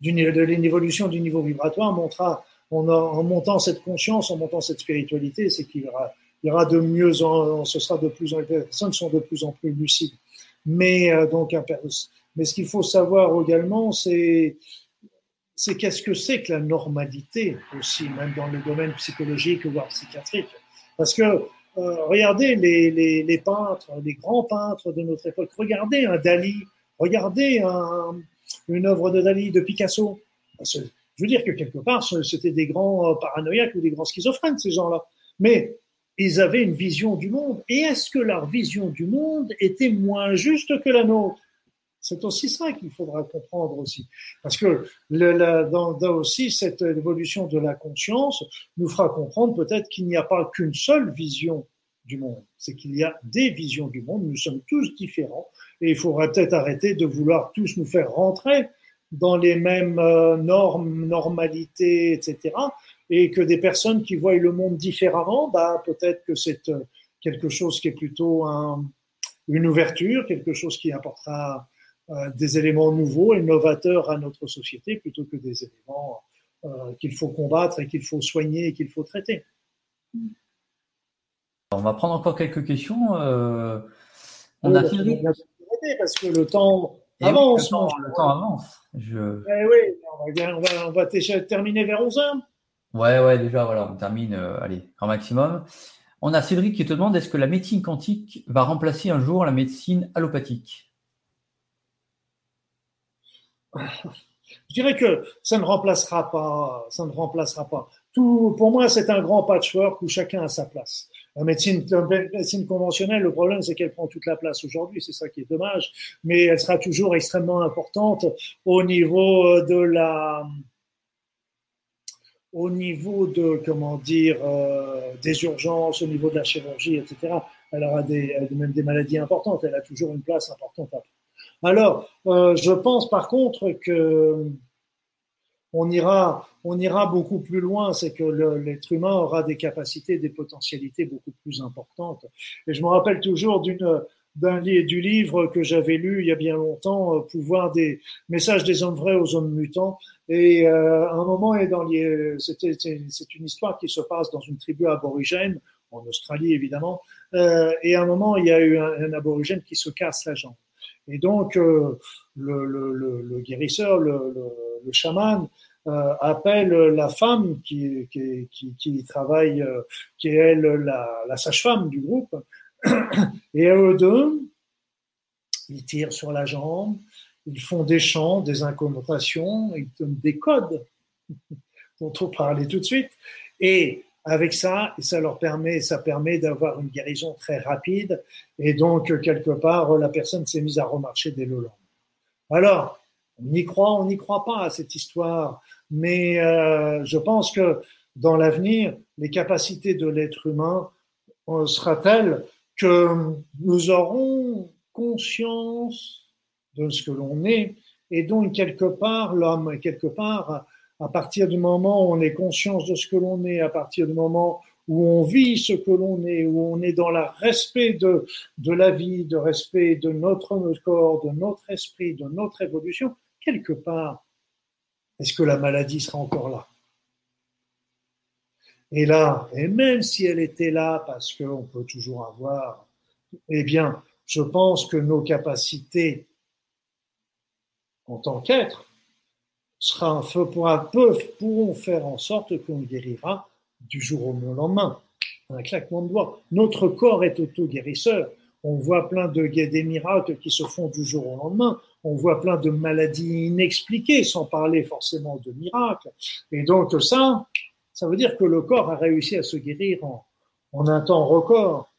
de l'évolution du niveau vibratoire montrera, en, montant cette conscience, en montant cette spiritualité, c'est qu'il y aura, de mieux en, ce sera de plus en plus, les personnes sont de plus en plus lucides. Mais euh, donc, mais ce qu'il faut savoir également, c'est c'est qu'est-ce que c'est que la normalité aussi, même dans le domaine psychologique voire psychiatrique. Parce que euh, regardez les, peintres, les grands peintres de notre époque, regardez un Dali, regardez un, une œuvre de Dali, de Picasso. Je veux dire que quelque part, c'était des grands euh, paranoïaques ou des grands schizophrènes, ces gens-là. Mais ils avaient une vision du monde. Et est-ce que leur vision du monde était moins juste que la nôtre? C'est aussi ça qu'il faudra comprendre aussi. Parce que le, dans, aussi cette évolution de la conscience nous fera comprendre peut-être qu'il n'y a pas qu'une seule vision du monde. C'est qu'il y a des visions du monde. Nous sommes tous différents. Et il faudrait peut-être arrêter de vouloir tous nous faire rentrer dans les mêmes euh, normes, normalités, etc. Et que des personnes qui voient le monde différemment, bah, peut-être que c'est euh, quelque chose qui est plutôt un, une ouverture, quelque chose qui apportera des éléments nouveaux et novateurs à notre société plutôt que des éléments euh, qu'il faut combattre et qu'il faut soigner et qu'il faut traiter. On va prendre encore quelques questions. Euh, on a Parce que le temps avance. Le temps, avance. Je... Eh oui, on va, on va, terminer vers 11h. Ouais, ouais, déjà, voilà, on termine, allez, un maximum. On a Cédric qui te demande est-ce que la médecine quantique va remplacer un jour la médecine allopathique? Je dirais que ça ne remplacera pas, ça ne remplacera pas. Pour moi, c'est un grand patchwork où chacun a sa place. La médecine, conventionnelle, le problème, c'est qu'elle prend toute la place aujourd'hui. C'est ça qui est dommage. Mais elle sera toujours extrêmement importante au niveau de la, au niveau de, comment dire, euh, des urgences, au niveau de la chirurgie, etc. Elle aura même des maladies importantes. Elle a toujours une place importante à prendre. Alors, euh, je pense par contre que on ira, on ira beaucoup plus loin, c'est que l'être humain aura des capacités, des potentialités beaucoup plus importantes. Et je me rappelle toujours d'un du livre que j'avais lu il y a bien longtemps, euh, Pouvoir des messages des hommes vrais aux hommes mutants. Et euh, à un moment, c'est une histoire qui se passe dans une tribu aborigène en Australie évidemment. Et à un moment, il y a eu un aborigène qui se casse la jambe. Et donc, euh, le, guérisseur, le, chaman, euh, appelle la femme qui, travaille, euh, qui est elle la, la sage-femme du groupe, et eux deux, ils tirent sur la jambe, ils font des chants, des incantations, ils donnent des codes. Dont on parlait tout de suite, et avec ça, ça leur permet, ça permet d'avoir une guérison très rapide. Et donc, quelque part, la personne s'est mise à remarcher dès le lendemain. Alors, on y croit, on n'y croit pas à cette histoire. Mais euh, je pense que dans l'avenir, les capacités de l'être humain euh, sera telles que nous aurons conscience de ce que l'on est et donc quelque part l'homme quelque part à partir du moment où on est conscience de ce que l'on est, à partir du moment où on vit ce que l'on est, où on est dans le respect de, de la vie, de respect de notre corps, de notre esprit, de notre évolution, quelque part, est-ce que la maladie sera encore là? Et là, et même si elle était là, parce qu'on peut toujours avoir, eh bien, je pense que nos capacités en tant qu'être sera un feu pour un peu, pourront faire en sorte qu'on guérira du jour au lendemain. Un claquement de doigts. Notre corps est auto-guérisseur. On voit plein de des miracles qui se font du jour au lendemain. On voit plein de maladies inexpliquées, sans parler forcément de miracles. Et donc ça, ça veut dire que le corps a réussi à se guérir en, en un temps record.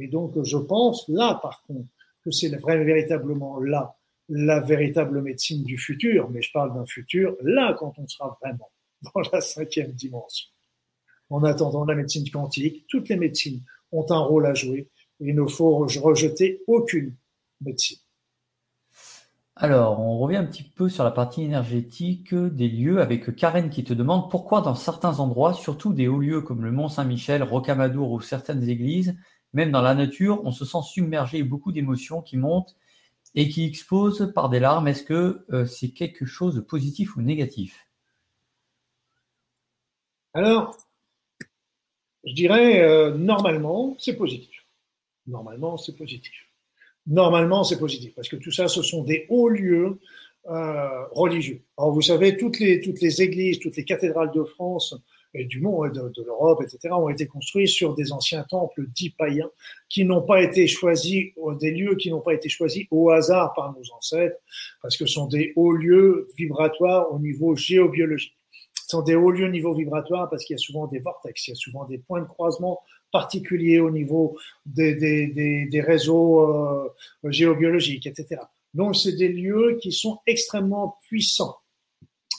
Et donc je pense là, par contre, que c'est véritablement là la véritable médecine du futur, mais je parle d'un futur là quand on sera vraiment dans la cinquième dimension. En attendant la médecine quantique, toutes les médecines ont un rôle à jouer et il ne faut rejeter aucune médecine. Alors, on revient un petit peu sur la partie énergétique des lieux avec Karen qui te demande pourquoi dans certains endroits, surtout des hauts lieux comme le Mont Saint-Michel, Rocamadour ou certaines églises, même dans la nature, on se sent submergé et beaucoup d'émotions qui montent et qui explosent par des larmes. Est-ce que euh, c'est quelque chose de positif ou négatif? Alors, je dirais euh, normalement, c'est positif. Normalement, c'est positif normalement, c'est positif, parce que tout ça, ce sont des hauts lieux euh, religieux. Alors, vous savez, toutes les, toutes les églises, toutes les cathédrales de France du monde, de, de l'Europe, etc., ont été construites sur des anciens temples dits païens, qui n'ont pas été choisis, des lieux qui n'ont pas été choisis au hasard par nos ancêtres, parce que ce sont des hauts lieux vibratoires au niveau géobiologique. Ce sont des hauts lieux au niveau vibratoire parce qu'il y a souvent des vortex, il y a souvent des points de croisement particulier au niveau des, des, des, des réseaux euh, géobiologiques, etc. Donc, c'est des lieux qui sont extrêmement puissants.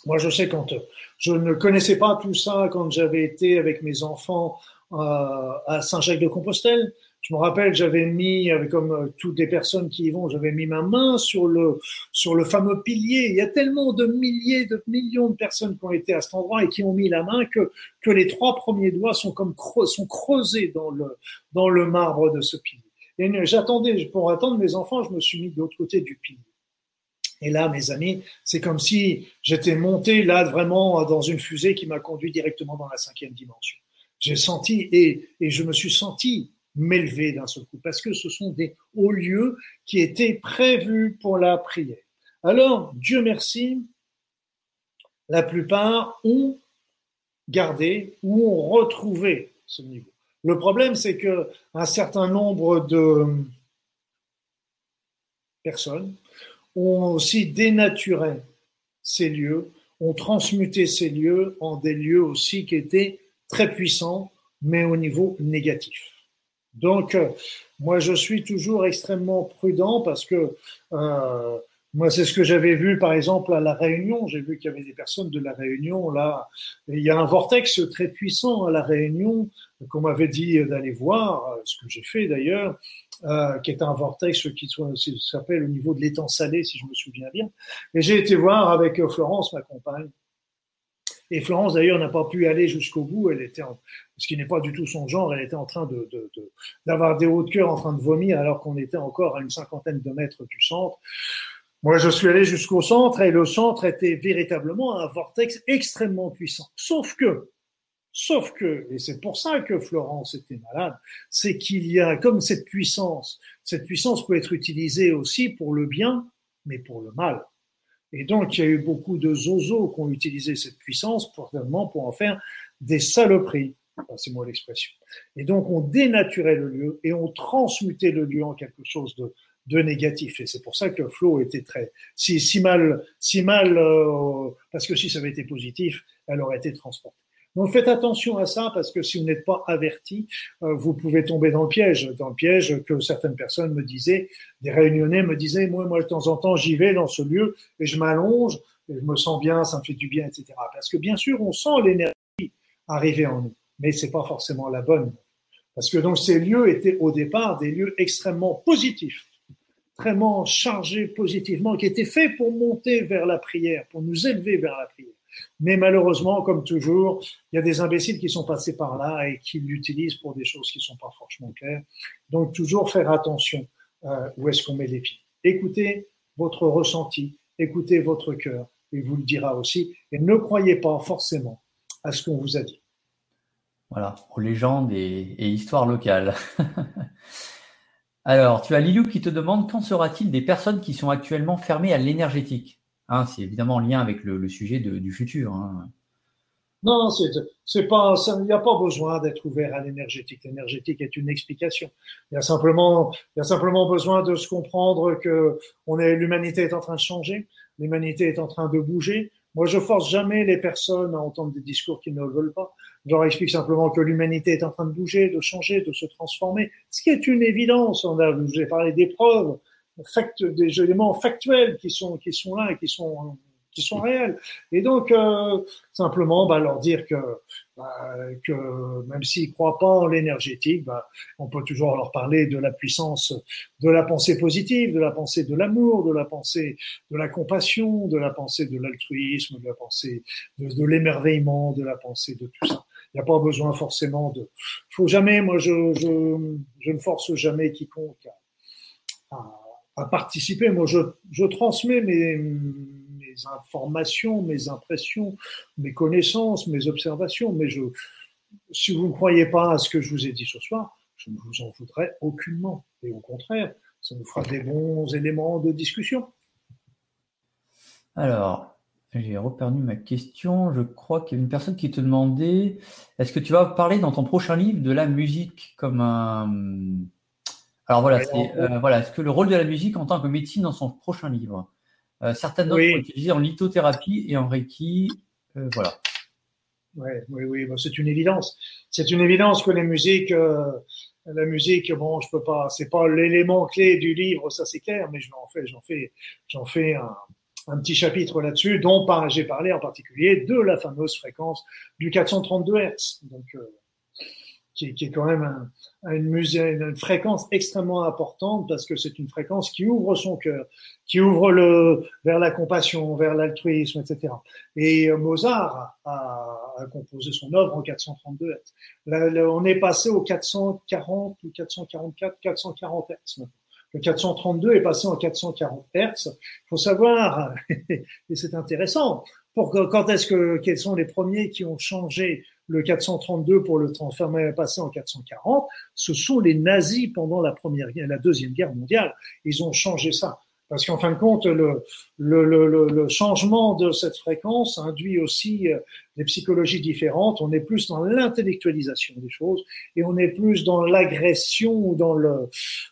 Moi, je sais quand je ne connaissais pas tout ça quand j'avais été avec mes enfants euh, à Saint-Jacques-de-Compostelle. Je me rappelle, j'avais mis, comme euh, toutes les personnes qui y vont, j'avais mis ma main sur le sur le fameux pilier. Il y a tellement de milliers, de millions de personnes qui ont été à cet endroit et qui ont mis la main que que les trois premiers doigts sont comme sont creusés dans le dans le marbre de ce pilier. Et j'attendais pour attendre mes enfants, je me suis mis de l'autre côté du pilier. Et là, mes amis, c'est comme si j'étais monté là vraiment dans une fusée qui m'a conduit directement dans la cinquième dimension. J'ai senti et, et je me suis senti m'élever d'un seul coup, parce que ce sont des hauts lieux qui étaient prévus pour la prière. Alors, Dieu merci, la plupart ont gardé ou ont retrouvé ce niveau. Le problème, c'est que un certain nombre de personnes ont aussi dénaturé ces lieux, ont transmuté ces lieux en des lieux aussi qui étaient très puissants, mais au niveau négatif. Donc, euh, moi, je suis toujours extrêmement prudent parce que euh, moi, c'est ce que j'avais vu, par exemple, à La Réunion. J'ai vu qu'il y avait des personnes de La Réunion, là. il y a un vortex très puissant à La Réunion qu'on m'avait dit d'aller voir, ce que j'ai fait d'ailleurs, euh, qui est un vortex qui s'appelle au niveau de l'étang salé, si je me souviens bien. Et j'ai été voir avec Florence, ma compagne, et Florence, d'ailleurs, n'a pas pu aller jusqu'au bout. Elle était, en, ce qui n'est pas du tout son genre, elle était en train de, d'avoir des hauts de cœur, en train de vomir, alors qu'on était encore à une cinquantaine de mètres du centre. Moi, je suis allé jusqu'au centre et le centre était véritablement un vortex extrêmement puissant. Sauf que, sauf que, et c'est pour ça que Florence était malade, c'est qu'il y a comme cette puissance. Cette puissance peut être utilisée aussi pour le bien, mais pour le mal. Et donc, il y a eu beaucoup de zozos qui ont utilisé cette puissance pour, pour en faire des saloperies. c'est moi l'expression. Et donc, on dénaturait le lieu et on transmutait le lieu en quelque chose de, de négatif. Et c'est pour ça que Flo était très, si, si mal, si mal, euh, parce que si ça avait été positif, elle aurait été transportée. Donc faites attention à ça parce que si vous n'êtes pas averti, euh, vous pouvez tomber dans le piège, dans le piège que certaines personnes me disaient, des réunionnais me disaient, moi, moi de temps en temps, j'y vais dans ce lieu et je m'allonge, et je me sens bien, ça me fait du bien, etc. Parce que bien sûr, on sent l'énergie arriver en nous, mais c'est pas forcément la bonne. Parce que donc ces lieux étaient au départ des lieux extrêmement positifs, extrêmement chargés positivement, qui étaient faits pour monter vers la prière, pour nous élever vers la prière. Mais malheureusement, comme toujours, il y a des imbéciles qui sont passés par là et qui l'utilisent pour des choses qui ne sont pas franchement claires. Donc toujours faire attention euh, où est-ce qu'on met les pieds. Écoutez votre ressenti, écoutez votre cœur, il vous le dira aussi. Et ne croyez pas forcément à ce qu'on vous a dit. Voilà, aux légendes et, et histoires locales. Alors, tu as Lilou qui te demande quand sera-t-il des personnes qui sont actuellement fermées à l'énergétique? Hein, c'est évidemment en lien avec le, sujet du futur. Hein. Non, c'est pas, il n'y a pas besoin d'être ouvert à l'énergétique. L'énergétique est une explication. Il y a simplement, besoin de se comprendre que l'humanité est en train de changer, l'humanité est en train de bouger. Moi, je force jamais les personnes à entendre des discours qu'ils ne veulent pas. Je leur explique simplement que l'humanité est en train de bouger, de changer, de se transformer, ce qui est une évidence. On a, j'ai parlé des preuves des éléments factuels qui sont, qui sont là et qui sont, qui sont réelles. Et donc, euh, simplement, bah, leur dire que, bah, que même s'ils croient pas en l'énergétique, bah, on peut toujours leur parler de la puissance de la pensée positive, de la pensée de l'amour, de la pensée de la compassion, de la pensée de l'altruisme, de la pensée de l'émerveillement, de la pensée de tout ça. Il n'y a pas besoin forcément de. faut jamais, moi, je, ne force jamais quiconque à, participer. Moi, je, transmets mes, informations, mes impressions, mes connaissances, mes observations, mais si vous ne croyez pas à ce que je vous ai dit ce soir, je ne vous en voudrais aucunement. Et au contraire, ça nous fera des bons éléments de discussion. Alors, j'ai reperdu ma question. Je crois qu'il y a une personne qui te demandait est-ce que tu vas parler dans ton prochain livre de la musique comme un. Alors voilà, c'est euh, voilà, est-ce que le rôle de la musique en tant que médecine dans son prochain livre? Euh, Certaines notes oui. sont utilisées en lithothérapie et en reiki. Euh, voilà. Ouais, oui, oui, bon, c'est une évidence. C'est une évidence que les musiques, euh, la musique, bon, je peux pas, c'est pas l'élément clé du livre, ça c'est clair, mais je en fais, j'en fais, j'en fais un, un petit chapitre là-dessus, dont j'ai parlé en particulier de la fameuse fréquence du 432 Hz, donc euh, qui, est quand même un, une, fréquence extrêmement importante parce que c'est une fréquence qui ouvre son cœur, qui ouvre vers la compassion, vers l'altruisme, etc. Et euh, Mozart a, composé son œuvre en 432 Hz. Là, on est passé au 440 ou 444, 440 Hz. Le 432 est passé en 440 Hertz. Il faut savoir, et c'est intéressant, pour quand est-ce que, quels sont les premiers qui ont changé le 432 pour le transformer, passer en 440? Ce sont les nazis pendant la première, la deuxième guerre mondiale. Ils ont changé ça. Parce qu'en fin de compte, le, le, le, le, changement de cette fréquence induit aussi euh, des psychologies différentes. On est plus dans l'intellectualisation des choses et on est plus dans l'agression ou dans le,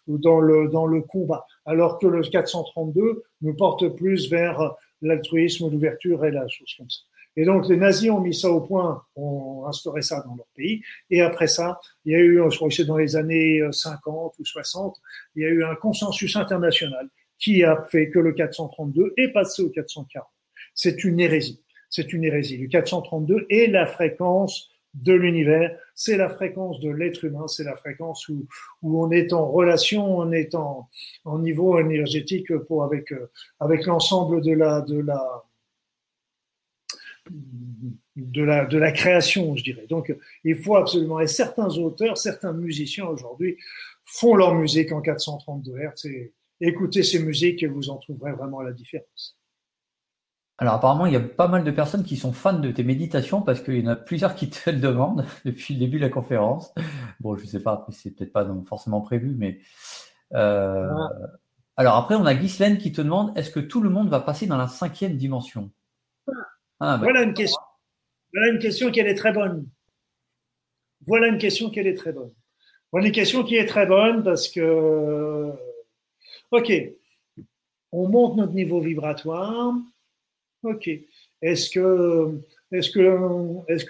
dans le, dans le combat. Alors que le 432 nous porte plus vers l'altruisme, l'ouverture et la chose comme ça. Et donc les nazis ont mis ça au point, ont instauré ça dans leur pays. Et après ça, il y a eu, je crois que c'est dans les années 50 ou 60, il y a eu un consensus international qui a fait que le 432 est passé au 440. C'est une hérésie. C'est une hérésie. Le 432 est la fréquence de l'univers, c'est la fréquence de l'être humain, c'est la fréquence où, où on est en relation, on est en, en niveau énergétique pour avec avec l'ensemble de la de la de la de la création, je dirais. Donc il faut absolument et certains auteurs, certains musiciens aujourd'hui font leur musique en 432 Hz écoutez ces musiques et vous en trouverez vraiment la différence. Alors apparemment, il y a pas mal de personnes qui sont fans de tes méditations parce qu'il y en a plusieurs qui te le demandent depuis le début de la conférence. Bon, je sais pas, c'est peut-être pas forcément prévu, mais euh... ah. alors après, on a Ghislaine qui te demande est-ce que tout le monde va passer dans la cinquième dimension? Ah, bah, Voilà une question. Voilà une question qui est très bonne. Voilà une question qui est très bonne. Voilà une question qui est très bonne parce que OK, on monte notre niveau vibratoire. OK. Est-ce que,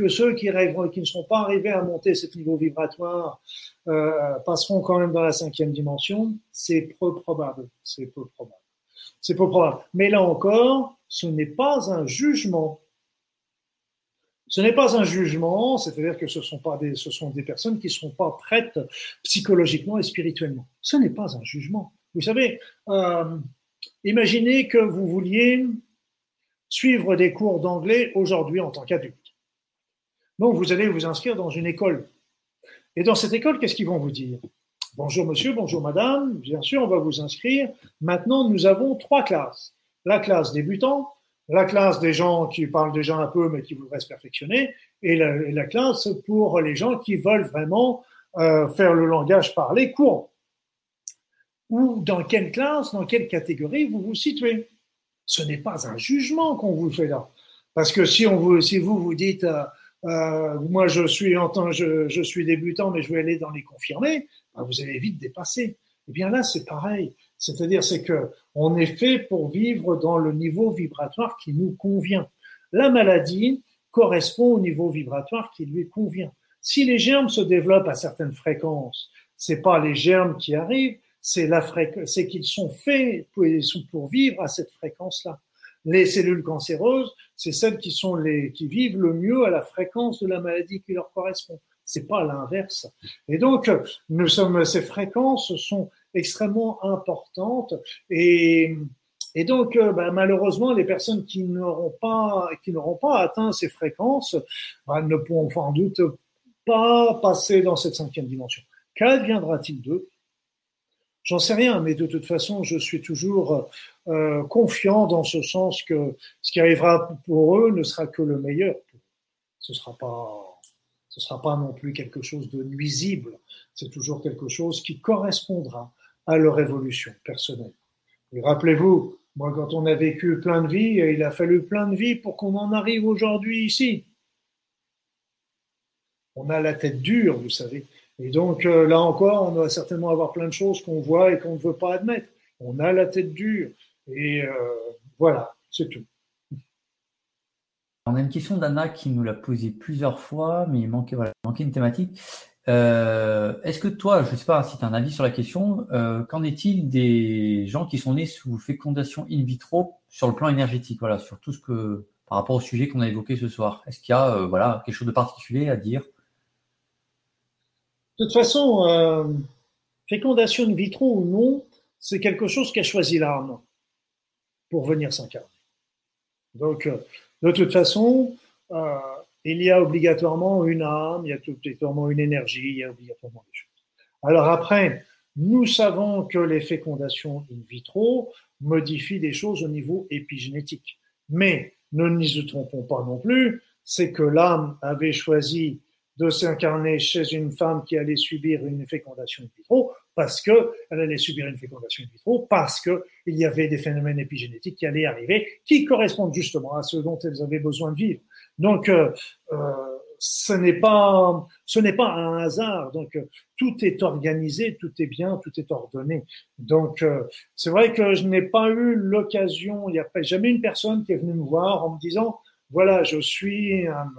ceux qui ne sont pas arrivés à monter ce niveau vibratoire euh, passeront quand même dans la cinquième dimension? C'est peu probable. C'est peu probable. C'est peu probable. Mais là encore, ce n'est pas un jugement. Ce n'est pas un jugement, c'est-à-dire que ce sont pas des, ce sont des personnes qui ne sont pas prêtes psychologiquement et spirituellement. Ce n'est pas un jugement. Vous savez, euh, imaginez que vous vouliez suivre des cours d'anglais aujourd'hui en tant qu'adulte. Donc, vous allez vous inscrire dans une école. Et dans cette école, qu'est-ce qu'ils vont vous dire? Bonjour monsieur, bonjour madame, bien sûr, on va vous inscrire. Maintenant, nous avons trois classes. La classe débutant, la classe des gens qui parlent déjà un peu mais qui voudraient se perfectionner, et la, classe pour les gens qui veulent vraiment euh, faire le langage parlé courant ou dans quelle classe, dans quelle catégorie vous vous situez. Ce n'est pas un jugement qu'on vous fait là. Parce que si, on vous, si vous vous dites, euh, euh, moi je suis, en temps, je, je, suis débutant, mais je vais aller dans les confirmés, ben vous allez vite dépasser. Eh bien là, c'est pareil. C'est-à-dire, c'est que on est fait pour vivre dans le niveau vibratoire qui nous convient. La maladie correspond au niveau vibratoire qui lui convient. Si les germes se développent à certaines fréquences, c'est pas les germes qui arrivent, c'est c'est qu'ils sont faits pour, vivre à cette fréquence-là. les cellules cancéreuses, c'est celles qui sont les qui vivent le mieux à la fréquence de la maladie qui leur correspond. C'est pas l'inverse. Et donc, nous sommes ces fréquences sont extrêmement importantes et et donc, euh, bah, malheureusement, les personnes qui n'auront pas, qui n'auront pas atteint ces fréquences, bah, ne pourront sans doute pas passer dans cette cinquième dimension. Qu'adviendra-t-il d'eux? J'en sais rien, mais de toute façon, je suis toujours euh, confiant dans ce sens que ce qui arrivera pour eux ne sera que le meilleur. Ce sera sera pas non plus quelque chose de nuisible. C'est toujours quelque chose qui correspondra à leur évolution personnelle. Rappelez-vous, moi, quand on a vécu plein de vies, il a fallu plein de vies pour qu'on en arrive aujourd'hui ici. On a la tête dure, vous savez. Et donc, euh, là encore, on doit certainement avoir plein de choses qu'on voit et qu'on ne veut pas admettre. On a la tête dure. Et euh, voilà, c'est tout. On a une question d'Anna qui nous l'a posée plusieurs fois, mais il manquait, voilà, il manquait une thématique. Euh, est-ce que toi, je ne sais pas si tu as un avis sur la question, qu'en est-il des gens qui sont nés sous fécondation in vitro sur le plan énergétique, voilà, sur tout ce que par rapport au sujet qu'on a évoqué ce soir? Est-ce qu'il y a voilà quelque chose de particulier à dire? De toute façon, fécondation in vitro ou non, c'est quelque chose qu'a choisi l'âme pour venir s'incarner. Donc, de toute façon, il y a obligatoirement une âme, il y a obligatoirement une énergie, il y a obligatoirement des choses. Alors après, nous savons que les fécondations in vitro modifient des choses au niveau épigénétique. Mais ne nous trompons pas non plus, c'est que l'âme avait choisi de s'incarner chez une femme qui allait subir une fécondation in vitro parce que elle allait subir une fécondation in vitro parce que il y avait des phénomènes épigénétiques qui allaient arriver qui correspondent justement à ce dont elles avaient besoin de vivre. Donc, euh, euh, ce n'est pas, ce n'est pas un hasard. Donc, euh, tout est organisé, tout est bien, tout est ordonné. Donc, c'est vrai que je n'ai pas eu l'occasion. Il n'y a jamais une personne qui est venue me voir en me disant, voilà, je suis un,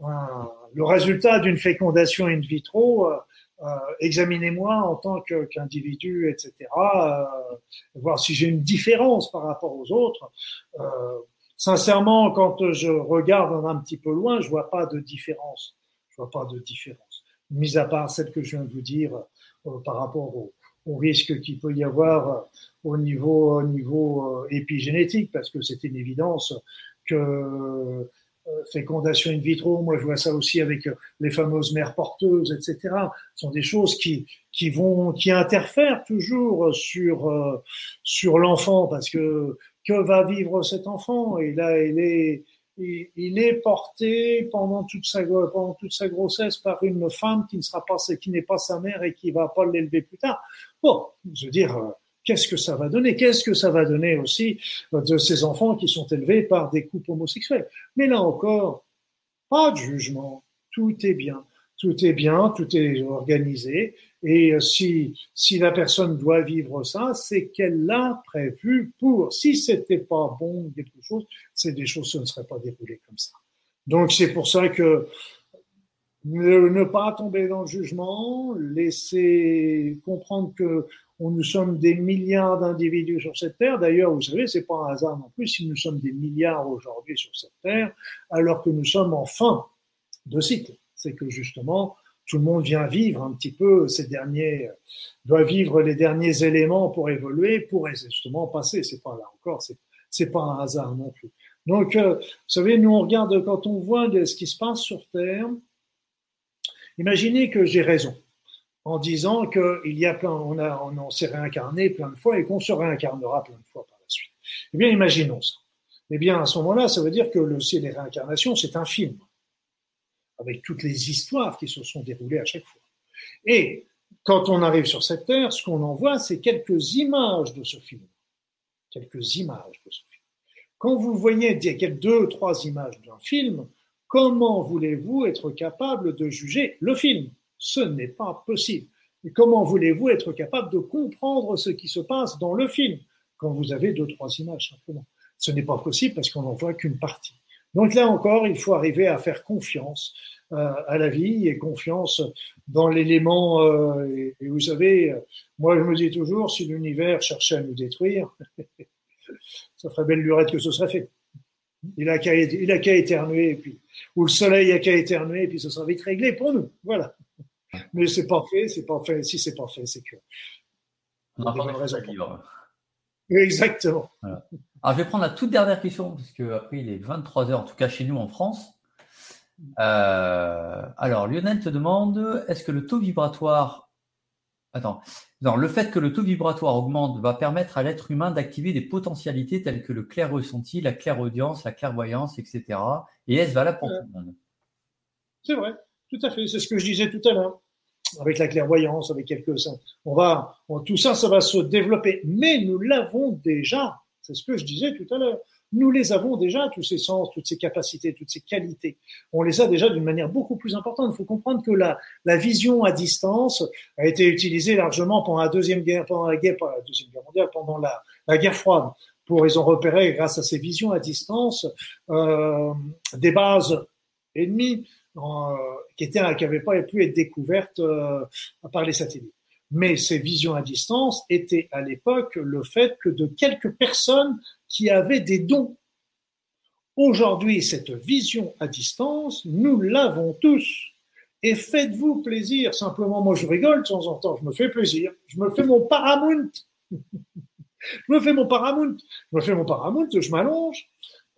le résultat d'une fécondation in vitro. Euh, examinez-moi en tant qu'individu, etc. Euh, voir si j'ai une différence par rapport aux autres. Euh, sincèrement, quand je regarde un petit peu loin, je vois pas de différence. Je vois pas de différence. Mis à part celle que je viens de vous dire euh, par rapport au, risque qu'il peut y avoir euh, au niveau, au niveau euh, épigénétique, parce que c'est une évidence que fécondation in vitro, moi je vois ça aussi avec les fameuses mères porteuses, etc. Ce sont des choses qui qui vont qui interfèrent toujours sur sur l'enfant parce que que va vivre cet enfant? Et là, il est, il, est porté pendant toute sa pendant toute sa grossesse par une femme qui ne sera pas qui n'est pas sa mère et qui va pas l'élever plus tard. Bon, je veux dire, euh, qu'est-ce que ça va donner? Qu'est-ce que ça va donner aussi euh, de ces enfants qui sont élevés par des couples homosexuels Mais là encore, pas de jugement, tout est bien tout est bien, tout est organisé. Et euh, si, si la personne doit vivre ça, c'est qu'elle l'a prévu pour. Si c'était pas bon quelque chose, c'est des choses qui ne seraient pas déroulées comme ça. Donc c'est pour ça que ne, pas tomber dans le jugement, laisser comprendre que nous sommes des milliards d'individus sur cette terre. D'ailleurs, vous savez, c'est pas un hasard non plus si nous sommes des milliards aujourd'hui sur cette terre, alors que nous sommes en fin de cycle c'est que justement, tout le monde vient vivre un petit peu ces derniers, doit vivre les derniers éléments pour évoluer, pour justement passer. C'est pas là encore, c'est, c'est pas un hasard non plus. Donc, euh, vous savez, nous on regarde quand on voit ce qui se passe sur Terre. Imaginez que j'ai raison en disant qu'il y a plein, on, a, s'est réincarné plein de fois et qu'on se réincarnera plein de fois par la suite. Eh bien, imaginons ça. Eh bien, à ce moment-là, ça veut dire que le, c'est les réincarnations, c'est un film avec toutes les histoires qui se sont déroulées à chaque fois. Et quand on arrive sur cette terre, ce qu'on en voit, c'est quelques images de ce film. Quelques images de ce film. Quand vous voyez deux, trois images d'un film, comment voulez-vous être capable de juger le film? Ce n'est pas possible. Et comment voulez-vous être capable de comprendre ce qui se passe dans le film quand vous avez deux, trois images simplement? Ce n'est pas possible parce qu'on n'en voit qu'une partie. Donc là encore, il faut arriver à faire confiance euh, à la vie et confiance dans l'élément. Euh, et, vous savez, moi je me dis toujours, si l'univers cherchait à nous détruire, ça ferait belle lurette que ce serait fait. Il a qu'à il a qu'à éternuer, et puis, ou le soleil a qu'à éternuer, et puis ce sera vite réglé pour nous. Voilà. Mais c'est pas fait, c'est pas fait. Si c'est pas fait, c'est que. On n'a pas raison. Vivre. Exactement. Alors, je vais prendre la toute dernière question, parce qu'après, il est 23h, en tout cas chez nous en France. Euh, alors, Lionel te demande est-ce que le taux vibratoire. Attends. Non, le fait que le taux vibratoire augmente va permettre à l'être humain d'activer des potentialités telles que le clair ressenti, la clairaudience, la clairvoyance, etc. Et est-ce valable pour tout le monde? C'est vrai, tout à fait. C'est ce que je disais tout à l'heure. Avec la clairvoyance, avec quelques. On va, tout ça, ça va se développer. Mais nous l'avons déjà. C'est ce que je disais tout à l'heure. Nous les avons déjà, tous ces sens, toutes ces capacités, toutes ces qualités. On les a déjà d'une manière beaucoup plus importante. Il faut comprendre que la, la vision à distance a été utilisée largement pendant la deuxième guerre, pendant la guerre, la deuxième guerre mondiale, pendant la, la guerre froide. Pour ils ont repéré grâce à ces visions à distance euh, des bases ennemies euh, qui étaient qui n'avaient pas pu être découvertes euh, par les satellites. Mais ces visions à distance étaient à l'époque le fait que de quelques personnes qui avaient des dons. Aujourd'hui, cette vision à distance, nous l'avons tous. Et faites-vous plaisir. Simplement, moi, je rigole de temps en temps. Je me fais plaisir. Je me fais mon paramount. je me fais mon paramount. Je me fais mon paramount. Je m'allonge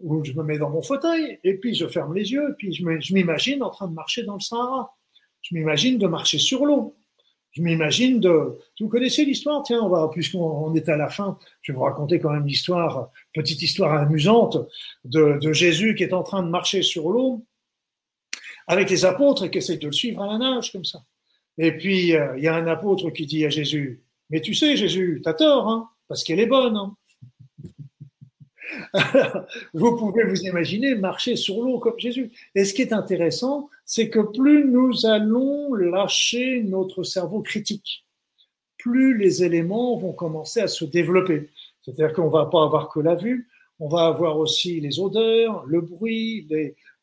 ou je me mets dans mon fauteuil et puis je ferme les yeux et puis je m'imagine en train de marcher dans le Sahara. Je m'imagine de marcher sur l'eau je m'imagine de. Vous connaissez l'histoire? Tiens, on va, puisqu'on est à la fin, je vais vous raconter quand même l'histoire, petite histoire amusante de, Jésus qui est en train de marcher sur l'eau avec les apôtres et qui essayent de le suivre à la nage comme ça. Et puis euh, il y a un apôtre qui dit à Jésus Mais tu sais, Jésus, t'as tort, hein, parce qu'elle est bonne. Hein vous pouvez vous imaginer marcher sur l'eau comme Jésus. Et ce qui est intéressant, c'est que plus nous allons lâcher notre cerveau critique, plus les éléments vont commencer à se développer. C'est-à-dire qu'on va pas avoir que la vue, on va avoir aussi les odeurs, le bruit,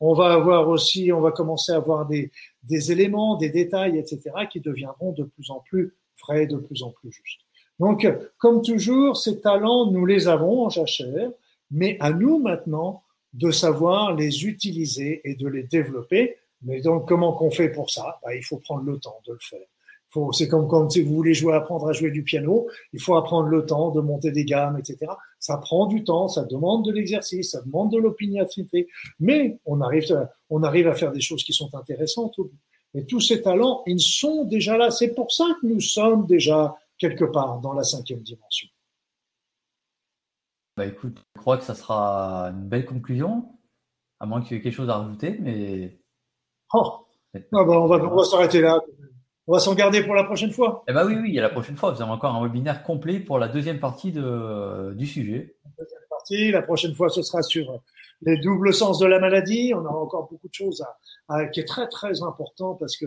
on va avoir aussi, on va commencer à avoir des, des éléments, des détails, etc., qui deviendront de plus en plus vrais, de plus en plus justes. Donc, comme toujours, ces talents, nous les avons en jachère mais à nous maintenant de savoir les utiliser et de les développer. Mais donc, comment qu'on fait pour ça? Bah, Il faut prendre le temps de le faire. C'est comme quand vous voulez jouer, apprendre à jouer du piano, il faut apprendre le temps de monter des gammes, etc. Ça prend du temps, ça demande de l'exercice, ça demande de l'opiniâtreté, mais on arrive, à, on arrive à faire des choses qui sont intéressantes. Et tous ces talents, ils sont déjà là. C'est pour ça que nous sommes déjà quelque part dans la cinquième dimension. Bah écoute, je crois que ça sera une belle conclusion, à moins que tu aies quelque chose à rajouter, mais. Oh ah bah on va, va s'arrêter là. On va s'en garder pour la prochaine fois. Eh bah oui, oui, la prochaine fois. Vous avez encore un webinaire complet pour la deuxième partie de, du sujet. La deuxième partie, la prochaine fois, ce sera sur les doubles sens de la maladie. On aura encore beaucoup de choses à, qui est très très important parce que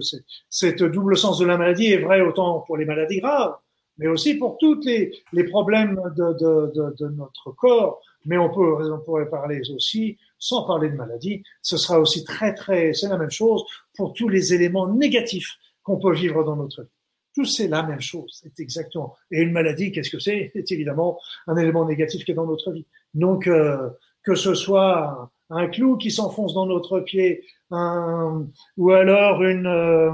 cette double sens de la maladie est vrai autant pour les maladies graves mais aussi pour tous les, les problèmes de, de, de, de, notre corps. Mais on, peut, on pourrait parler aussi, sans parler de maladie, ce sera aussi très, très, c'est la même chose pour tous les éléments négatifs qu'on peut vivre dans notre vie. Tout c'est la même chose, c'est exactement. Et une maladie, qu'est-ce que c'est? C'est évidemment un élément négatif qui est dans notre vie. Donc, euh, que ce soit un, clou qui s'enfonce dans notre pied, un, ou alors une, euh,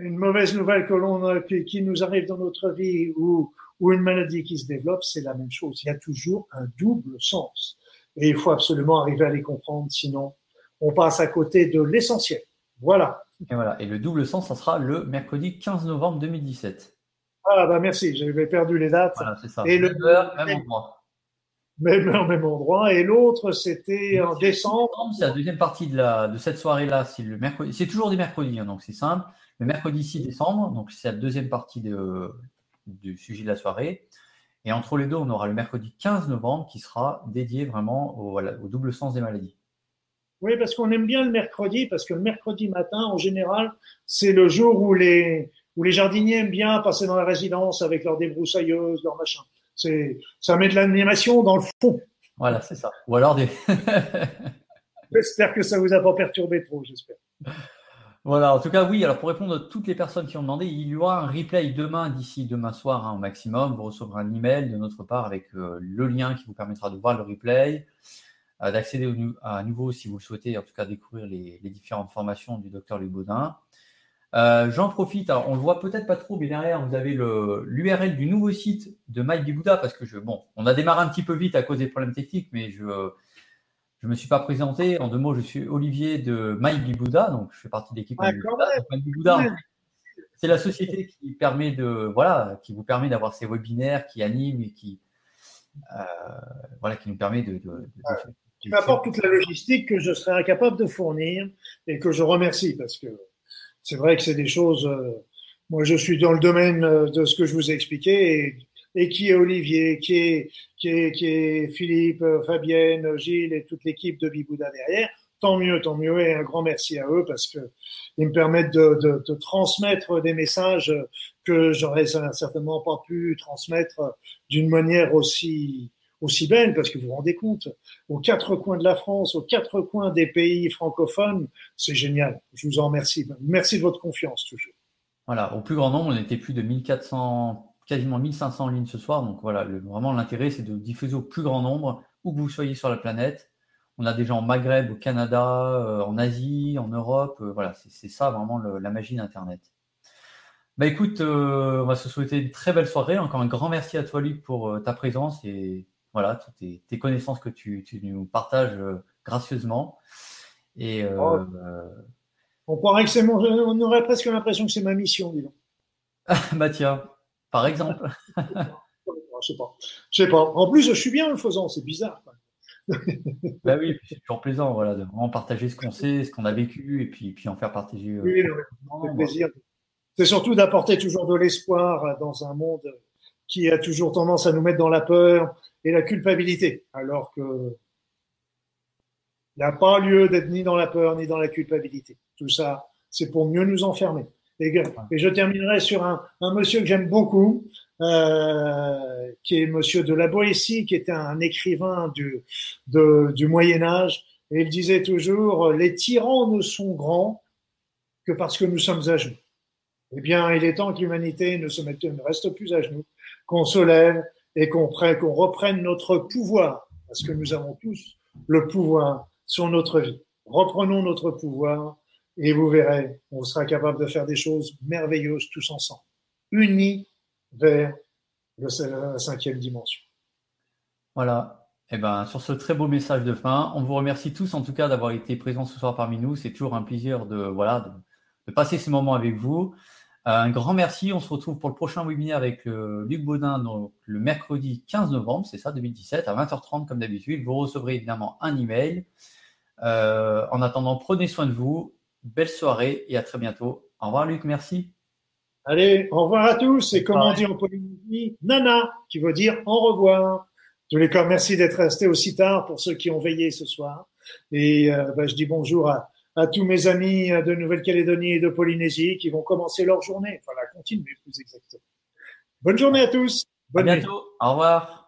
une mauvaise nouvelle que l'on qui, nous arrive dans notre vie ou, ou une maladie qui se développe, c'est la même chose. Il y a toujours un double sens. Et il faut absolument arriver à les comprendre, sinon on passe à côté de l'essentiel. Voilà. Et voilà. Et le double sens, ça sera le mercredi 15 novembre 2017. Ah bah merci, j'avais perdu les dates. Voilà, c'est ça. Et le même endroit. Même heure, même endroit. Et l'autre, c'était en décembre. C'est la deuxième partie de, la, de cette soirée-là. C'est le mercredi. C'est toujours des mercredis, hein, donc c'est simple le mercredi 6 décembre, donc c'est la deuxième partie de, du sujet de la soirée. Et entre les deux, on aura le mercredi 15 novembre qui sera dédié vraiment au, au double sens des maladies. Oui, parce qu'on aime bien le mercredi, parce que le mercredi matin, en général, c'est le jour où les, où les jardiniers aiment bien passer dans la résidence avec leurs débroussailleuses, leurs machins. C'est, ça met de l'animation dans le fond. Voilà, c'est ça. Ou alors des. j'espère que ça vous a pas perturbé trop, j'espère. Voilà, en tout cas, oui. Alors, pour répondre à toutes les personnes qui ont demandé, il y aura un replay demain, d'ici demain soir hein, au maximum. Vous recevrez un email de notre part avec euh, le lien qui vous permettra de voir le replay, euh, d'accéder à nouveau, si vous le souhaitez, en tout cas, découvrir les, différentes formations du docteur Luc Baudin. Euh, j'en profite, alors on le voit peut-être pas trop, mais derrière, vous avez l'URL du nouveau site de Mike Bibouda, parce que je, bon, on a démarré un petit peu vite à cause des problèmes techniques, mais je, je me suis pas présenté. En deux mots, je suis Olivier de My Bibouda, donc je fais partie de l'équipe C'est la société qui permet de, voilà, qui vous permet d'avoir ces webinaires, qui anime et qui, euh, voilà, qui nous permet de, de, toute la logistique que je serais incapable de fournir et que je remercie parce que c'est vrai que c'est des choses. Euh, moi, je suis dans le domaine euh, de ce que je vous ai expliqué et et qui est Olivier, qui est, qui est, qui est Philippe, euh, Fabienne, Gilles et toute l'équipe de Bibouda derrière. Tant mieux, tant mieux, et un grand merci à eux parce que ils me permettent de, de, transmettre des messages que j'aurais certainement pas pu transmettre d'une manière aussi aussi belle, parce que vous vous rendez compte, aux quatre coins de la France, aux quatre coins des pays francophones, c'est génial. Je vous en remercie. Merci de votre confiance toujours. Voilà, au plus grand nombre, on était plus de 1400 quasiment 1500 en ligne ce soir. Donc voilà, vraiment l'intérêt, c'est de diffuser au plus grand nombre, où que vous soyez sur la planète. On a des gens au Maghreb, au Canada, euh, en Asie, en Europe. Euh, voilà, c'est ça vraiment la magie d'Internet. Bah écoute, euh, on va se souhaiter une très belle soirée. Encore un grand merci à toi, Luc, pour ta présence et voilà, toutes tes, connaissances que tu, nous partages gracieusement. Et, oh. On croirait que c'est mon, on aurait presque l'impression que c'est ma mission, disons. bah tiens, par exemple. je sais pas. Je sais pas. En plus, je suis bien en le faisant, c'est bizarre. bah oui, c'est toujours plaisant, voilà, de vraiment partager ce qu'on sait, ce qu'on a vécu, et puis, puis en faire partager. Euh, oui, c'est plaisir. C'est surtout d'apporter toujours de l'espoir dans un monde qui a toujours tendance à nous mettre dans la peur et la culpabilité, alors que il n'y a pas lieu d'être ni dans la peur ni dans la culpabilité. Tout ça, c'est pour mieux nous enfermer. Et, je terminerai sur un, un monsieur que j'aime beaucoup, euh, qui est monsieur de la Boétie, qui était un écrivain du, de, du Moyen Âge. Et il disait toujours, les tyrans ne sont grands que parce que nous sommes à genoux. Eh bien, il est temps que l'humanité ne se mette, ne reste plus à genoux, qu'on se lève et qu'on qu'on reprenne notre pouvoir, parce que nous avons tous le pouvoir sur notre vie. Reprenons notre pouvoir et vous verrez, on sera capable de faire des choses merveilleuses tous ensemble, unis vers la cinquième dimension. Voilà. Eh ben, sur ce très beau message de fin, on vous remercie tous en tout cas d'avoir été présents ce soir parmi nous. C'est toujours un plaisir de, voilà, de, passer ces moments avec vous. Euh, un grand merci. On se retrouve pour le prochain webinaire avec euh, Luc Baudin le mercredi 15 novembre, c'est ça, 2017, à 20h30 comme d'habitude. Vous recevrez évidemment un email. Euh, en attendant, prenez soin de vous Belle soirée et à très bientôt. Au revoir Luc, merci. Allez, au revoir à tous. Et comme on dit en Polynésie, nana, qui veut dire au revoir. En tous les cas, merci d'être resté aussi tard pour ceux qui ont veillé ce soir. Et euh, bah, je dis bonjour à, tous mes amis de Nouvelle-Calédonie et de Polynésie qui vont commencer leur journée. Enfin, la continuer plus exactement. Bonne journée à tous. Bonne à bientôt. Au revoir.